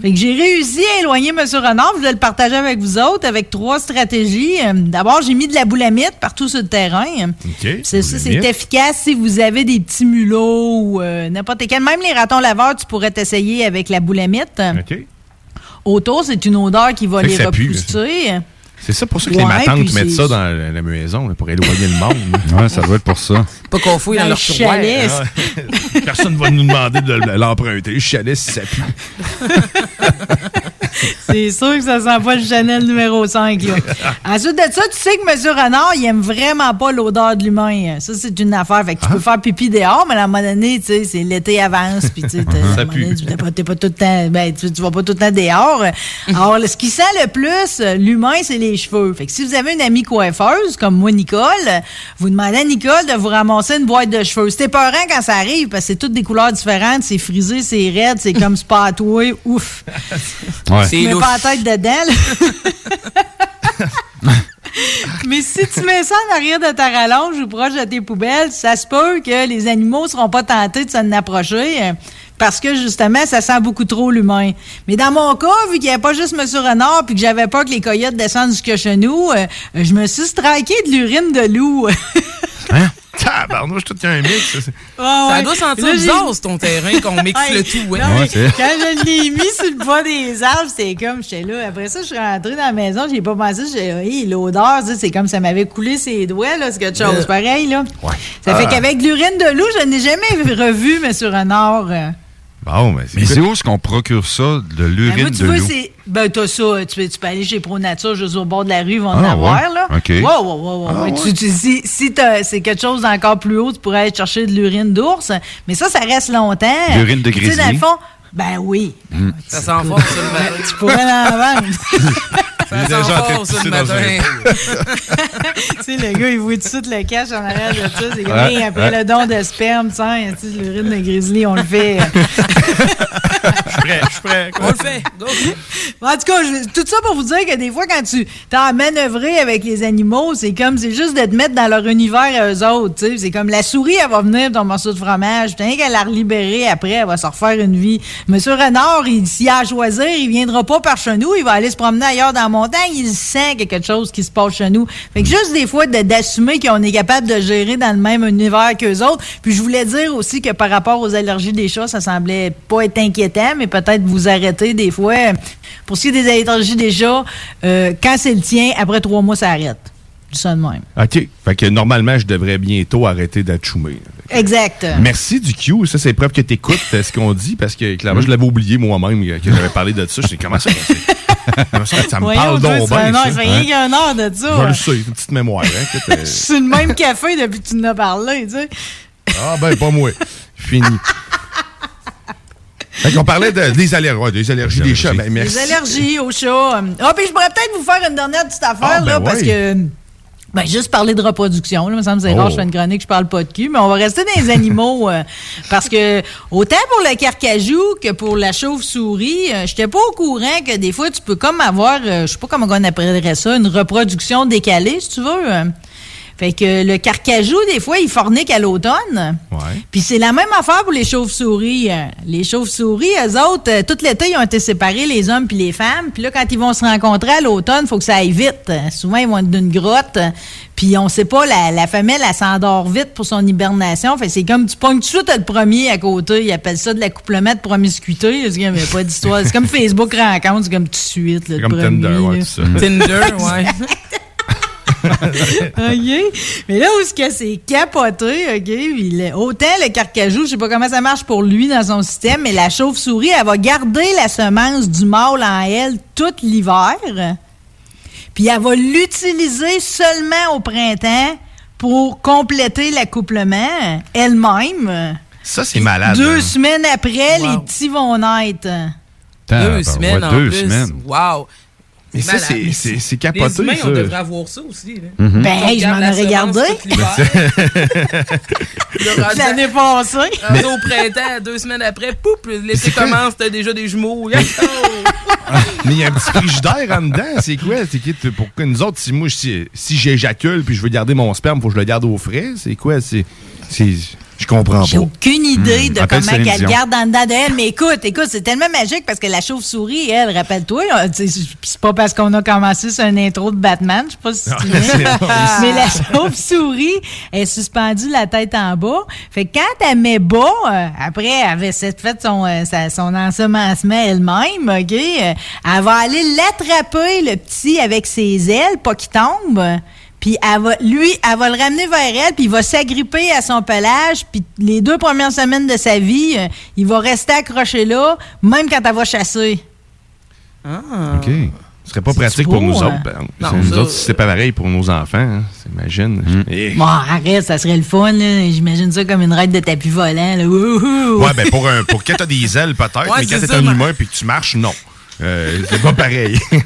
Fait que j'ai réussi à éloigner M. Renard. Je voulais le partager avec vous autres, avec trois stratégies. Euh, D'abord, j'ai mis de la boulamite partout sur le terrain. C'est ça, c'est efficace si vous avez des petits mulots ou euh, n'importe quel. Même les ratons laveurs, tu pourrais t'essayer avec la boulamite. OK. Autour, c'est une odeur qui va les repousser. C'est ça pour ça que Ouais, les matantes mettent ça dans la, la maison, là, pour éloigner le monde. Ouais, ça doit être pour ça. Pas qu'on fouille dans, Dans leur chalet. Ah, Personne va nous demander de l'emprunter. Le chalet, si ça pue. C'est sûr que ça sent pas le Chanel numéro 5. Là. Ensuite de ça, tu sais que M. Renard, il aime vraiment pas l'odeur de l'humain. Ça, c'est une affaire. Fait que tu peux faire pipi dehors, mais à un moment donné, tu sais, c'est l'été avance, puis tu sais, t'es pas, t'es pas tout le temps, ben, tu, tu vas pas tout le temps dehors. Alors, ce qui sent le plus, l'humain, c'est les cheveux. Fait que si vous avez une amie coiffeuse, comme moi, Nicole, vous demandez à Nicole de vous ramasser une boîte de cheveux. C'est épeurant quand ça arrive, parce que c'est toutes des couleurs différentes, c'est frisé, c'est raide, c'est comme spatoué, ouf. Ouais. Tu mets pas la tête dedans. Mais si tu mets ça en arrière de ta rallonge ou proche de tes poubelles, ça se peut que les animaux seront pas tentés de s'en approcher. euh, parce que justement, ça sent beaucoup trop l'humain. Mais dans mon cas, vu qu'il n'y avait pas juste M. Renard puis que j'avais pas que les coyotes descendent jusqu'à chez nous, euh, je me suis striké de l'urine de loup. Hein? Tabarnouche, tout un mix. ça, c'est- Ça doit sentir bizarre, ton terrain, qu'on mixe le tout. hein. non, mais c'est- quand je l'ai mis sur le bas des arbres, c'était comme, j'étais là. Après ça, je suis rentrée dans la maison, j'ai pas pensé, j'ai hey, l'odeur, c'est comme ça m'avait coulé ses doigts, là, c'est quelque chose Euh. pareil, là. Ça fait Ah. qu'avec l'urine de loup, je n'ai jamais revu M. Renard. euh. Bon, mais Mais c'est où est-ce qu'on procure ça, de Ben, l'urine moi, tu de vois, loup? c'est. Ben, t'as ça. Tu, tu peux aller chez Pro Nature, juste au bord de la rue, ils vont en Ah, avoir, ouais? là. OK. Ouais, ouais, ouais, ouais, Ah, ouais. ouais. Tu- tu- si si t'as- c'est quelque chose d'encore plus haut, tu pourrais aller chercher de l'urine d'ours. Mais ça, ça reste longtemps. L'urine de Puis, Tu sais, dans le grizzly? fond, ben oui. Ça sent fort, ça, le matin. Tu pourrais en vendre. Ça Il est sent déjà en train de fort, ça, pisser le dans un matin. tu sais, le gars, il voit tout de suite le cash en arrière de ça. C'est comme, Ouais, après ouais. le don de sperme, tiens, tu sais, l'urine de grizzly, on le fait. Je suis prêt, je suis prêt. On le fait. En tout cas, je- tout ça pour vous dire que des fois, quand tu t'as à manœuvrer avec les animaux, c'est comme, c'est juste de te mettre dans leur univers à eux autres, tu sais. C'est comme la souris, elle va venir ton morceau de fromage, rien qu'à la libérer après, elle va se refaire une vie. Monsieur Renard, il- s'il a à choisir, il viendra pas par chez nous, il va aller se promener ailleurs dans la il sent qu'il y a quelque chose qui se passe chez nous. Fait que juste des fois, de- d'assumer qu'on est capable de gérer dans le même univers qu'eux autres. Puis je voulais dire aussi que par rapport aux allergies des chats, ça semblait pas être inquiétant, mais peut-être vous arrêter des fois. Pour ce qui est des allergies des chats, euh, quand c'est le tien, après trois mois, ça arrête. Du ça de même. OK. Fait que normalement, je devrais bientôt arrêter d'achoumer. Exact. Merci du Q. Ça, c'est preuve que tu écoutes ce qu'on dit parce que clairement, je l'avais oublié moi-même euh, que j'avais parlé de ça. Je sais comment ça? ça, me Voyons, parle donc bien. heure, ça, fait rien qu'un heure de Je ça. le sais, une petite mémoire. Hein, euh, Je suis sur le même café depuis que tu nous as parlé, tu sais. Ah ben, pas moi. Fini. Fait qu'on parlait de- des, aller- ouais, des allergies des chats. Ben, merci. Les allergies aux chats. Ah, puis je pourrais peut-être vous faire une dernière petite affaire, Ah, ben là, parce que. Ben, juste parler de reproduction, là, me semble c'est rare, Oh. je fais une chronique, je parle pas de cul, mais on va rester dans les animaux, euh, parce que autant pour le carcajou que pour la chauve-souris, euh, j'étais pas au courant que des fois, tu peux comme avoir, euh, je sais pas comment on appellerait ça, une reproduction décalée, si tu veux. Fait que le carcajou, des fois, il fornique à l'automne. Puis c'est la même affaire pour les chauves-souris. euh. Les chauves-souris, eux autres, euh, tout l'été, ils ont été séparés, les hommes puis les femmes. Puis là, quand ils vont se rencontrer à l'automne, faut que ça aille vite. Souvent, ils vont être d'une grotte. Puis on sait pas, la, la femelle, elle s'endort vite pour son hibernation. Fait que c'est comme, tu pognes tout de suite le premier à côté. Ils appellent ça de l'accouplement de promiscuité. Il n'y a pas d'histoire. C'est comme Facebook rencontre, c'est comme tout de suite. là, C'est comme premier, Tinder, ouais, là. tout ça. Tinder, ouais. OK. Mais là où ce que c'est capoté, OK, le- autant le carcajou, je sais pas comment ça marche pour lui dans son système, mais la chauve-souris, elle va garder la semence du mâle en elle tout l'hiver. Puis elle va l'utiliser seulement au printemps pour compléter l'accouplement elle-même. Ça, c'est malade. Deux hein? semaines après, Wow. les petits vont naître. Deux semaines en deux plus. semaines. Wow. Mais ça, c'est- c'est- c'est capoté, Les humains, ça. on devrait avoir ça aussi. Là. Mhm. Ben, je m'en la aurais semence gardé. tout l'hiver. Le rendu- L'année passée. rendu au printemps, deux semaines après, poup, l'été commence, t'as déjà des jumeaux. Mais il y a un petit frigidaire en dedans. C'est quoi? C'est qui? Pourquoi nous autres, si moi, si, si j'éjacule puis je veux garder mon sperme, faut que je le garde au frais? C'est quoi? C'est. Je comprends J'ai pas. aucune idée Hmm. de Appelle comment qu'elle garde en dedans d'elle. Mais écoute, écoute, c'est tellement magique parce que la chauve-souris, elle, rappelle-toi, c'est pas parce qu'on a commencé sur une intro de Batman, je sais pas si tu te. Mais la chauve-souris est suspendue la tête en bas. Fait que quand elle met bas, euh, après, elle avait fait son, euh, sa- son ensemencement elle-même, OK? euh, elle va aller l'attraper, le petit, avec ses ailes, pas qu'il tombe. Puis elle va, lui, elle va le ramener vers elle, puis il va s'agripper à son pelage, puis les deux premières semaines de sa vie, euh, il va rester accroché là, même quand elle va chasser. OK. Ce serait pas pratique beau, pour nous hein? autres. Ben, Non, nous ça, autres, c'est pas pareil pour nos enfants. Hein. T'imagines? Eh. Bon, arrête, ça serait le fun, là. J'imagine ça comme une raide de tapis volant, là. Wouhou! Ouais, ben pour, un, pour quand t'as des ailes, peut-être, Ouais, mais quand c'est t'es un humain puis que tu marches, non. Euh, c'est pas pareil.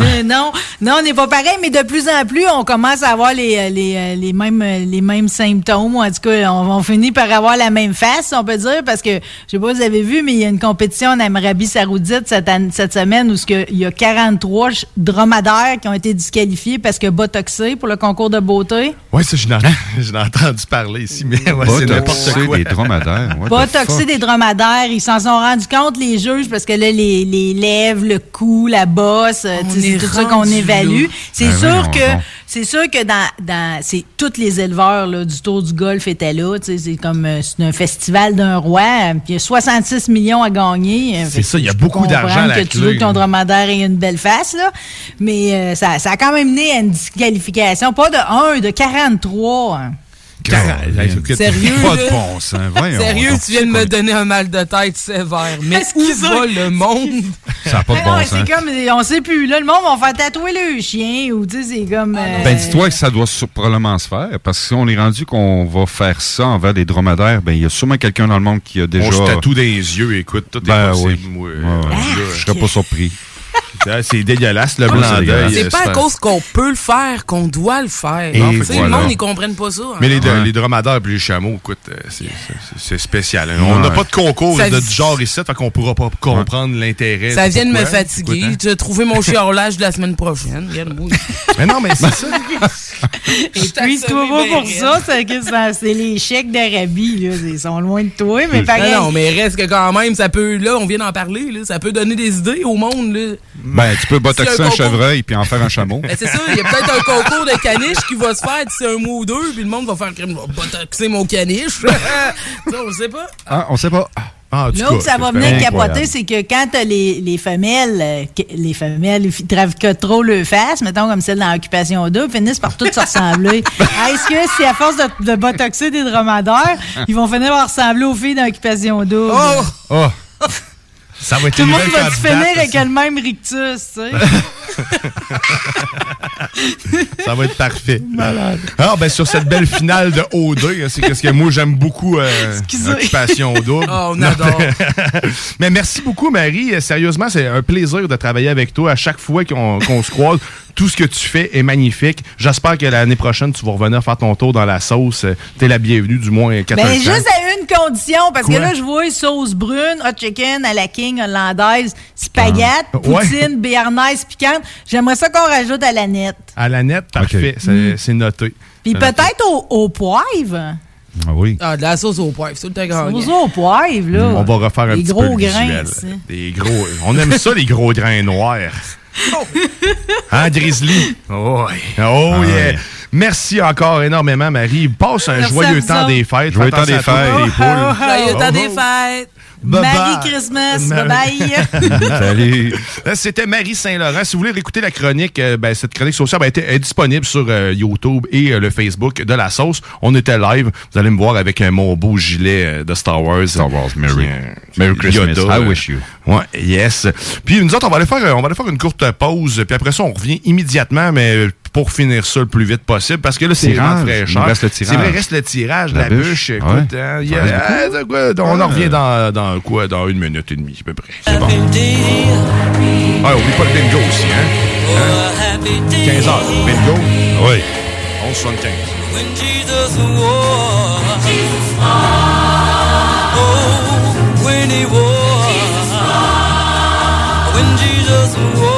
Euh, non, non, on n'est pas pareil, mais de plus en plus, on commence à avoir les, euh, les, les mêmes, les mêmes symptômes. En tout cas, on, on finit par avoir la même face, on peut dire, parce que, je sais pas si vous avez vu, mais il y a une compétition en Arabie Saoudite cette, cette semaine où il y a 43 ch- dromadaires qui ont été disqualifiés parce que botoxés pour le concours de beauté. Oui, ça, je l'ai entendu parler ici, mais ouais, c'est n'importe quoi. des dromadaires. what fuck? des dromadaires, ils s'en sont rendus compte, les juges, parce que là, les, les lèvres, le cou, la bosse, euh, c'est tout ça qu'on évalue. là. C'est Ben sûr que c'est sûr que dans, dans c'est tous les éleveurs là, du Tour du Golfe étaient là. tu sais, C'est comme euh, c'est un festival d'un roi. euh, Puis il y a 66 millions à gagner. C'est ça, il y a beaucoup d'argent à comprendre la que tu veux que ton là. dromadaire ait une belle face, là. Mais euh, ça, ça a quand même mené à une disqualification. Pas de 1, de 43. hein. Sérieux, Pas là? de bon sens. Voyons Sérieux, donc. tu viens de me donner un mal de tête sévère. Mais où Excusez. va le monde? Ça n'a pas de Ah bon sens. c'est comme, on sait plus. Là, le monde va faire tatouer le chien ou, tu sais, c'est comme. euh, Ben, dis-toi que ça doit probablement se faire, parce que si on est rendu qu'on va faire ça envers des dromadaires, ben, il y a sûrement quelqu'un dans le monde qui a déjà... On se tatoue les yeux, écoute, tout Ben est possible. oui. Ouais, ouais. Je serais pas surpris. C'est- dégueulasse, le blanc c'est d'œil. dégueulasse. C'est pas à cause qu'on peut le faire qu'on doit le faire. Le monde, ils comprennent pas ça. hein. Mais les, Ouais. les dromadaires et les chameaux, écoute, euh, c'est- spécial. hein. On n'a pas de concours Ça- de, du genre ici, fait qu'on pourra pas comprendre l'intérêt. Ça vient de me fatiguer. Écoute, hein. Tu as trouvé mon chiolage de la semaine prochaine. Regarde-moi. Mais non, mais c'est ça. Et puis, toi pas pour ça, c'est que ça- c'est les chèques d'Arabie. Ils sont loin de toi, mais pareil. Non, non, mais reste que quand même, ça peut, là, on vient d'en parler, là, ça peut donner des idées au monde, là. Ben, tu peux botoxer un chevreuil puis en faire un chameau. Ben, c'est ça, il y a peut-être un concours de caniche qui va se faire d'ici un mois ou deux, puis le monde va faire je vais botoxer mon caniche. ça, on sait pas. Ah, on sait pas. Ah, où cas, ça va c'est venir capoter, c'est que quand t'as les, les femelles, euh, les femelles ils trafiquent trop le face, mettons comme celle dans l'occupation 2, finissent par toutes se ressembler. Est-ce que si à force de, de botoxer des dromadaires, ils vont finir par ressembler aux filles d'occupation 2? Oh! Oh! Ça va être Tout le monde va finir avec le même rictus, tu sais. Ça va être parfait. Malade. Alors, ben, sur cette belle finale de O2, hein, c'est ce que moi, j'aime beaucoup euh. Occupation Double. Oh, on adore. Mais merci beaucoup, Marie. Sérieusement, c'est un plaisir de travailler avec toi à chaque fois qu'on qu'on se croise. Tout ce que tu fais est magnifique. J'espère que l'année prochaine, tu vas revenir faire ton tour dans la sauce. Euh, T'es la bienvenue, du moins, 4 Ben, juste à une condition, parce Quoi? que là, je vois sauce brune, hot chicken à la king hollandaise, spaghette, Ah. Ouais. poutine, béarnaise piquante. J'aimerais ça qu'on rajoute à la nette. À la nette, parfait. C'est Mm. c'est noté. Puis peut-être au, au poivre. Ah oui. Ah, de la sauce au poivre, c'est tout le gagnant. Sauce au poivre, là. On va refaire un Des petit gros peu grains. Des gros. On aime ça, les gros grains noirs. Hein, Grizzly? Oh, ouais. oh Ah yeah. ouais. Merci encore énormément, Marie. Passe un Merci joyeux temps des fêtes. Joyeux temps des fêtes. Joyeux temps Oh, des oh. fêtes. Bye Merry bye. Christmas. Merry- Bye-bye. Salut. Là, C'était Marie Saint-Laurent. Si vous voulez réécouter la chronique, euh, ben, cette chronique sociale ben, était- est disponible sur euh, YouTube et euh, le Facebook de la sauce. On était live. Vous allez me voir avec euh, mon beau gilet euh, de Star Wars. Star Wars, Merry. Euh, Merry Christmas. Yoda, I euh, wish you. Ouais, yes. Puis nous autres, on va aller faire, euh, on va aller faire une courte pause. Puis après ça, on revient immédiatement, mais euh, pour finir ça le plus vite possible, parce que là, c'est vraiment fraîcheur. Il reste le C'est tirage. vrai, reste le tirage, la, La bûche. bûche. Écoute, Ouais. hein, y a- ah, c'est quoi, on en revient dans, dans quoi? Dans une minute et demie, à peu près. C'est bon. Ah, oublie pas le bingo aussi, hein? 15 heures. Bingo? Oui. 11,75. When Jesus wore,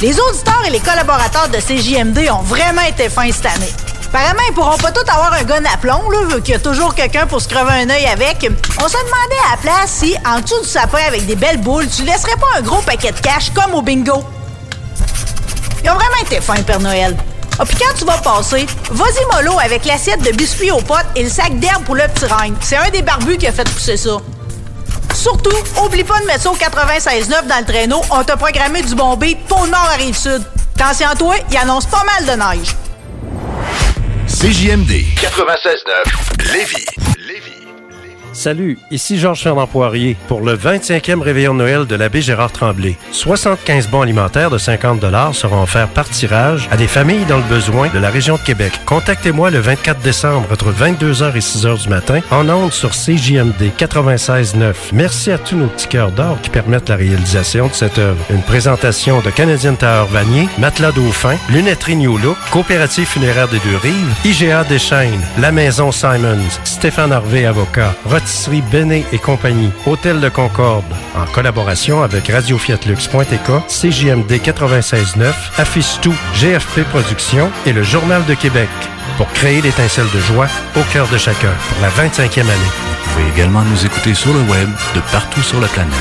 les auditeurs et les collaborateurs de CJMD ont vraiment été fins cette année. Apparemment, ils pourront pas tous avoir un gun à plomb, là, vu qu'il y a toujours quelqu'un pour se crever un œil avec. On se demandait à la place si, en dessous du sapin avec des belles boules, tu laisserais pas un gros paquet de cash comme au bingo. Ils ont vraiment été fins, Père Noël. Ah, puis quand tu vas passer, vas-y mollo avec l'assiette de biscuits aux potes et le sac d'herbe pour le petit règne. C'est un des barbus qui a fait pousser ça. Surtout, oublie pas de mettre ça au 96.9 dans le traîneau. On t'a programmé du bon beat pour le nord à Rive-Sud. Attention à toi, il annonce pas mal de neige. CJMD 96.9 Lévis. Salut, ici Georges Fernand Poirier pour le 25e réveillon de Noël de l'abbé Gérard Tremblay. 75 bons alimentaires de 50 seront offerts par tirage à des familles dans le besoin de la région de Québec. Contactez-moi le 24 décembre entre 22h et 6h du matin en ondes sur CJMD 96.9. Merci à tous nos petits cœurs d'or qui permettent la réalisation de cette œuvre. Une présentation de Canadian Tower Vanier, Matelas Dauphin, Lunetterie New Look, Coopérative funéraire des Deux-Rives, IGA Deschaines, La Maison Simons, Stéphane Harvey Avocat, Rotisserie Benet et compagnie, Hôtel de Concorde, en collaboration avec Radio Fiatlux.tk, CJMD 96.9, Affiche Tout, GFP Productions et le Journal de Québec pour créer l'étincelle de joie au cœur de chacun pour la 25e année. Vous pouvez également nous écouter sur le web de partout sur la planète.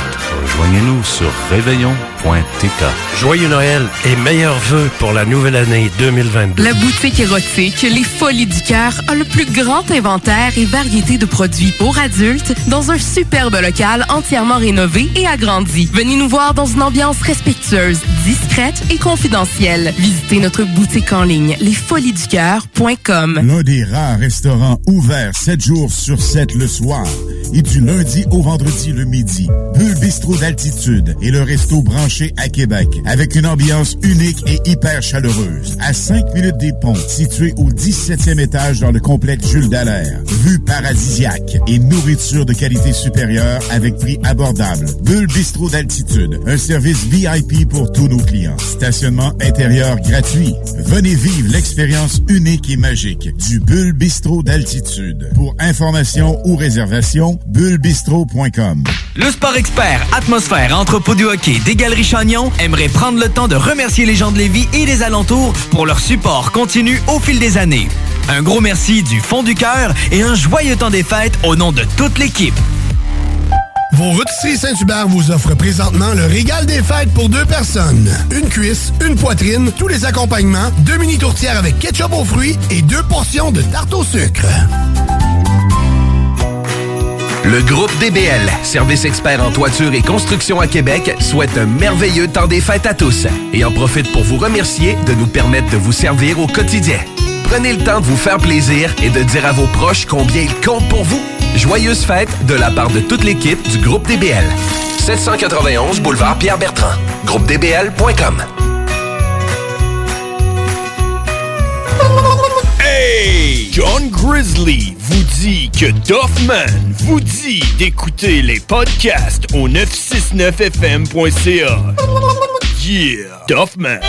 Rejoignez-nous sur réveillon.tk. Joyeux Noël et meilleurs vœux pour la nouvelle année 2022. La boutique érotique Les Folies du Cœur a le plus grand inventaire et variété de produits pour adultes dans un superbe local entièrement rénové et agrandi. Venez nous voir dans une ambiance respectueuse, discrète et confidentielle. Visitez notre boutique en ligne lesfoliesducoeur.com. L'un des rares restaurants ouverts 7 jours sur 7 le soir et du lundi au vendredi le midi. Bulle Bistrot d'altitude et le resto branché à Québec avec une ambiance unique et hyper chaleureuse. À 5 minutes des ponts, situé au 17e étage dans le complexe Jules Dallaire. Vue paradisiaque et nourriture de qualité supérieure avec prix abordable. Bulle Bistrot d'altitude, un service VIP pour tous nos clients. Stationnement intérieur gratuit. Venez vivre l'expérience unique et magique du Bulle Bistrot d'altitude. Pour information ou réservation, bullebistro.com. Le Sport Expert, Atmosphère, Entrepôt du hockey des Galeries Chagnon aimerait prendre le temps de remercier les gens de Lévis et des alentours pour leur support continu au fil des années. Un gros merci du fond du cœur et un joyeux temps des fêtes au nom de toute l'équipe. Vos rôtisseries Saint-Hubert vous offrent présentement le régal des fêtes pour deux personnes. Une cuisse, une poitrine, tous les accompagnements, deux mini tourtières avec ketchup aux fruits et deux portions de tarte au sucre. Le groupe DBL, service expert en toiture et construction à Québec, souhaite un merveilleux temps des fêtes à tous et en profite pour vous remercier de nous permettre de vous servir au quotidien. Prenez le temps de vous faire plaisir et de dire à vos proches combien ils comptent pour vous. Joyeuses fêtes de la part de toute l'équipe du groupe DBL. 791 boulevard Pierre-Bertrand. GroupeDBL.com. Hey! John Grizzly vous dit que Doffman vous dit d'écouter les podcasts au 969fm.ca. Yeah! Doffman.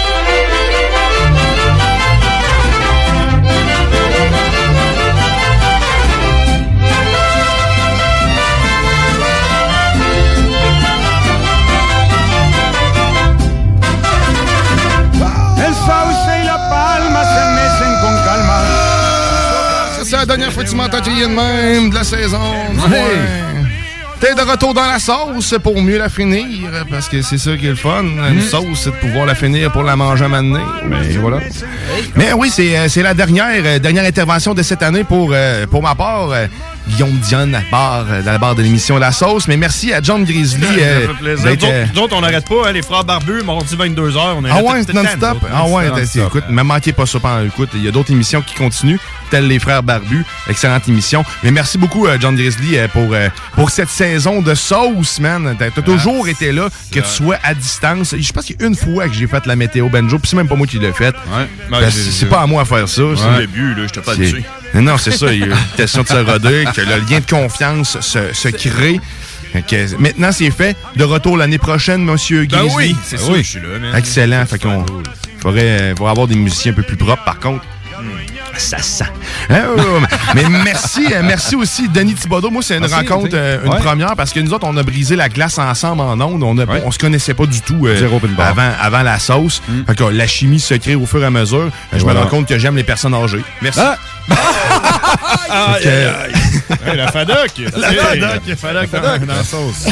Fois que tu m'entends crier de même de la saison. T'es de retour dans la sauce pour mieux la finir, parce que c'est ça qui est le fun. Une sauce, c'est de pouvoir la finir pour la manger à m'amener. Mais voilà. Mais oui, c'est euh, la dernière, euh, dernière intervention de cette année pour, euh, pour ma part. Guillaume Dion à la barre, euh, dans la barre de l'émission La Sauce. Mais merci à John Grizzly. Ça euh, fait plaisir. Nous euh, on n'arrête pas, hein, les frères barbus, mardi 22h. On est ah là ouais, non-stop. Ah ouais, écoute, ne manquez pas ça pendant écoute. Il y a d'autres émissions qui continuent, telles les frères barbus. Excellente émission. Mais merci beaucoup, John Grizzly, pour, pour cette saison de sauce, man. T'as toujours été là, que tu sois à distance. Je pense qu'il y a une fois que j'ai fait la météo banjo, puis c'est même pas moi qui l'ai fait. Ben, c'est pas à moi à faire ça. C'est le début, là, j'étais pas C'est- habitué. Non, c'est ça. Il y a une question de se roder, que le lien de confiance se, se crée. Maintenant, c'est fait. De retour l'année prochaine, Monsieur Ben Grizzly. oui, c'est Ben sûr, je suis là, man. Excellent. Fait qu'on faudrait, euh, avoir des musiciens un peu plus propres, par contre. Hmm. Ça sent. Hein, ouais, ouais, mais merci, euh, merci aussi, Denis Thibodeau. Moi, c'est une Merci, rencontre, euh, une Ouais. première, parce que nous autres, on a brisé la glace ensemble en ondes. On, a, on se connaissait pas du tout euh, avant, avant la sauce. Fait que la chimie se crée au fur et à mesure. Je me rends compte que j'aime les personnes âgées. Merci. Fait que- Hey, la FADOC. La FADOC, FADOC, La FADOC. dans la sauce.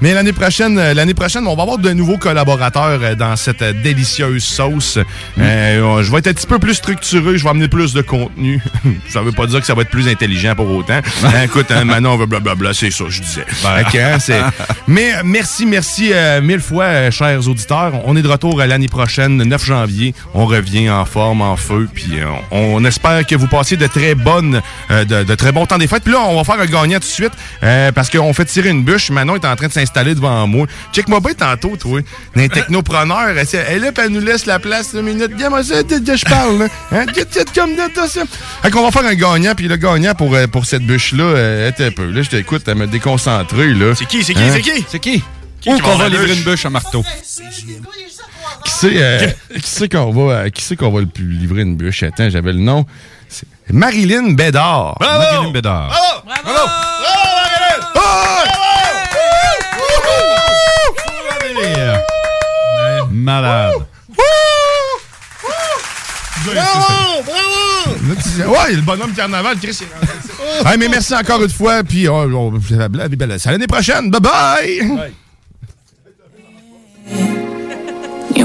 Mais l'année prochaine, euh, l'année prochaine, on va avoir de nouveaux collaborateurs euh, dans cette euh, délicieuse sauce. Euh, je vais être un petit peu plus structuré, je vais amener plus de contenu. ça veut pas dire que ça va être plus intelligent pour autant. Hein, écoute, hein, maintenant on va blablabla, c'est ça, je disais. Fait que, hein, Mais merci, merci euh, mille fois, euh, chers auditeurs. On est de retour l'année prochaine, le 9 janvier. On revient en forme, en feu, puis on, on espère que vous passiez de très bonnes, euh, de, de très bons temps des fêtes. Puis là, on va faire un gagnant tout de suite euh, parce qu'on fait tirer une bûche. Manon est en train de s'installer devant moi. Check-moi bien tantôt, toi. Un technopreneur, elle, elle est là, puis elle nous laisse la place une minute. Viens, moi, ça, de, de- je parle. Hein? Comme. Fait qu'on va faire un gagnant, puis le gagnant pour, euh, pour cette bûche-là, était un peu. Là, je t'écoute, elle me déconcentrer, là. C'est qui, c'est qui, c'est qui? C'est qui? Qui qui qu'on va livrer une bûche à marteau? Qui c'est euh, qui c'est qu'on va qui c'est qu'on va le plus livrer une bûche? Attends, j'avais le nom. Marilyn Bédard. Marilyn Bédard. Bravo! Bravo! Bravo! Malade. Bravo! Bravo! Là, tu- Ouais, le bonhomme carnaval, Chris. Hey, mais merci encore une fois, puis oh, on, c'est à l'année prochaine. Bye bye!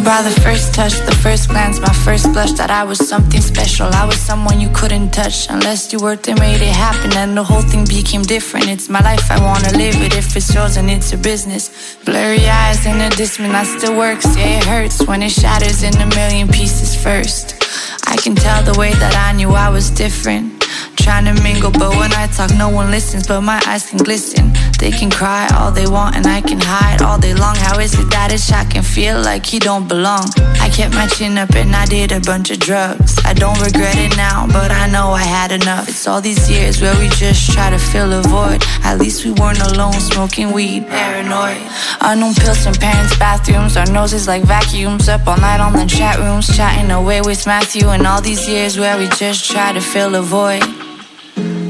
By the first touch, the first glance, my first blush that I was something special. I was someone you couldn't touch unless you worked and made it happen. And the whole thing became different. It's my life, I wanna live it. If it's yours and it's your business. Blurry eyes in the distance, that still works. Yeah, it hurts when it shatters in a million pieces first. I can tell the way that I knew I was different. Trying to mingle, but when I talk, no one listens. But my eyes can glisten. They can cry all they want, and I can hide all day long. How is it that it's can feel like he don't belong? I kept my chin up and I did a bunch of drugs. I don't regret it now, but I know I had enough. It's all these years where we just try to fill a void. At least we weren't alone, smoking weed, paranoid. Unknown pills from parents' bathrooms, our noses like vacuums. Up all night on the chat rooms, chatting away with Matthew. And all these years where we just try to fill a void.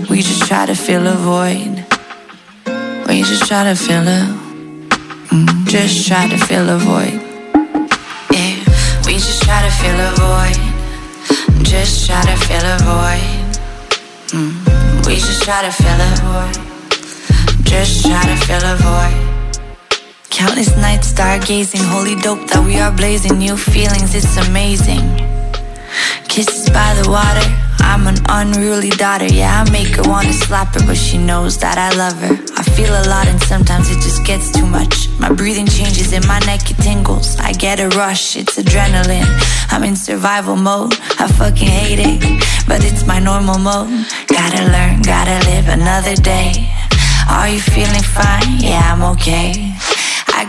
We just try to fill a void. We just try to fill a. mm, just try to fill a void. Yeah, we just try to fill a void. Just try to fill a void. Mm, we just try to fill a void. Just try to fill a void. Countless nights stargazing, holy dope that we are blazing. New feelings, it's amazing. Kisses by the water. I'm an unruly daughter. Yeah, I make her wanna slap her, but she knows that I love her. I feel a lot, and sometimes it just gets too much. My breathing changes and my neck, it tingles. I get a rush, it's adrenaline. I'm in survival mode. I fucking hate it, but it's my normal mode. Gotta learn, gotta live another day. Are you feeling fine? Yeah, I'm okay.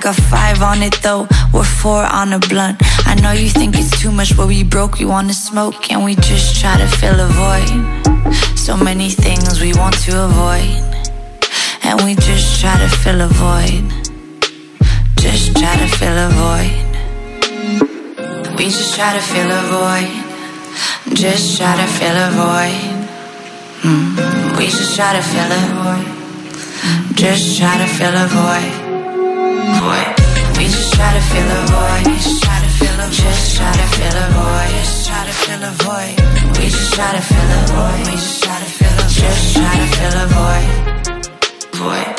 Got five on it though, we're four on a blunt. I know you think it's too much, but we broke, we wanna smoke, and we just try to fill a void. So many things we want to avoid, and we just try to fill a void. Just try to fill a void. We just try to fill a void. Just try to fill a void. Mm, We just try to fill a void. Just try to fill a void. Void. We just try to fill a void. We just try to fill a void. Just try to fill a void. Just try to fill a void. We just try to fill a void. We just try to fill a Just try to fill a void. Void.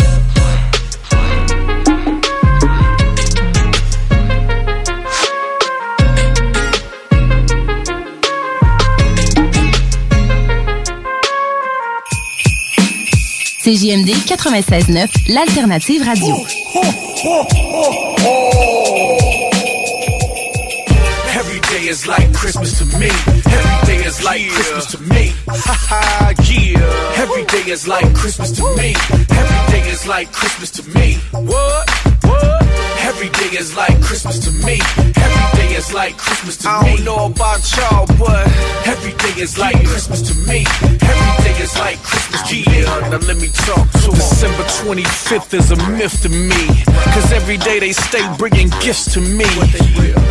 CJMD 96.9, l'alternative radio. Every day is like Christmas to me. Every day is like Christmas to me. Ha ha, yeah. Every day is like Christmas to me. Every day is like Christmas to me. What? What? Every day is like Christmas to me. Every day is like Christmas to me. I don't know about y'all, but every day is like Christmas to me. Every day is like Christmas to me. Now let me talk to 'em. December 25th is a myth to me. Cause every day they stay bringing gifts to me.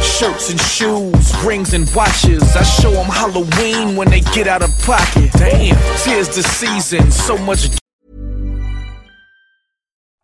Shirts and shoes, rings and watches. I show them Halloween when they get out of pocket. Damn, tis the season, so much